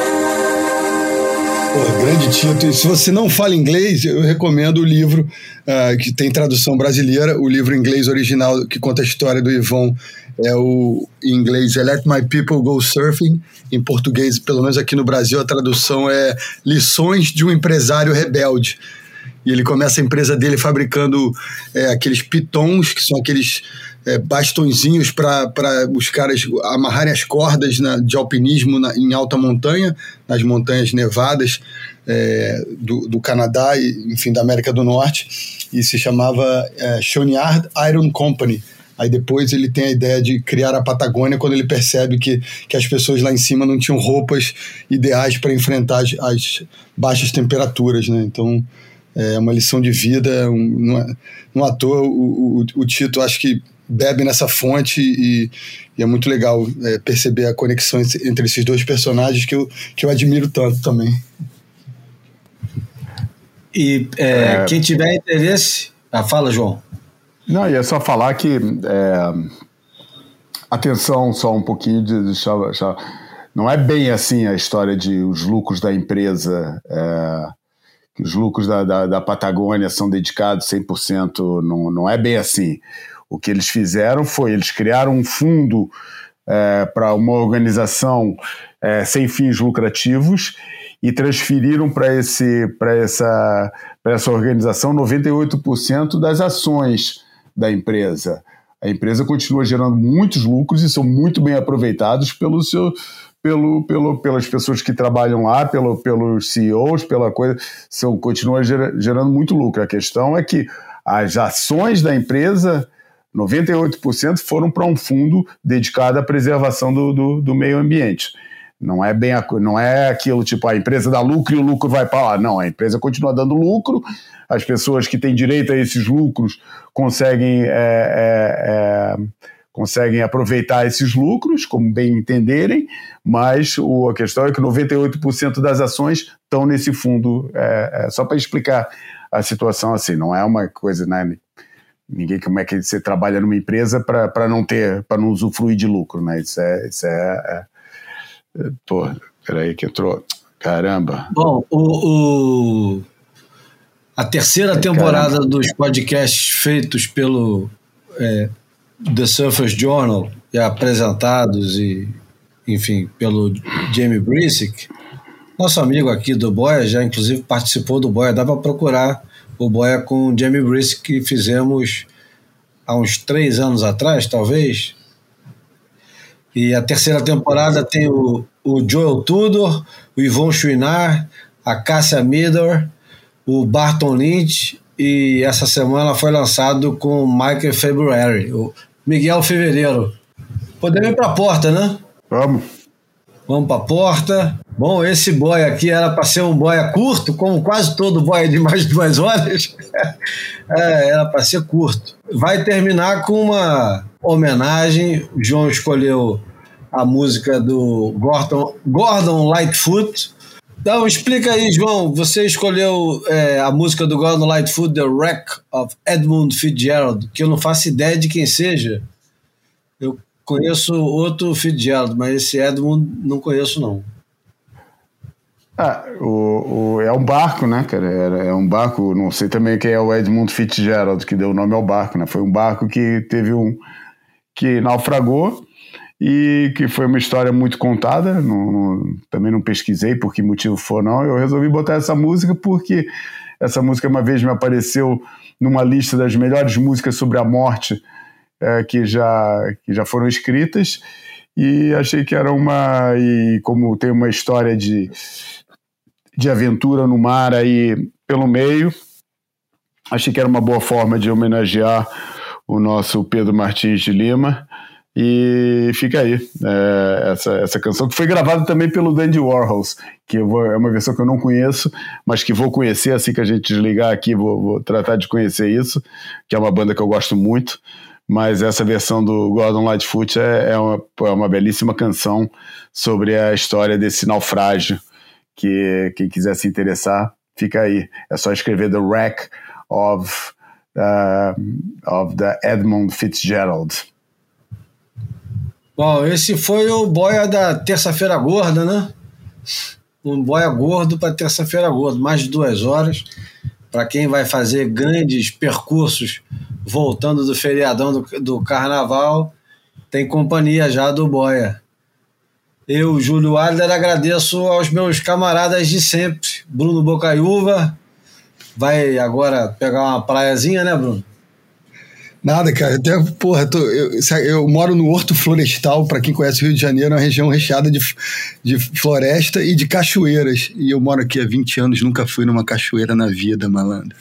Pô, grande Tito. E se você não fala inglês, eu recomendo o livro uh, que tem tradução brasileira, o livro inglês original que conta a história do Ivon. É o em inglês é Let My People Go Surfing. Em português, pelo menos aqui no Brasil, a tradução é Lições de um Empresário Rebelde. E ele começa a empresa dele fabricando é, aqueles pitons, que são aqueles é, bastõezinhos para os caras amarrarem as cordas na, de alpinismo na, em alta montanha, nas montanhas nevadas é, do, do Canadá e, enfim, da América do Norte. E se chamava é, Choniard Iron Company. Aí depois ele tem a ideia de criar a Patagônia quando ele percebe que, que as pessoas lá em cima não tinham roupas ideais para enfrentar as, as, baixas temperaturas, né? Então é uma lição de vida. Um, não, é, não à toa o, o, o Tito acho que bebe nessa fonte e, e é muito legal é, perceber a conexão entre esses dois personagens que eu, que eu admiro tanto também. E é, é... quem tiver interesse. Ah, fala, João. Não, ia só falar que. É, atenção, só um pouquinho de. de, de não é bem assim a história de os lucros da empresa. Os lucros da, da, da Patagônia são dedicados 100%, não, não é bem assim. O que eles fizeram foi, eles criaram um fundo é, para uma organização é, sem fins lucrativos e transferiram para essa, essa organização 98% das ações da empresa. A empresa continua gerando muitos lucros e são muito bem aproveitados pelo seu, pelo, pelo, pelas pessoas que trabalham lá, pelo, pelos CEOs, pela coisa, são, continua gerando muito lucro. A questão é que as ações da empresa, 98% foram para um fundo dedicado à preservação do, do, do, meio ambiente. Não é bem não é aquilo tipo a empresa dá lucro e o lucro vai para lá. Não, a empresa continua dando lucro, as pessoas que têm direito a esses lucros conseguem. É, é, é, conseguem aproveitar esses lucros, como bem entenderem, mas o, a questão é que 98% das ações estão nesse fundo. É, é só para explicar a situação assim, não é uma coisa, né? Ninguém como é que você trabalha numa empresa para não ter, para não usufruir de lucro, né? Isso é, isso é, é, pô, peraí que entrou, caramba. Bom, o, o a terceira temporada caramba. dos podcasts feitos pelo é, The Surface Journal e apresentados e, enfim, pelo Jamie Brisick, nosso amigo aqui do Boia já inclusive participou do Boia, dá para procurar o Boia com o Jamie Brisick que fizemos há uns três anos atrás, talvez. E a terceira temporada tem o, o Joel Tudor, o Yvon Chouinard, a Cássia Midor, o Barton Lynch e essa semana foi lançado com o Michael February, o Miguel Fevereiro. Podemos ir para a porta, né? Vamos. Vamos para a porta. Bom, esse boia aqui era para ser um boia curto, como quase todo boia de mais de duas horas. é, era para ser curto. Vai terminar com uma homenagem. O João escolheu a música do Gordon, Gordon Lightfoot. Então, explica aí, João. Você escolheu é, a música do Gordon Lightfoot, The Wreck of Edmund Fitzgerald, que eu não faço ideia de quem seja. Eu conheço outro Fitzgerald, mas esse Edmund não conheço, não. Ah, o, o, é um barco, né, cara? É, é, um barco, não sei também quem é o Edmund Fitzgerald, que deu o nome ao barco, né? Foi um barco que teve um. que naufragou e que foi uma história muito contada. Não, também não pesquisei por que motivo for, não. Eu resolvi botar essa música porque essa música uma vez me apareceu numa lista das melhores músicas sobre a morte é, que, já, que já foram escritas e achei que era uma. E como tem uma história de, de aventura no mar aí pelo meio, achei que era uma boa forma de homenagear o nosso Pedro Martins de Lima E fica aí é, essa, essa canção, que foi gravada também pelo Dandy Warhols, que vou, é uma versão que eu não conheço, mas que vou conhecer assim que a gente desligar aqui, vou, vou tratar de conhecer isso, que é uma banda que eu gosto muito. Mas essa versão do Gordon Lightfoot é, é, uma, é uma belíssima canção sobre a história desse naufrágio, que quem quiser se interessar, fica aí. É só escrever The Wreck of, uh, of the Edmund Fitzgerald. Bom, esse foi o boia da terça-feira gorda, né? Um boia gordo para terça-feira gorda, mais de duas horas. Para quem vai fazer grandes percursos voltando do feriadão do, do carnaval, tem companhia já do boia. Eu, Júlio Adler, agradeço aos meus camaradas de sempre. Bruno Bocaiúva, vai agora pegar uma praiazinha, né, Bruno? Nada, cara. Até, porra, tô, eu, eu, moro no Horto Florestal, para quem conhece o Rio de Janeiro, é uma região recheada de, de floresta e de cachoeiras. E eu moro aqui há 20 anos, nunca fui numa cachoeira na vida, malandro.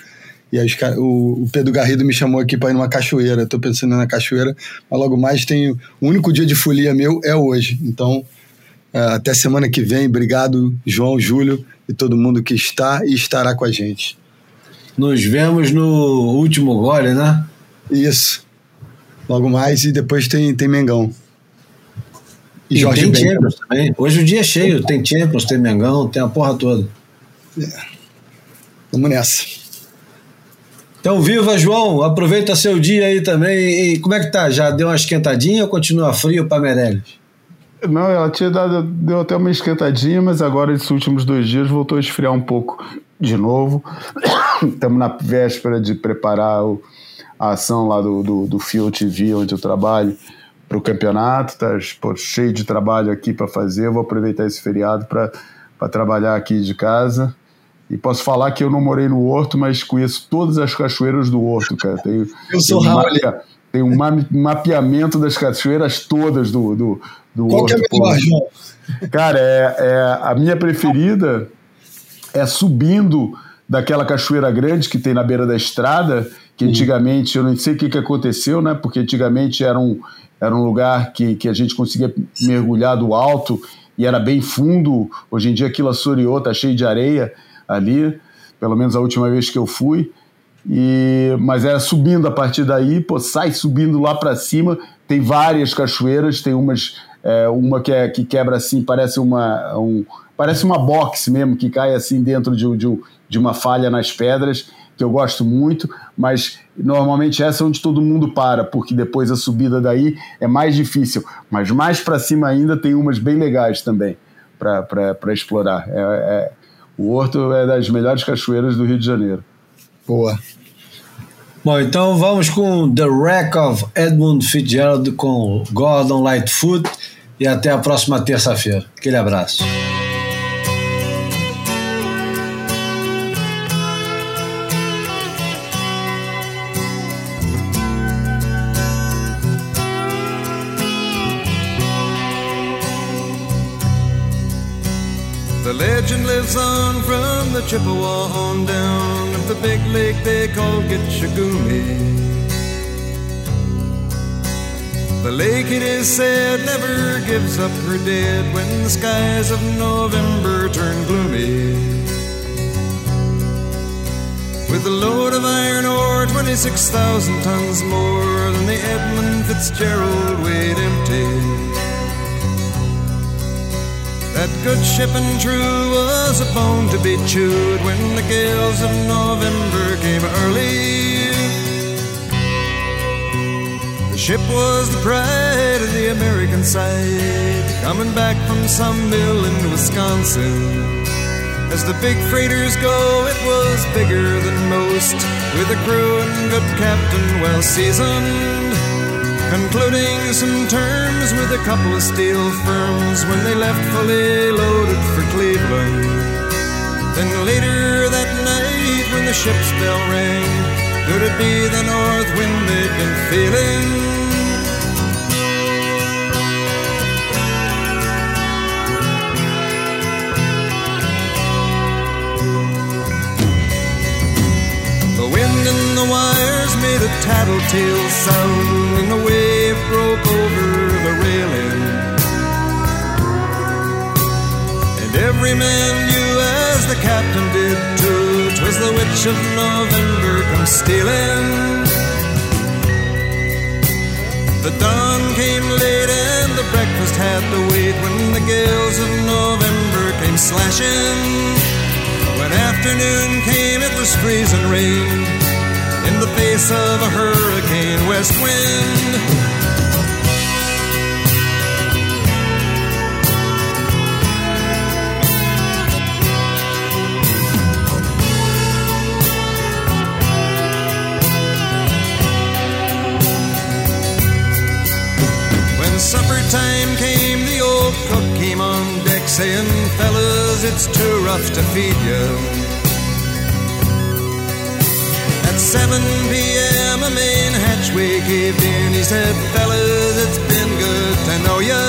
E aí o, o Pedro Garrido me chamou aqui para ir numa cachoeira. Tô pensando na cachoeira, mas logo mais tem. O único dia de folia meu é hoje. Então, é, até semana que vem. Obrigado, João, Júlio e todo mundo que está e estará com a gente. Nos vemos no último gole, né? Isso. Logo mais e depois tem, tem Mengão. E, e Jorge tem ben. Champions também. Hoje o dia é cheio. Tem Champions, tem Mengão, tem a porra toda. É. Vamos nessa. Então, viva, João. Aproveita seu dia aí também. E como é que tá? Já deu uma esquentadinha ou continua frio para Meirelles? Não, ela tinha dado, deu até uma esquentadinha, mas agora, esses últimos dois dias, voltou a esfriar um pouco de novo. Estamos na véspera de preparar o, a ação lá do, do, do Field TV, onde eu trabalho, para o campeonato. Tá pô, cheio de trabalho aqui para fazer. Eu vou aproveitar esse feriado para trabalhar aqui de casa. E posso falar que eu não morei no Horto, mas conheço todas as cachoeiras do Horto, cara. Tenho, eu sou tenho, mapea, tem um mapeamento das cachoeiras todas do, do, do Qual Horto. Qual que é melhor, João? Cara, é, é, a minha preferida é subindo daquela cachoeira grande que tem na beira da estrada que antigamente, eu não sei o que, que aconteceu, né? Porque antigamente era um, era um lugar que, que a gente conseguia mergulhar do alto e era bem fundo. Hoje em dia aquilo assoreou, tá cheio de areia ali, pelo menos a última vez que eu fui. E, mas era subindo a partir daí, pô, sai subindo lá para cima. Tem várias cachoeiras, tem umas, é, uma que, é, que quebra assim, parece uma, um, parece uma box mesmo, que cai assim dentro de, de, de uma falha nas pedras que eu gosto muito, mas normalmente essa é onde todo mundo para, porque depois a subida daí é mais difícil. Mas mais para cima ainda tem umas bem legais também para explorar. É, é, o Horto é das melhores cachoeiras do Rio de Janeiro. Boa. Bom, então vamos com The Wreck of Edmund Fitzgerald com Gordon Lightfoot e até a próxima terça-feira. Aquele abraço. Chippewa on down of the big lake they call Gitchagumi. The lake, it is said, never gives up her dead when the skies of November turn gloomy. With a load of iron ore, 26,000 tons more than the Edmund Fitzgerald weighed empty. That good ship and true was a bone to be chewed when the gales of November came early. The ship was the pride of the American side, coming back from some mill in Wisconsin. As the big freighters go, it was bigger than most, with a crew and good captain well seasoned concluding some terms with a couple of steel firms when they left fully loaded for Cleveland. Then later that night, when the ship's bell rang, could it be the north wind they'd been feeling? The wind in the wires made a tattletale sound, and the wave broke over the railing. And every man knew, as the captain did too, 'twas the witch of November come stealing. The dawn came late and the breakfast had to wait when the gales of November came slashing. When afternoon came, it was freezing rain in the face of a hurricane west wind. When supper time came, the old cook came on deck saying, Fellas, it's too rough to feed you. At 7 p.m., a main hatchway caved in. He said, Fellas, it's been good to know you.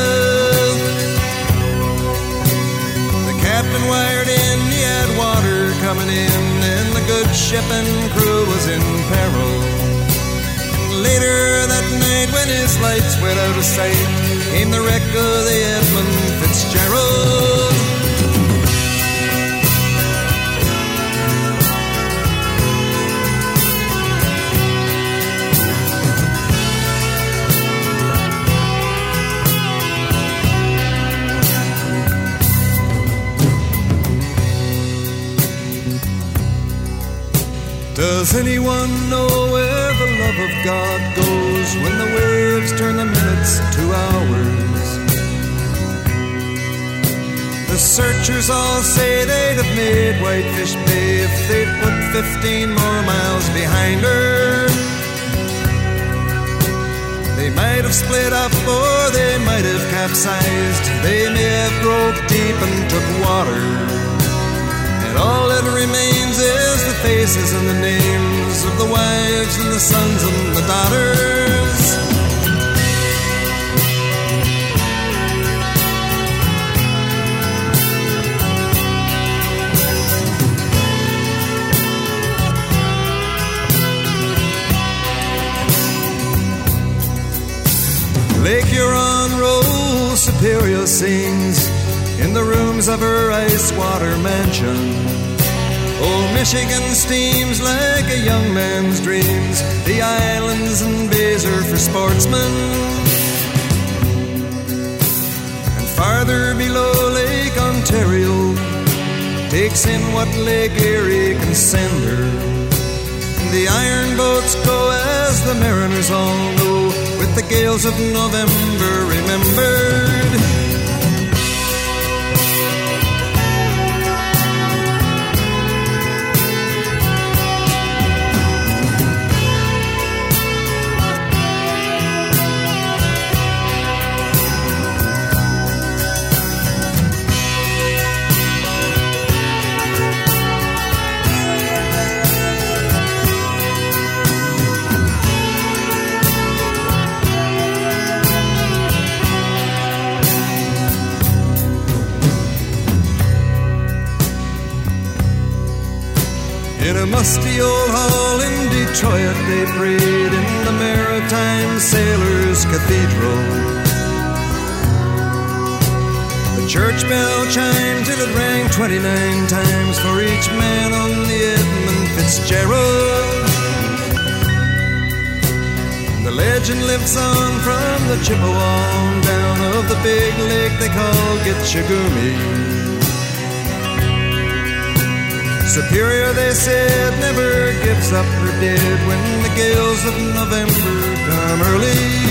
The captain wired in, he had water coming in, and the good ship and crew was in peril. Later that night, when his lights went out of sight, came the wreck of the Edmund Fitzgerald. Does anyone know where the love of God goes when the waves turn the minutes to hours? The searchers all say they'd have made Whitefish Bay if they'd put 15 more miles behind her. They might have split up or they might have capsized. They may have broke deep and took water. And all that remains is faces and the names of the wives and the sons and the daughters. Lake Huron rolls Superior sings in the rooms of her ice water mansion. Old Michigan steams like a young man's dreams. The islands and bays are for sportsmen. And farther below Lake Ontario takes in what Lake Erie can send her. The iron boats go as the mariners all know, with the gales of November remembered. They prayed in the Maritime Sailors Cathedral. The church bell chimed till it rang 29 times for each man on the Edmund Fitzgerald. The legend lives on from the Chippewa down of the big lake they call Gitchagumi. Superior, they said, never gives up her dead when the gales of November come early.